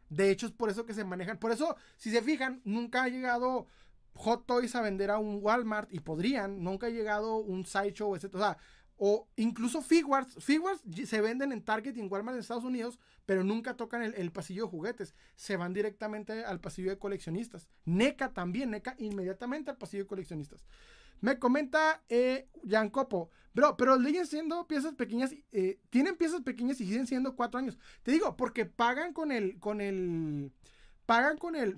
De hecho, es por eso que se manejan. Por eso, si se fijan, nunca ha llegado Hot Toys a vender a un Walmart y podrían, nunca ha llegado un Sideshow, etc. O sea, o incluso Figuarts. Figuarts se venden en Target y en Walmart en Estados Unidos, pero nunca tocan el, pasillo de juguetes. Se van directamente al pasillo de coleccionistas. NECA también, NECA inmediatamente al pasillo de coleccionistas. Me comenta eh, Jan Copo, bro, pero siguen siendo piezas pequeñas, eh, tienen piezas pequeñas y siguen siendo cuatro años. Te digo, porque pagan con el, con el, pagan con el,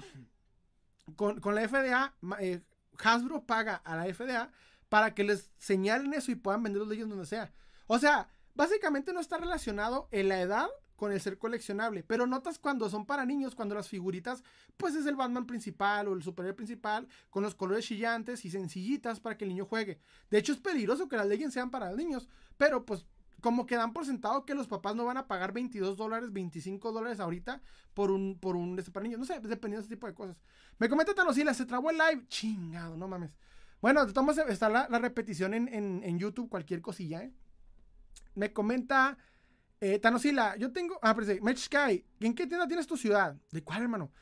con, la FDA, eh, Hasbro paga a la FDA para que les señalen eso y puedan vender los leyes donde sea. O sea, básicamente no está relacionado en la edad con el ser coleccionable, pero notas cuando son para niños, cuando las figuritas, pues es el Batman principal o el superhéroe principal, con los colores chillantes y sencillitas para que el niño juegue. De hecho, es peligroso que las leyes sean para niños, pero pues como que dan por sentado que los papás no van a pagar 22 dólares, 25 dólares ahorita por un, por un, este, para niños, no sé, dependiendo de ese tipo de cosas. Me comenta Tanosila, se trabó el live, chingado, no mames. Bueno, estamos, está la, repetición en, YouTube, cualquier cosilla, ¿eh? Me comenta eh, Tanosila, yo tengo. Ah, pero sí, Match Sky, ¿en qué tienda tienes tu ciudad? ¿De cuál, hermano?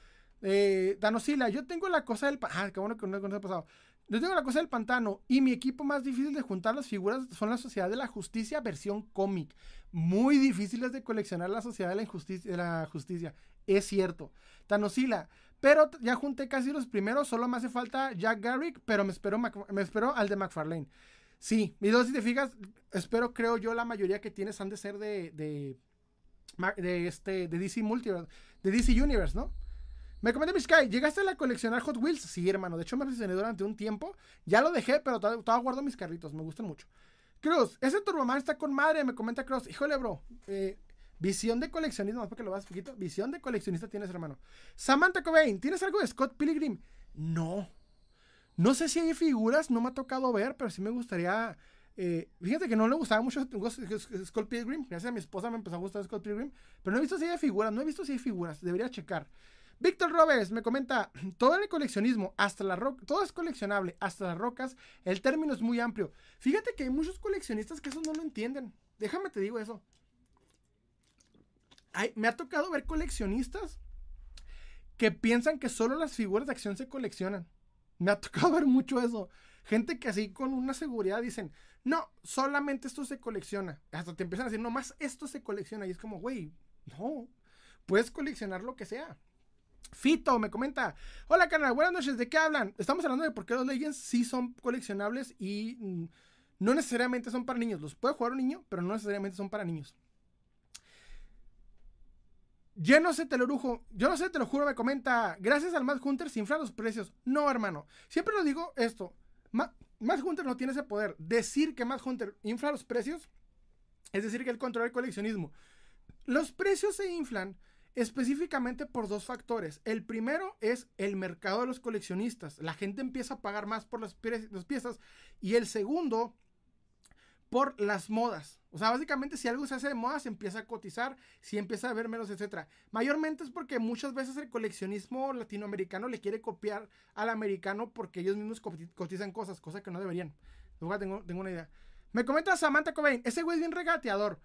Eh, Tanosila, yo tengo la cosa del. Ah, qué bueno que no, no ha pasado. Yo tengo la cosa del pantano y mi equipo más difícil de juntar las figuras son la Sociedad de la Justicia versión cómic. Muy difíciles de coleccionar la Sociedad de la, Injusticia, de la Justicia. Es cierto. Tanosila, pero ya junté casi los primeros, solo me hace falta Jack Garrick, pero me espero, me espero al de McFarlane. Sí, y dos, si te fijas, espero, creo yo, la mayoría que tienes han de ser de, de, de, este, de DC Multiverse, de DC Universe, ¿no? Me comenté Sky, ¿llegaste a la coleccionar Hot Wheels? Sí, hermano, de hecho me aficioné durante un tiempo, ya lo dejé, pero todavía guardo mis carritos, me gustan mucho. Cruz, ese Turboman está con madre, me comenta Cruz. Híjole, bro, eh, Visión de coleccionismo, más para que lo veas poquito. Visión de coleccionista tienes, hermano. Samantha Cobain, ¿tienes algo de Scott Pilgrim? No. No sé si hay figuras, no me ha tocado ver, pero sí me gustaría. Eh, fíjate que no le gustaba mucho Scott Pilgrim. Gracias a mi esposa me empezó a gustar Scott Pilgrim. Pero no he visto si hay figuras, no he visto si hay figuras. Debería checar. Víctor Robes me comenta, todo el coleccionismo, hasta la roca, todo es coleccionable, hasta las rocas, el término es muy amplio. Fíjate que hay muchos coleccionistas que eso no lo entienden. Déjame te digo eso me ha tocado ver coleccionistas que piensan que solo las figuras de acción se coleccionan. Me ha tocado ver mucho eso. Gente que así con una seguridad dicen, no, solamente esto se colecciona. Hasta te empiezan a decir, no más esto se colecciona. Y es como, güey, no, puedes coleccionar lo que sea. Fito me comenta, hola canal, buenas noches, ¿de qué hablan? Estamos hablando de por qué los Legends sí son coleccionables y mm, no necesariamente son para niños. Los puede jugar un niño, pero no necesariamente son para niños. Yo no sé, te lo rujo, yo no sé, te lo juro, me comenta, gracias al Mad Hunter se inflan los precios. No, hermano, siempre lo digo esto, Mad, Hunter no tiene ese poder. Decir que Mad Hunter infla los precios, es decir, que él controla el coleccionismo. Los precios se inflan específicamente por dos factores. El primero es el mercado de los coleccionistas. La gente empieza a pagar más por las piezas. Y el segundo por las modas. O sea, básicamente si algo se hace de moda, se empieza a cotizar, si empieza a ver menos, etcétera. Mayormente es porque muchas veces el coleccionismo latinoamericano le quiere copiar al americano porque ellos mismos cotizan cosas, cosas que no deberían. Luego tengo, tengo una idea. Me comenta Samantha Cobain, ese güey es bien regateador.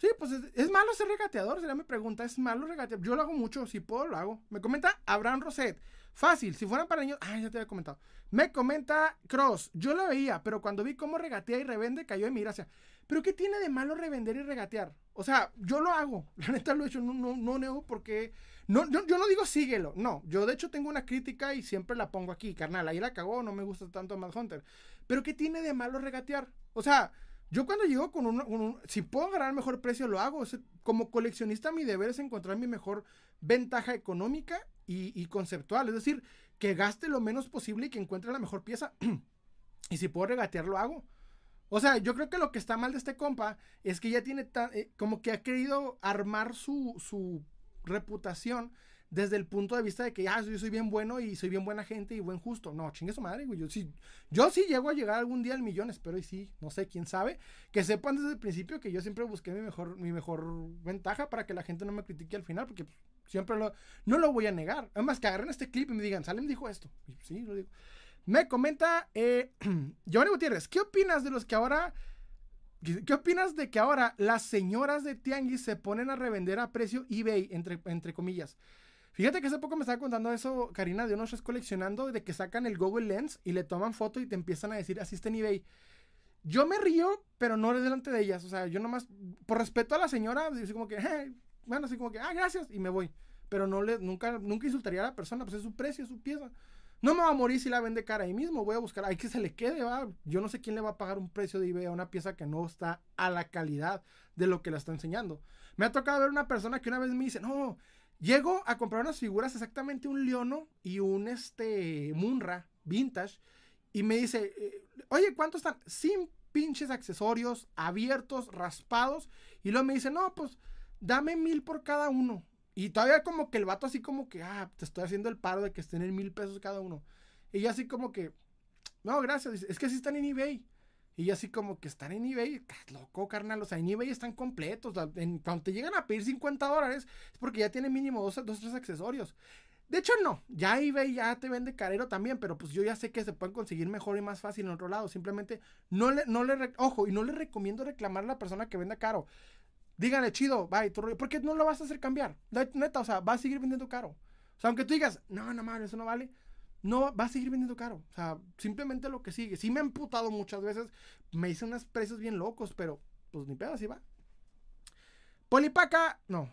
Sí, pues es, malo ser regateador, sería mi pregunta. Es malo regatear. Yo lo hago mucho, si puedo lo hago. Me comenta Abraham Roset. Fácil, si fueran para niños. Ah, ya te había comentado. Me comenta Cross. Yo lo veía, pero cuando vi cómo regatea y revende, cayó en mi gracia. Pero ¿qué tiene de malo revender y regatear? O sea, yo lo hago. La neta lo he hecho. No, no, no nego porque. No, yo, yo, no digo síguelo. No. Yo de hecho tengo una crítica y siempre la pongo aquí. Carnal, ahí la cagó. No me gusta tanto Mad Hunter. Pero ¿qué tiene de malo regatear? O sea. Yo cuando llego con un, si puedo ganar mejor precio, lo hago. como coleccionista mi deber es encontrar mi mejor ventaja económica y, conceptual. Es decir, que gaste lo menos posible y que encuentre la mejor pieza. Y si puedo regatear, lo hago. O sea, yo creo que lo que está mal de este compa es que ya tiene eh, como que ha querido armar su, su reputación desde el punto de vista de que, ah, yo soy bien bueno y soy bien buena gente y buen justo. No, chingue su madre, güey. Yo sí, yo sí llego a llegar algún día al millón, espero y sí, no sé, quién sabe. Que sepan desde el principio que yo siempre busqué mi mejor, mi mejor ventaja para que la gente no me critique al final, porque pues, siempre lo, no lo voy a negar. Además, que agarren este clip y me digan, Salem dijo esto. Sí, lo digo. Me comenta eh, Giovanni Gutiérrez, ¿qué opinas de los que ahora... ¿Qué opinas de que ahora las señoras de Tianguis se ponen a revender a precio eBay, entre, entre comillas? Fíjate que hace poco me estaba contando eso, Karina, de unos coleccionando, de que sacan el Google Lens y le toman foto y te empiezan a decir, así está en eBay. Yo me río, pero no delante de ellas. O sea, yo nomás, por respeto a la señora, así como que, bueno, así como que, ah, gracias, y me voy. Pero no le, nunca, nunca insultaría a la persona, pues es su precio, es su pieza. No me va a morir si la vende cara ahí mismo. Voy a buscar, hay que se le quede, va. Yo no sé quién le va a pagar un precio de eBay a una pieza que no está a la calidad de lo que la está enseñando. Me ha tocado ver una persona que una vez me dice, no, Llego a comprar unas figuras, exactamente un Leono y un este Munra vintage. Y me dice, eh, oye, ¿cuántos están? Sin pinches accesorios, abiertos, raspados. Y luego me dice, no, pues dame mil por cada uno. Y todavía como que el vato así como que, ah, te estoy haciendo el paro de que estén en mil pesos cada uno. Y yo así como que, no, gracias. es que así están en eBay. Y así como que están en eBay, loco, carnal. O sea, en eBay están completos. cuando te llegan a pedir 50 dólares, es porque ya tiene mínimo dos, dos, tres accesorios. De hecho, no. Ya eBay ya te vende carero también, pero pues yo ya sé que se pueden conseguir mejor y más fácil en otro lado. Simplemente no le, no le, ojo, y no le recomiendo reclamar a la persona que venda caro. Díganle, chido, bye, tu rollo. Porque no lo vas a hacer cambiar. Neta, o sea, va a seguir vendiendo caro. O sea, aunque tú digas, no, no mames, eso no vale no va a seguir vendiendo caro. O sea, simplemente lo que sigue. Sí me han putado muchas veces. Me hice unos precios bien locos, pero pues ni pedo, así va. Polipaca, no.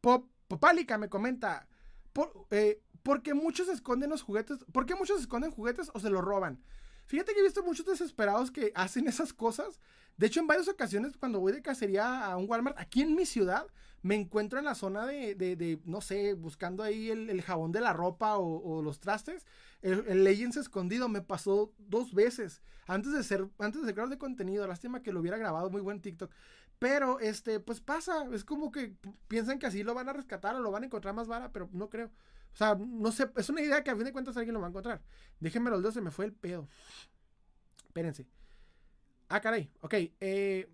Pop, Popálica me comenta. Por, eh, porque muchos esconden los juguetes. ¿Por qué muchos esconden juguetes o se los roban? Fíjate que he visto muchos desesperados que hacen esas cosas. De hecho, en varias ocasiones, cuando voy de cacería a un Walmart, aquí en mi ciudad, me encuentro en la zona de, de, no sé, buscando ahí el, jabón de la ropa o, los trastes. El, el, Legends escondido me pasó dos veces antes de ser, antes de ser creador de contenido. Lástima que lo hubiera grabado, muy buen TikTok. Pero, este, pues pasa, es como que piensan que así lo van a rescatar o lo van a encontrar más vara, pero no creo. O sea, no sé, es una idea que a fin de cuentas alguien lo va a encontrar. Déjenme los dedos, se me fue el pedo. Espérense. Ah, caray, ok. Eh,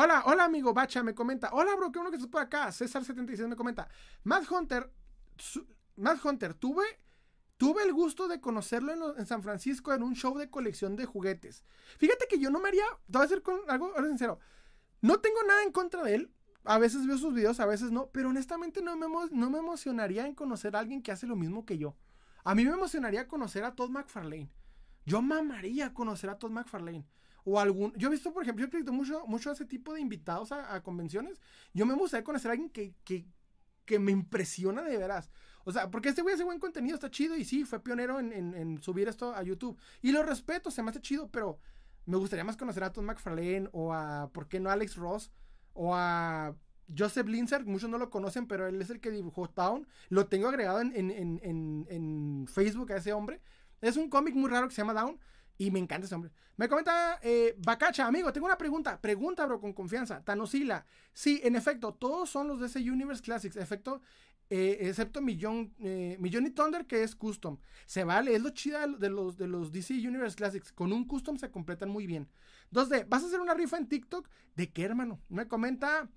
Hola, hola amigo Bacha, me comenta. Hola, bro, qué bueno que estás por acá. César76 me comenta. Matt Hunter, Matt Hunter, tuve, tuve el gusto de conocerlo en, San Francisco en un show de colección de juguetes. Fíjate que yo no me haría, te voy a decir con algo, ahora sincero. No tengo nada en contra de él. A veces veo sus videos, a veces no. Pero honestamente no me, no me emocionaría en conocer a alguien que hace lo mismo que yo. A mí me emocionaría conocer a Todd McFarlane. Yo mamaría conocer a Todd McFarlane o algún... Yo he visto, por ejemplo, yo he visto mucho, mucho a ese tipo de invitados a, convenciones. Yo me gustaría conocer a alguien que, que, que, me impresiona de veras. O sea, porque este güey hace buen contenido, está chido y sí, fue pionero en, en, subir esto a YouTube. Y lo respeto, se me hace chido, pero me gustaría más conocer a Tom McFarlane o a, ¿por qué no, Alex Ross? O a Joseph Linzer, muchos no lo conocen, pero él es el que dibujó Town. Lo tengo agregado en, Facebook a ese hombre. Es un cómic muy raro que se llama Down. Y me encanta ese hombre. Me comenta eh, Bacacha, amigo, tengo una pregunta. Pregunta, bro, con confianza. Tanosila. Sí, en efecto, todos son los ese Universe Classics. Efecto, eh, excepto Millón, eh, y Thunder, que es custom. Se vale, es lo chida de los, de los DC Universe Classics. Con un custom se completan muy bien. 2D, ¿vas a hacer una rifa en TikTok? ¿De qué, hermano? Me comenta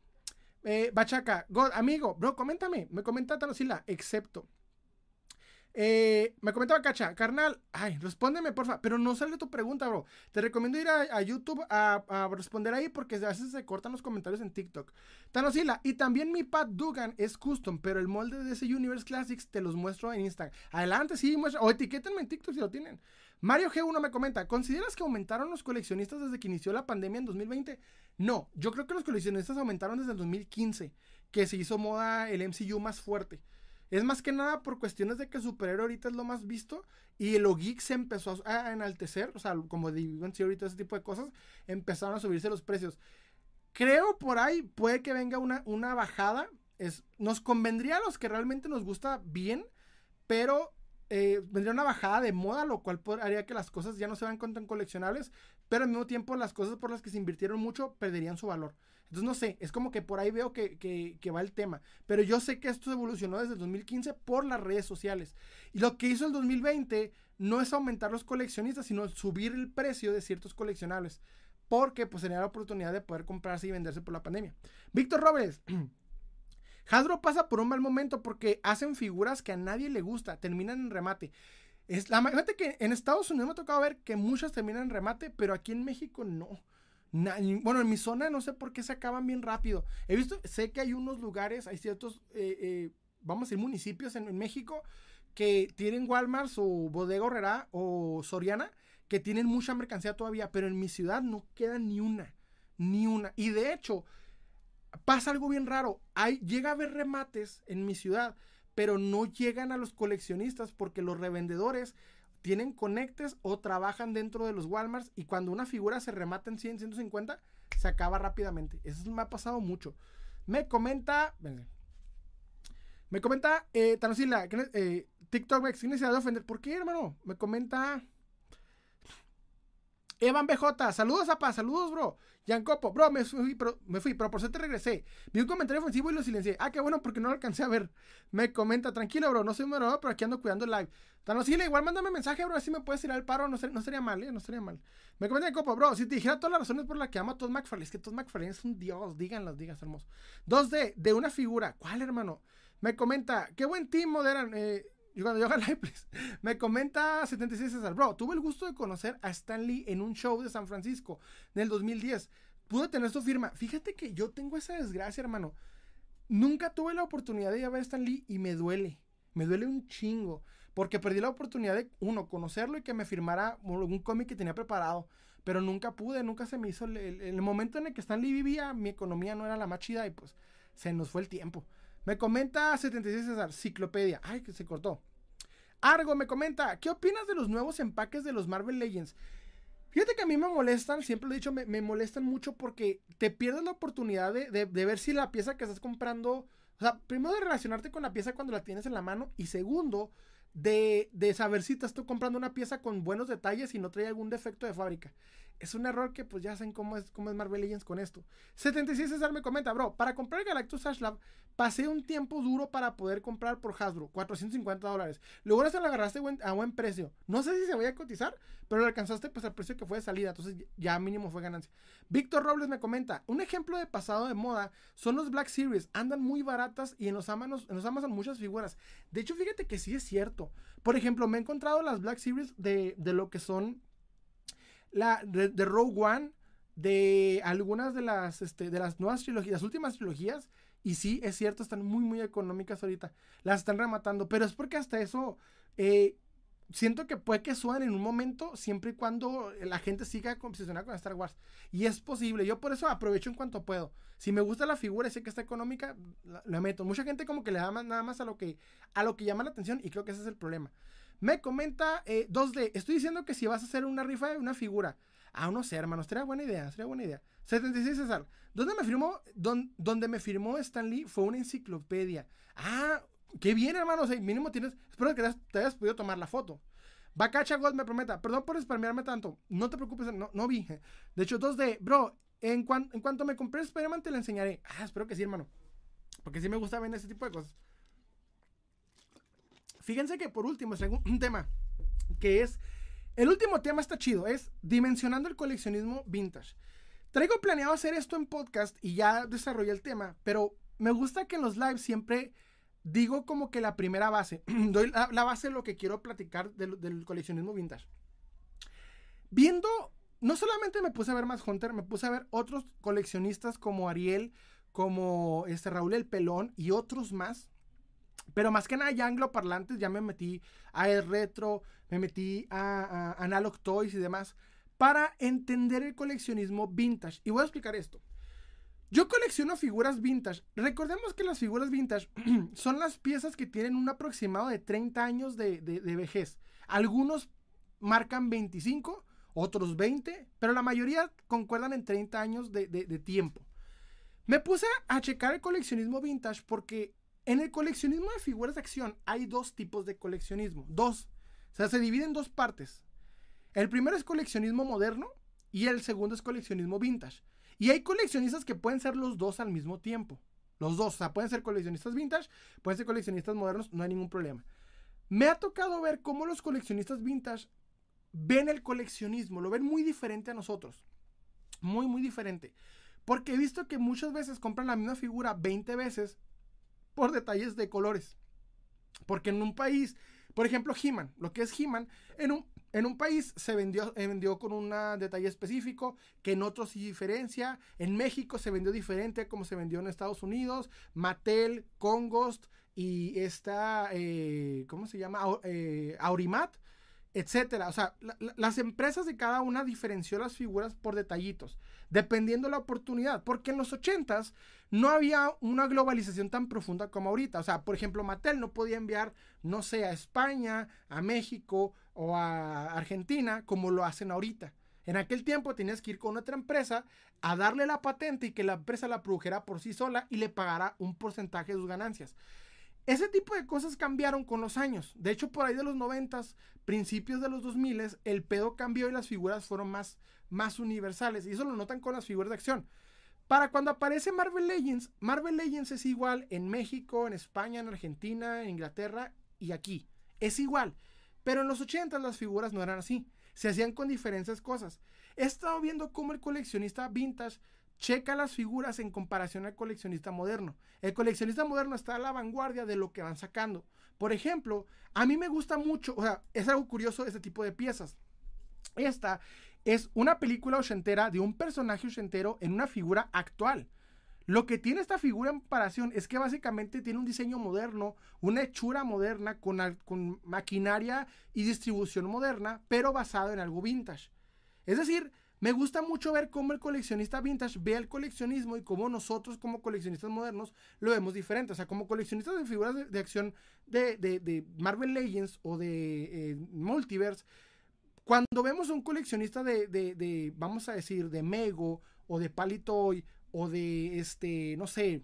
eh, Bachaca. God, amigo, bro, coméntame. Me comenta Tanosila, excepto. Eh, me comentaba Cacha, carnal, ay, respóndeme porfa, pero no sale tu pregunta, bro. Te recomiendo ir a, YouTube a, responder ahí porque a veces se cortan los comentarios en TikTok. Tanosila, y también mi Pat Dugan es custom, pero el molde de ese Universe Classics te los muestro en Instagram. Adelante, sí, muestra, o etiquétenme en TikTok si lo tienen. Mario G1 me comenta, ¿consideras que aumentaron los coleccionistas desde que inició la pandemia en 2020? No, yo creo que los coleccionistas aumentaron desde el 2015, que se hizo moda el MCU más fuerte. Es más que nada por cuestiones de que superhéroe ahorita es lo más visto y lo geek se empezó a enaltecer, o sea, como de ahorita ese tipo de cosas, empezaron a subirse los precios. Creo por ahí puede que venga una, una bajada. Nos convendría a los que realmente nos gusta bien, pero eh, vendría una bajada de moda, lo cual haría que las cosas ya no se vean tan coleccionables, pero al mismo tiempo las cosas por las que se invirtieron mucho perderían su valor. Entonces no sé, es como que por ahí veo que, que, va el tema. Pero yo sé que esto evolucionó desde el 2015 por las redes sociales. Y lo que hizo el 2020 no es aumentar los coleccionistas, sino subir el precio de ciertos coleccionables. Porque pues tenía la oportunidad de poder comprarse y venderse por la pandemia. Víctor Robles. Hasbro pasa por un mal momento porque hacen figuras que a nadie le gusta, terminan en remate. Es la que en Estados Unidos me ha tocado ver que muchas terminan en remate, pero aquí en México no. bueno, en mi zona no sé por qué se acaban bien rápido. He visto, sé que hay unos lugares, hay ciertos, eh, eh, vamos a decir, municipios en, México que tienen Walmart o Bodega Horrera o Soriana que tienen mucha mercancía todavía, pero en mi ciudad no queda ni una, ni una. Y de hecho, pasa algo bien raro. Hay, llega a haber remates en mi ciudad, pero no llegan a los coleccionistas porque los revendedores tienen conectes o trabajan dentro de los Walmarts y cuando una figura se remata en 100, 150, se acaba rápidamente. Eso me ha pasado mucho. Me comenta, me comenta eh, Tanosila, eh, TikTok me de ofender. ¿Por qué, hermano? Me comenta Evan BJ, saludos, apa, saludos, bro. Copo, bro, me fui, pero, me fui, pero por te regresé. Vi un comentario ofensivo y lo silencié. Ah, qué bueno, porque no lo alcancé a ver. Me comenta, tranquilo, bro, no soy moderador, pero aquí ando cuidando el live. Tanosile, igual mándame mensaje, bro, así me puedes ir al paro, no, sería mal, ¿eh? No sería mal. Me comenta Copo, bro, si te dijera todas las razones por las que amo a Todd McFarlane, es que Todd McFarlane es un dios, díganlas, digas, hermoso. 2D, de una figura. ¿Cuál, hermano? Me comenta, qué buen team moderan, eh, y cuando yo me comenta 76 César, bro, tuve el gusto de conocer a Stan Lee en un show de San Francisco en el 2010. Pude tener su firma. Fíjate que yo tengo esa desgracia, hermano. Nunca tuve la oportunidad de ir a ver a Stan Lee y me duele. Me duele un chingo. Porque perdí la oportunidad de, uno, conocerlo y que me firmara algún cómic que tenía preparado. Pero nunca pude, nunca se me hizo. El, el, momento en el que Stan Lee vivía, mi economía no era la más chida y pues se nos fue el tiempo. Me comenta 76 César, Ciclopedia. Ay, que se cortó. Argo me comenta, ¿qué opinas de los nuevos empaques de los Marvel Legends? Fíjate que a mí me molestan, siempre lo he dicho, me, molestan mucho porque te pierdes la oportunidad de, ver si la pieza que estás comprando, o sea, primero de relacionarte con la pieza cuando la tienes en la mano y segundo, de, saber si estás comprando una pieza con buenos detalles y no trae algún defecto de fábrica es un error que pues ya saben cómo es, cómo es Marvel Legends con esto. 76 César me comenta, bro, para comprar Galactus Ashlab pasé un tiempo duro para poder comprar por Hasbro, 450 dólares. Luego se lo agarraste a buen precio. No sé si se voy a cotizar, pero lo alcanzaste pues al precio que fue de salida, entonces ya mínimo fue ganancia. Víctor Robles me comenta, un ejemplo de pasado de moda son los Black Series, andan muy baratas y en los en los Amazon muchas figuras. De hecho, fíjate que sí es cierto. Por ejemplo, me he encontrado las Black Series de, de lo que son la, de, Rogue One, de algunas de las, este, de las nuevas trilogías, las últimas trilogías, y sí, es cierto, están muy, muy económicas ahorita. Las están rematando, pero es porque hasta eso eh, siento que puede que suban en un momento, siempre y cuando la gente siga obsesionada con Star Wars. Y es posible, yo por eso aprovecho en cuanto puedo. Si me gusta la figura y sé que está económica, la, meto. Mucha gente como que le da más, nada más a lo que, a lo que llama la atención, y creo que ese es el problema. Me comenta 2D. Eh, estoy diciendo que si vas a hacer una rifa de una figura. Ah, no sé, hermano. Sería buena idea. Sería buena idea. 76 César. ¿Dónde me firmó? donde me firmó Stan Lee fue una enciclopedia. Ah, qué bien, hermano. O mínimo tienes. Espero que te hayas podido tomar la foto. Bacacha Gold me prometa. Perdón por spamearme tanto. No te preocupes, no, no vi. De hecho, 2D. Bro, en, en cuanto me compré Spider-Man te lo enseñaré. Ah, espero que sí, hermano. Porque sí me gusta ver ese tipo de cosas. Fíjense que por último, un tema que es. El último tema está chido, es dimensionando el coleccionismo vintage. Traigo planeado hacer esto en podcast y ya desarrollé el tema, pero me gusta que en los lives siempre digo como que la primera base, doy la, base de lo que quiero platicar del, del, coleccionismo vintage. Viendo, no solamente me puse a ver más Hunter, me puse a ver otros coleccionistas como Ariel, como este Raúl el Pelón y otros más pero más que nada ya angloparlantes, ya me metí a el retro, me metí a, analog toys y demás, para entender el coleccionismo vintage. Y voy a explicar esto. Yo colecciono figuras vintage. Recordemos que las figuras vintage son las piezas que tienen un aproximado de 30 años de, vejez. Algunos marcan 25, otros 20, pero la mayoría concuerdan en 30 años de, de tiempo. Me puse a checar el coleccionismo vintage porque En el coleccionismo de figuras de acción hay dos tipos de coleccionismo. Dos. O sea, se divide en dos partes. El primero es coleccionismo moderno y el segundo es coleccionismo vintage. Y hay coleccionistas que pueden ser los dos al mismo tiempo. Los dos. O sea, pueden ser coleccionistas vintage, pueden ser coleccionistas modernos, no hay ningún problema. Me ha tocado ver cómo los coleccionistas vintage ven el coleccionismo, lo ven muy diferente a nosotros. Muy, muy diferente. Porque he visto que muchas veces compran la misma figura 20 veces por detalles de colores. Porque en un país, por ejemplo, He-Man, lo que es He-Man, en un, en un país se vendió, eh, vendió con un detalle específico, que en otros sí diferencia. En México se vendió diferente como se vendió en Estados Unidos. Mattel, Congost y esta, eh, ¿cómo se llama? Eh, Aurimat etcétera. O sea, las empresas de cada una diferenció las figuras por detallitos, dependiendo de la oportunidad, porque en los 80s no había una globalización tan profunda como ahorita. O sea, por ejemplo, Mattel no podía enviar, no sé, a España, a México o a Argentina como lo hacen ahorita. En aquel tiempo tenías que ir con otra empresa a darle la patente y que la empresa la produjera por sí sola y le pagara un porcentaje de sus ganancias. Ese tipo de cosas cambiaron con los años. De hecho, por ahí de los 90, principios de los 2000, el pedo cambió y las figuras fueron más, más universales. Y eso lo notan con las figuras de acción. Para cuando aparece Marvel Legends, Marvel Legends es igual en México, en España, en Argentina, en Inglaterra y aquí. Es igual. Pero en los 80 las figuras no eran así. Se hacían con diferentes cosas. He estado viendo cómo el coleccionista vintage checa las figuras en comparación al coleccionista moderno. El coleccionista moderno está a la vanguardia de lo que van sacando. Por ejemplo, a mí me gusta mucho, o sea, es algo curioso este tipo de piezas. Esta es una película ochentera de un personaje ochentero en una figura actual. Lo que tiene esta figura en comparación es que básicamente tiene un diseño moderno, una hechura moderna con, con maquinaria y distribución moderna, pero basado en algo vintage. Es decir, me gusta mucho ver cómo el coleccionista vintage ve el coleccionismo y cómo nosotros como coleccionistas modernos lo vemos diferente. O sea, como coleccionistas de figuras de, acción de, Marvel Legends o de eh, Multiverse, cuando vemos un coleccionista de, vamos a decir, de Mego o de Palitoy o de, este, no sé,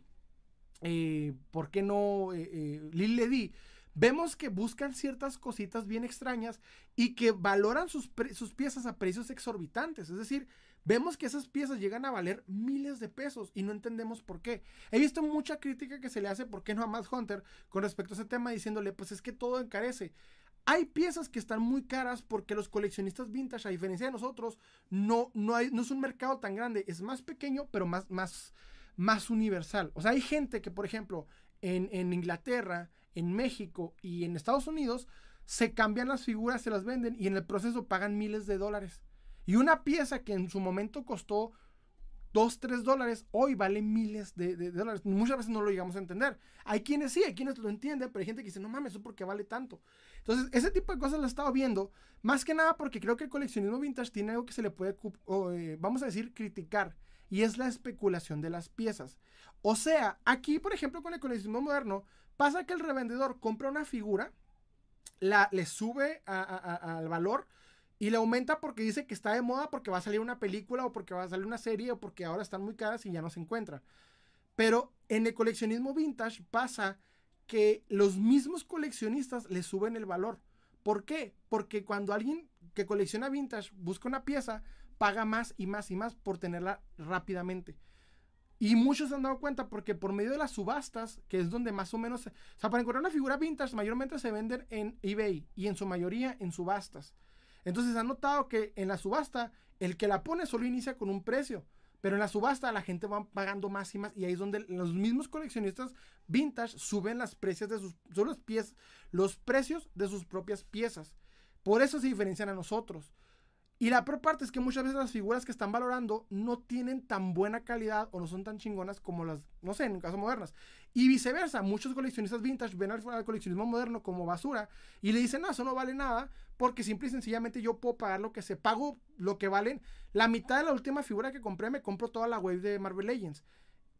eh, ¿por qué no eh, eh Lil Ledy? Vemos que buscan ciertas cositas bien extrañas y que valoran sus, sus, piezas a precios exorbitantes. Es decir, vemos que esas piezas llegan a valer miles de pesos y no entendemos por qué. He visto mucha crítica que se le hace, ¿por qué no a Matt Hunter? Con respecto a ese tema, diciéndole, pues es que todo encarece. Hay piezas que están muy caras porque los coleccionistas vintage, a diferencia de nosotros, no, no, hay, no es un mercado tan grande. Es más pequeño, pero más, más, más universal. O sea, hay gente que, por ejemplo, en, en Inglaterra, en México y en Estados Unidos, se cambian las figuras, se las venden y en el proceso pagan miles de dólares. Y una pieza que en su momento costó 2, 3 dólares, hoy vale miles de, dólares. Muchas veces no lo llegamos a entender. Hay quienes sí, hay quienes lo entienden, pero hay gente que dice, no mames, eso porque vale tanto. Entonces, ese tipo de cosas lo he estado viendo, más que nada porque creo que el coleccionismo vintage tiene algo que se le puede, eh, vamos a decir, criticar, y es la especulación de las piezas. O sea, aquí, por ejemplo, con el coleccionismo moderno, Pasa que el revendedor compra una figura, la, le sube al valor y le aumenta porque dice que está de moda, porque va a salir una película o porque va a salir una serie o porque ahora están muy caras y ya no se encuentran. Pero en el coleccionismo vintage pasa que los mismos coleccionistas le suben el valor. ¿Por qué? Porque cuando alguien que colecciona vintage busca una pieza, paga más y más y más por tenerla rápidamente. Y muchos se han dado cuenta porque por medio de las subastas, que es donde más o menos... o sea, para encontrar una figura vintage mayormente se venden en eBay y en su mayoría en subastas. Entonces han notado que en la subasta el que la pone solo inicia con un precio. Pero en la subasta la gente va pagando más y más. Y ahí es donde los mismos coleccionistas vintage suben las precios de sus, los, pies, los precios de sus propias piezas. Por eso se diferencian a nosotros. Y la peor parte es que muchas veces las figuras que están valorando no tienen tan buena calidad o no son tan chingonas como las, no sé, en caso modernas. Y viceversa, muchos coleccionistas vintage ven al, coleccionismo moderno como basura y le dicen, no, eso no vale nada porque simple y sencillamente yo puedo pagar lo que se pago, lo que valen. La mitad de la última figura que compré me compro toda la wave de Marvel Legends.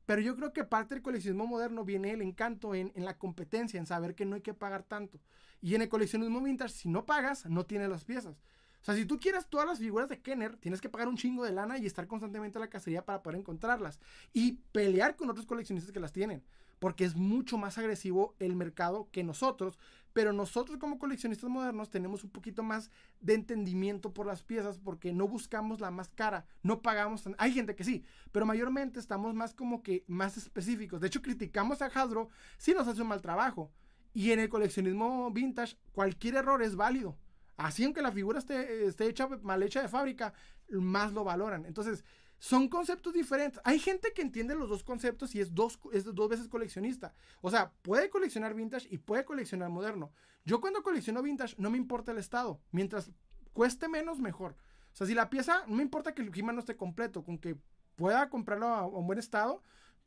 Pero yo creo que parte del coleccionismo moderno viene el encanto en, en, la competencia, en saber que no hay que pagar tanto. Y en el coleccionismo vintage, si no pagas, no tienes las piezas. Sea, si tú quieres todas las figuras de Kenner, tienes que pagar un chingo de lana y estar constantemente en la cacería para poder encontrarlas. Y pelear con otros coleccionistas que las tienen. porque es mucho más agresivo el mercado que nosotros, pero nosotros como coleccionistas modernos tenemos un poquito más de entendimiento por las piezas porque no buscamos la más cara, no pagamos, hay gente que sí, pero mayormente estamos más como que más específicos. De hecho, criticamos a Hasbro si nos hace un mal trabajo. Y en el coleccionismo vintage, cualquier error es válido. Así aunque la figura esté, esté hecha mal hecha de fábrica, más lo valoran. Entonces, son conceptos diferentes. Hay gente que entiende los dos conceptos y es dos, es dos veces coleccionista. O sea, puede coleccionar vintage y puede coleccionar moderno. Yo cuando colecciono vintage no me importa el estado. Mientras cueste menos, mejor. O sea, si la pieza, no me importa que el he no esté completo, con que pueda comprarlo a, un buen estado,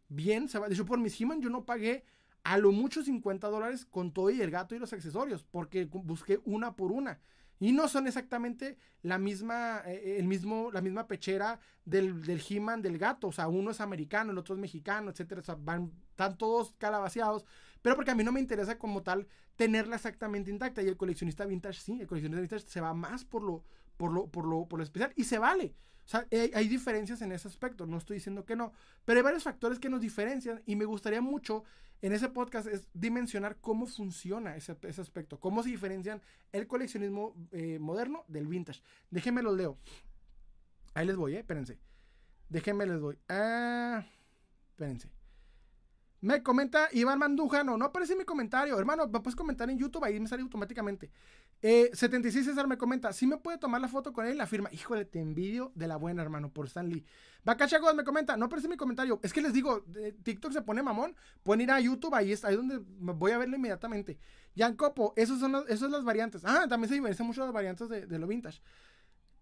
bien, se va. De hecho, por mis he yo no pagué a lo mucho 50 dólares con todo y el gato y los accesorios, porque busqué una por una. Y no son exactamente la misma, eh, el mismo, la misma pechera del, del He-Man del gato. O sea, uno es americano, el otro es mexicano, etcétera. O sea, van, están todos calabaceados. Pero porque a mí no me interesa como tal tenerla exactamente intacta. Y el coleccionista vintage, sí, el coleccionista vintage se va más por lo, por lo, por lo, por lo especial. Y se vale. O sea, hay, diferencias en ese aspecto, no estoy diciendo que no, pero hay varios factores que nos diferencian y me gustaría mucho en ese podcast es dimensionar cómo funciona ese, aspecto, cómo se diferencian el coleccionismo eh, moderno del vintage. Déjenme los leo. Ahí les voy, eh, espérense. Déjenme les doy. Ah, espérense. Me comenta Iván Mandujano, no aparece mi comentario, hermano, me puedes comentar en YouTube, ahí me sale automáticamente. Eh, 76 César me comenta, si me puede tomar la foto con él la firma. Híjole, te envidio de la buena, hermano, por Stanley. Bacachagos me comenta, no aparece mi comentario. Es que les digo, TikTok se pone mamón, pueden ir a YouTube, ahí está, ahí donde voy a verlo inmediatamente. Jan Copo, esos son son las variantes. Ah, también se diferencian mucho las variantes de, lo vintage.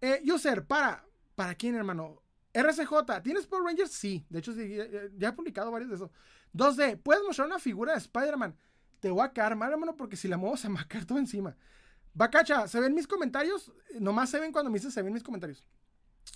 Eh, user, para, ¿para quién, hermano? RCJ, ¿tienes Power Rangers? Sí, de hecho, ya he publicado varios de esos. 2D, ¿puedes mostrar una figura de Spider-Man? Te voy a caer mal, hermano, porque si la muevo se me va a caer todo encima. Bacacha, ¿se ven mis comentarios? Nomás se ven cuando me dices se ven mis comentarios.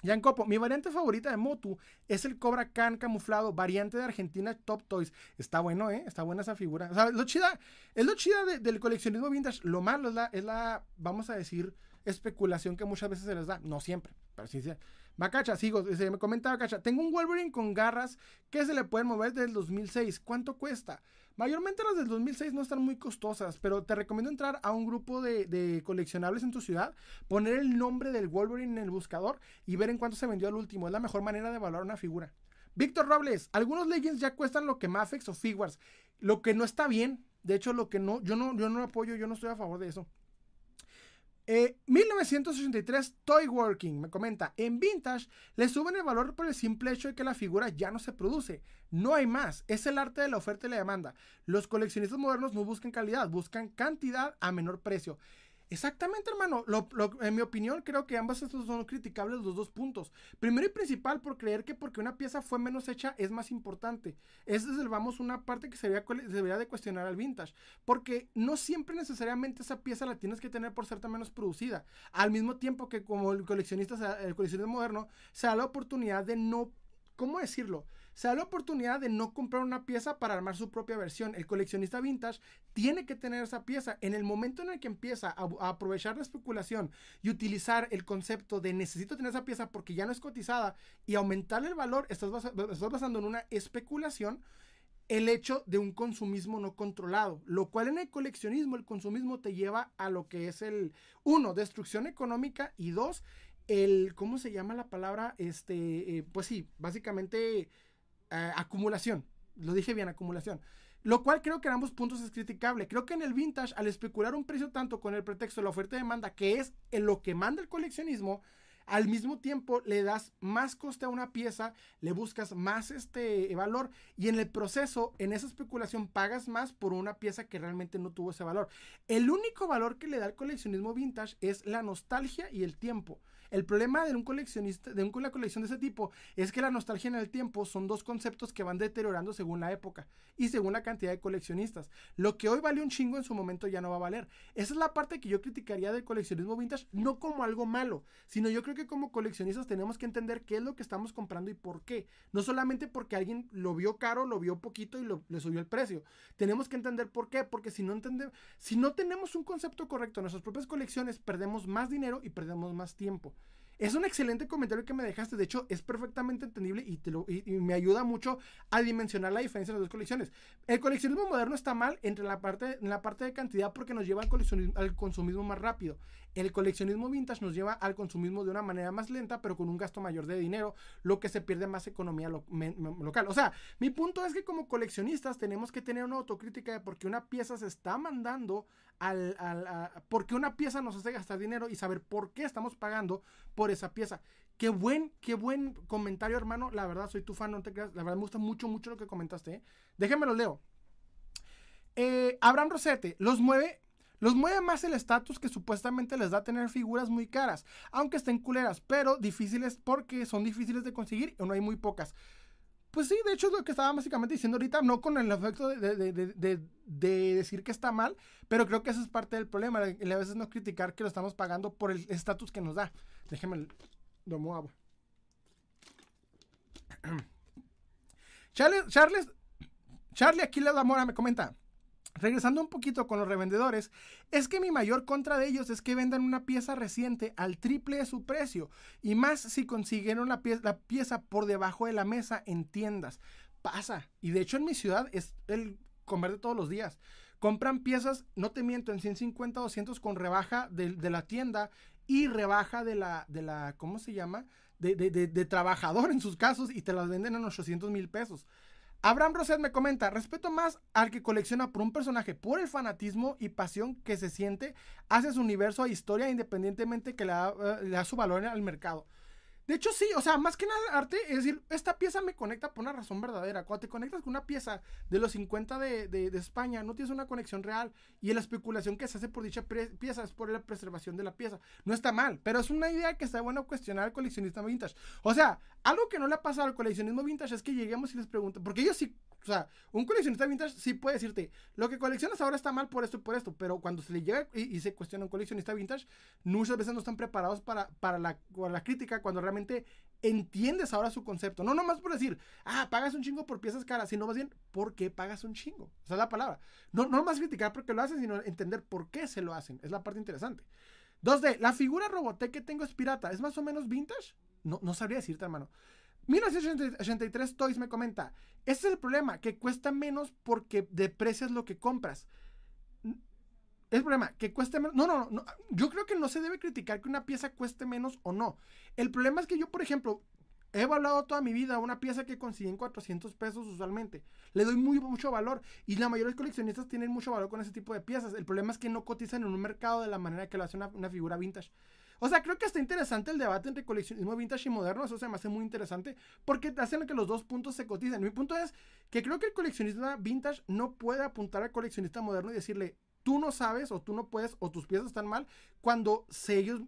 Jan Copo, mi variante favorita de Motu es el Cobra Khan camuflado, variante de Argentina Top Toys. Está bueno, ¿eh? Está buena esa figura. O sea, lo chida, es lo chida del coleccionismo vintage. Lo malo es la, es la, vamos a decir, especulación que muchas veces se les da. No siempre, pero sí, sí. Macacha, sigo, se me comenta Macacha, tengo un Wolverine con garras que se le pueden mover desde el 2006. ¿Cuánto cuesta? Mayormente las del 2006 no están muy costosas, pero te recomiendo entrar a un grupo de, coleccionables en tu ciudad, poner el nombre del Wolverine en el buscador y ver en cuánto se vendió al último. Es la mejor manera de evaluar una figura. Víctor Robles, algunos Legends ya cuestan lo que Mafex o Figuarts, lo que no está bien. De hecho, lo que no, yo no, yo no apoyo, yo no estoy a favor de eso. 1983 eh, Toy Working me comenta, en Vintage le suben el valor por el simple hecho de que la figura ya no se produce. No hay más, es el arte de la oferta y la demanda. Los coleccionistas modernos no buscan calidad, buscan cantidad a menor precio. Exactamente, hermano. en mi opinión, creo que ambas estos son criticables los dos puntos. Primero y principal, por creer que porque una pieza fue menos hecha es más importante. Esa es, vamos, una parte que se debería, de cuestionar al vintage. Porque no siempre necesariamente esa pieza la tienes que tener por ser tan menos producida. Al mismo tiempo que como el coleccionista, el coleccionista moderno, se da la oportunidad de no, ¿cómo decirlo? Se da la oportunidad de no comprar una pieza para armar su propia versión. El coleccionista vintage tiene que tener esa pieza. En el momento en el que empieza a, aprovechar la especulación y utilizar el concepto de necesito tener esa pieza porque ya no es cotizada y aumentar el valor, estás, basando en una especulación el hecho de un consumismo no controlado, lo cual en el coleccionismo el consumismo te lleva a lo que es el, uno, destrucción económica y dos, el, ¿cómo se llama la palabra? Este, eh, pues sí, básicamente eh, acumulación. Lo dije bien, acumulación. Lo cual creo que en ambos puntos es criticable. Creo que en el vintage, al especular un precio tanto con el pretexto de la oferta y demanda, que es en lo que manda el coleccionismo, al mismo tiempo le das más coste a una pieza, le buscas más este valor y en el proceso, en esa especulación, pagas más por una pieza que realmente no tuvo ese valor. El único valor que le da el coleccionismo vintage es la nostalgia y el tiempo. El problema de un coleccionista, de una colección de ese tipo, es que la nostalgia en el tiempo son dos conceptos que van deteriorando según la época y según la cantidad de coleccionistas. Lo que hoy vale un chingo en su momento ya no va a valer. Esa es la parte que yo criticaría del coleccionismo vintage, no como algo malo, sino yo creo que como coleccionistas tenemos que entender qué es lo que estamos comprando y por qué. No solamente porque alguien lo vio caro, lo vio poquito y le subió el precio. Tenemos que entender por qué, porque si no entendemos, si no tenemos un concepto correcto en nuestras propias colecciones, perdemos más dinero y perdemos más tiempo. Es un excelente comentario que me dejaste. De hecho, es perfectamente entendible y, me ayuda mucho a dimensionar la diferencia de las dos colecciones. El coleccionismo moderno está mal entre la parte, en la parte de cantidad porque nos lleva al, coleccionismo, al consumismo más rápido. El coleccionismo vintage nos lleva al consumismo de una manera más lenta, pero con un gasto mayor de dinero, lo que se pierde más economía local. O sea, mi punto es que como coleccionistas tenemos que tener una autocrítica de por qué una pieza se está mandando al, al por qué una pieza nos hace gastar dinero y saber por qué estamos pagando por esa pieza. Qué buen, qué buen comentario, hermano. La verdad, soy tu fan, no te creas. La verdad, me gusta mucho, mucho lo que comentaste. ¿eh? Déjenme lo leo. Eh, Abraham Rosete, los mueve los mueve más el estatus que supuestamente les da tener figuras muy caras, aunque estén culeras, pero difíciles porque son difíciles de conseguir y no hay muy pocas. Pues sí, de hecho es lo que estaba básicamente diciendo ahorita, no con el efecto de, decir que está mal, pero creo que eso es parte del problema, a veces no criticar que lo estamos pagando por el estatus que nos da. Déjeme, tomo agua. Charles, Charles, Charlie Aquiles Zamora me comenta, Regresando un poquito con los revendedores, es que mi mayor contra de ellos es que vendan una pieza reciente al triple de su precio, y más si consiguieron la, pieza por debajo de la mesa en tiendas. Pasa, y de hecho en mi ciudad es el comer de todos los días. Compran piezas, no te miento, en 150, 200 con rebaja de, de la tienda y rebaja de la, de la ¿cómo se llama? De, de, de, trabajador en sus casos y te las venden en 800 mil pesos. Abraham Roset me comenta, respeto más al que colecciona por un personaje por el fanatismo y pasión que se siente hacia su universo e historia independientemente que le eh, le da su valor al mercado. De hecho, sí, o sea, más que nada arte, es decir, esta pieza me conecta por una razón verdadera. Cuando te conectas con una pieza de los 50 de, de, España, no tienes una conexión real y la especulación que se hace por dicha pieza es por la preservación de la pieza. No está mal, pero es una idea que está bueno cuestionar al coleccionista vintage. O sea, algo que no le ha pasado al coleccionismo vintage es que lleguemos y les pregunten, porque ellos sí o sea, un coleccionista vintage sí puede decirte, lo que coleccionas ahora está mal por esto y por esto, pero cuando se le llega y, se cuestiona un coleccionista vintage, muchas veces no están preparados para, para, la, la crítica cuando realmente entiendes ahora su concepto. No nomás por decir, ah, pagas un chingo por piezas caras, sino más bien, ¿por qué pagas un chingo? Esa es la palabra. No, no nomás criticar porque lo hacen, sino entender por qué se lo hacen. Es la parte interesante. 2D, la figura Robotech que tengo es pirata, ¿es más o menos vintage? No, no sabría decirte, hermano. 1983 Toys me comenta, ese es el problema, que cuesta menos porque deprecias lo que compras. Es el problema, que cueste menos. No, no, no, yo creo que no se debe criticar que una pieza cueste menos o no. El problema es que yo, por ejemplo, he evaluado toda mi vida una pieza que consigue en 400 pesos usualmente. Le doy muy mucho valor y la mayoría de los coleccionistas tienen mucho valor con ese tipo de piezas. El problema es que no cotizan en un mercado de la manera que lo hace una figura vintage. O sea, creo que está interesante el debate entre coleccionismo vintage y moderno. Eso se me hace muy interesante porque hacen que los dos puntos se coticen. Mi punto es que creo que el coleccionista vintage no puede apuntar al coleccionista moderno y decirle, tú no sabes o tú no puedes o tus piezas están mal cuando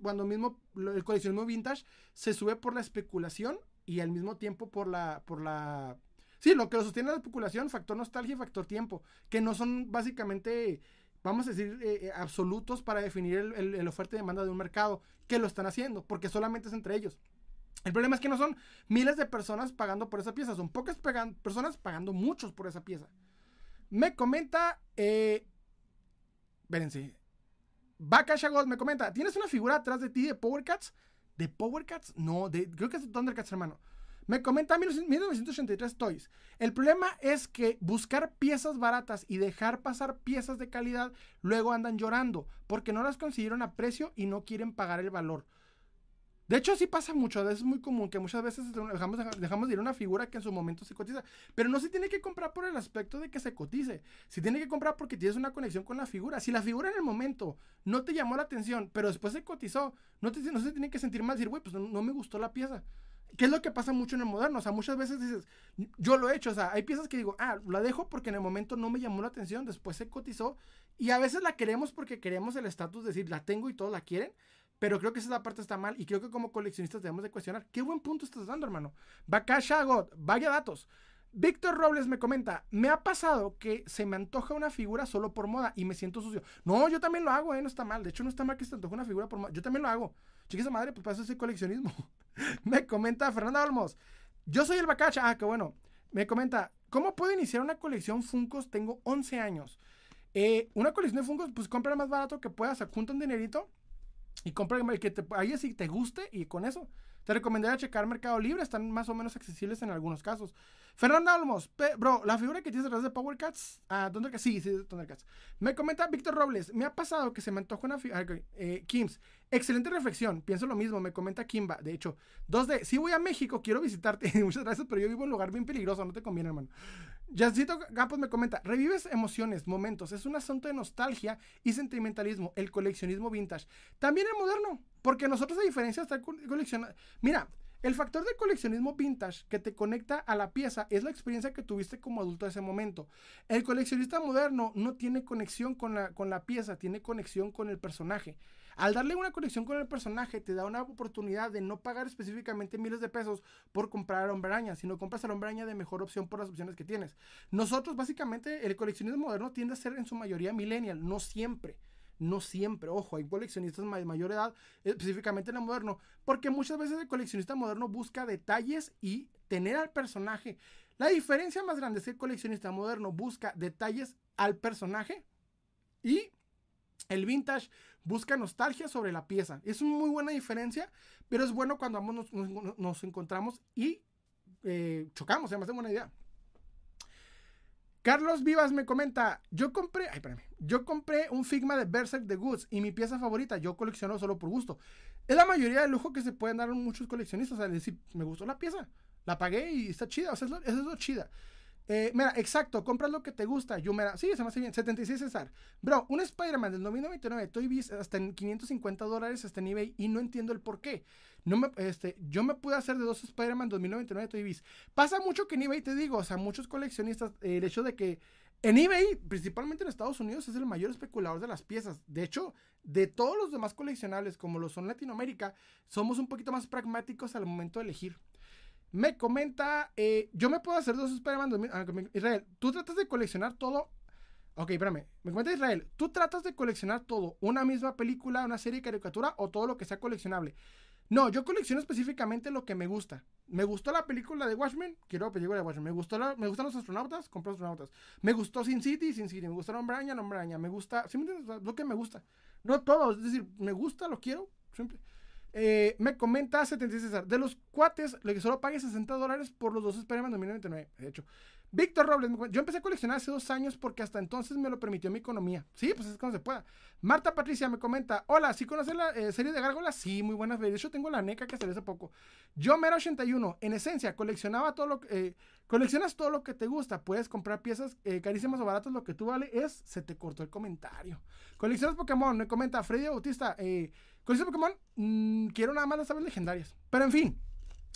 cuando mismo el coleccionismo vintage se sube por la especulación y al mismo tiempo por la, por la, sí, lo que lo sostiene la especulación, factor nostalgia y factor tiempo, que no son básicamente vamos a decir, eh, eh, absolutos para definir el, oferta y demanda de un mercado, que lo están haciendo, porque solamente es entre ellos. El problema es que no son miles de personas pagando por esa pieza, son pocas personas pagando muchos por esa pieza. Me comenta, eh, espérense, Vaca Shagos me comenta, ¿tienes una figura atrás de ti de Power Cats? ¿De Power Cats? No, de, creo que es de Thundercats, hermano. Me comenta 1983 Toys. El problema es que buscar piezas baratas y dejar pasar piezas de calidad, luego andan llorando porque no las consiguieron a precio y no quieren pagar el valor. De hecho, sí pasa mucho, es muy común que muchas veces dejamos, dejamos de ir a una figura que en su momento se cotiza, pero no se tiene que comprar por el aspecto de que se cotice, se tiene que comprar porque tienes una conexión con la figura. Si la figura en el momento no te llamó la atención, pero después se cotizó, no, te, no se tiene que sentir mal, decir, güey, pues no me gustó la pieza. ¿Qué es lo que pasa mucho en el moderno? O sea, muchas veces dices, yo lo he hecho, o sea, hay piezas que digo, ah, la dejo porque en el momento no me llamó la atención, después se cotizó, y a veces la queremos porque queremos el estatus de decir, la tengo y todos la quieren, pero creo que esa parte está mal, y creo que como coleccionistas debemos de cuestionar, ¿qué buen punto estás dando, hermano? Bakasha God, vaya datos. Víctor Robles me comenta, me ha pasado que se me antoja una figura solo por moda y me siento sucio. No, yo también lo hago, eh, no está mal. De hecho, no está mal que se antoje una figura por moda. Yo también lo hago. Chiquisa madre, pues para eso es coleccionismo. me comenta Fernanda Olmos. Yo soy el Bacacha. Ah, qué bueno. Me comenta, ¿cómo puedo iniciar una colección Funcos? Tengo 11 años. Eh, una colección de Funcos, pues compra más barato que puedas, junta un dinerito Y compra el que te, ahí sí te guste y con eso. Te recomendaría checar Mercado Libre, están más o menos accesibles en algunos casos. Fernando Almos, bro, la figura que tienes detrás de Power Cats, ah, Thundercats, sí, sí, Thundercats. Me comenta Víctor Robles, me ha pasado que se me antoja una figura, eh, Kims, excelente reflexión, pienso lo mismo, me comenta Kimba, de hecho, 2D, si voy a México, quiero visitarte, muchas gracias, pero yo vivo en un lugar bien peligroso, no te conviene, hermano. Jancito Campos me comenta, revives emociones, momentos, es un asunto de nostalgia y sentimentalismo, el coleccionismo vintage. También el moderno, porque nosotros a diferencia de estar coleccionando, mira, el factor de coleccionismo vintage que te conecta a la pieza es la experiencia que tuviste como adulto en ese momento. El coleccionista moderno no tiene conexión con la, con la pieza, tiene conexión con el personaje. Al darle una conexión con el personaje, te da una oportunidad de no pagar específicamente miles de pesos por comprar al hombre sino compras al hombre de mejor opción por las opciones que tienes. Nosotros, básicamente, el coleccionismo moderno tiende a ser en su mayoría millennial, no siempre. No siempre, ojo, hay coleccionistas de mayor edad, específicamente en el moderno, porque muchas veces el coleccionista moderno busca detalles y tener al personaje. La diferencia más grande es que el coleccionista moderno busca detalles al personaje y el vintage busca nostalgia sobre la pieza. Es una muy buena diferencia, pero es bueno cuando ambos nos, encontramos y eh, chocamos, además de buena idea. Carlos Vivas me comenta, yo compré, ay, espérame, yo compré un Figma de Berserk de Goods y mi pieza favorita, yo colecciono solo por gusto. Es la mayoría de lujo que se pueden dar muchos coleccionistas, o sea, decir, me gustó la pieza, la pagué y está chida, o sea, eso es lo chida. Eh, mira, exacto, compras lo que te gusta. Yo, mira, sí, se me hace bien. 76 César. Bro, un Spider-Man del 2099, estoy hasta en 550 dólares hasta en eBay y no entiendo el por qué. No me, este, yo me pude hacer de dos Spider-Man 2099 Toy Biz. Pasa mucho que en eBay te digo, o sea, muchos coleccionistas, el hecho de que en eBay, principalmente en Estados Unidos, es el mayor especulador de las piezas. De hecho, de todos los demás coleccionables, como lo son Latinoamérica, somos un poquito más pragmáticos al momento de elegir. Me comenta, eh, yo me puedo hacer dos Spider-Man ah, Israel, tú tratas de coleccionar todo. Ok, espérame. Me comenta Israel, tú tratas de coleccionar todo. Una misma película, una serie de caricatura o todo lo que sea coleccionable. No, yo colecciono específicamente lo que me gusta. Me gustó la película de Watchmen, quiero película de Watchmen. Me, gustó me gustan los astronautas, compro astronautas. Me gustó Sin City, Sin City. Me gusta la Araña, Hombre Araña. Me gusta, simplemente lo que me gusta. No todo, es decir, me gusta, lo quiero, siempre. Eh, me comenta 76 César, de los cuates, lo que solo pague 60 dólares por los dos Spider-Man 2099. De hecho, Víctor Robles, yo empecé a coleccionar hace dos años porque hasta entonces me lo permitió mi economía. Sí, pues es como se pueda. Marta Patricia me comenta, hola, ¿sí conoces la eh, serie de gárgolas? Sí, muy buenas. De hecho, tengo la NECA que salió hace poco. Yo, Mera 81, en esencia, coleccionaba todo lo que... Eh, coleccionas todo lo que te gusta. Puedes comprar piezas carísimas o baratas. Lo que tú vale es... Se te cortó el comentario. Coleccionas Pokémon. Me comenta Freddy Bautista. Eh, ese Pokémon, mm, quiero nada más las aves legendarias. Pero en fin,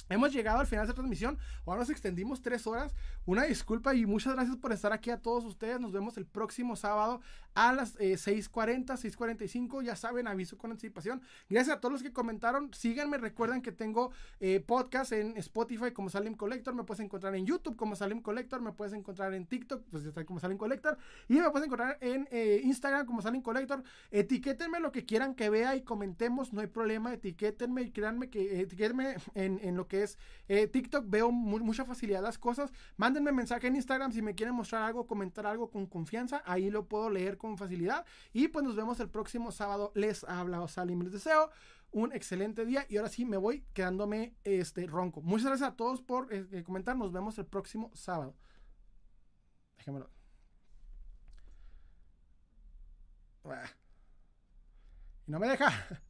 Hemos llegado al final de esta transmisión. Ahora nos extendimos tres horas. Una disculpa y muchas gracias por estar aquí a todos ustedes. Nos vemos el próximo sábado a las 6:40, eh, 6:45. Ya saben, aviso con anticipación. Gracias a todos los que comentaron. Síganme. Recuerden que tengo eh, podcast en Spotify como Salim Collector. Me puedes encontrar en YouTube como Salim Collector. Me puedes encontrar en TikTok, pues está como Salim Collector. Y me puedes encontrar en eh, Instagram como Salim Collector. Etiquétenme lo que quieran que vea y comentemos. No hay problema. Etiquétenme y créanme que etiquétenme en, en lo que es eh, TikTok, veo mucha facilidad las cosas. Mándenme mensaje en Instagram si me quieren mostrar algo, comentar algo con confianza, ahí lo puedo leer con facilidad. Y pues nos vemos el próximo sábado. Les habla Salim, les deseo un excelente día y ahora sí me voy quedándome este ronco. Muchas gracias a todos por eh, eh, comentar. Nos vemos el próximo sábado. Déjenmelo. Y no me deja.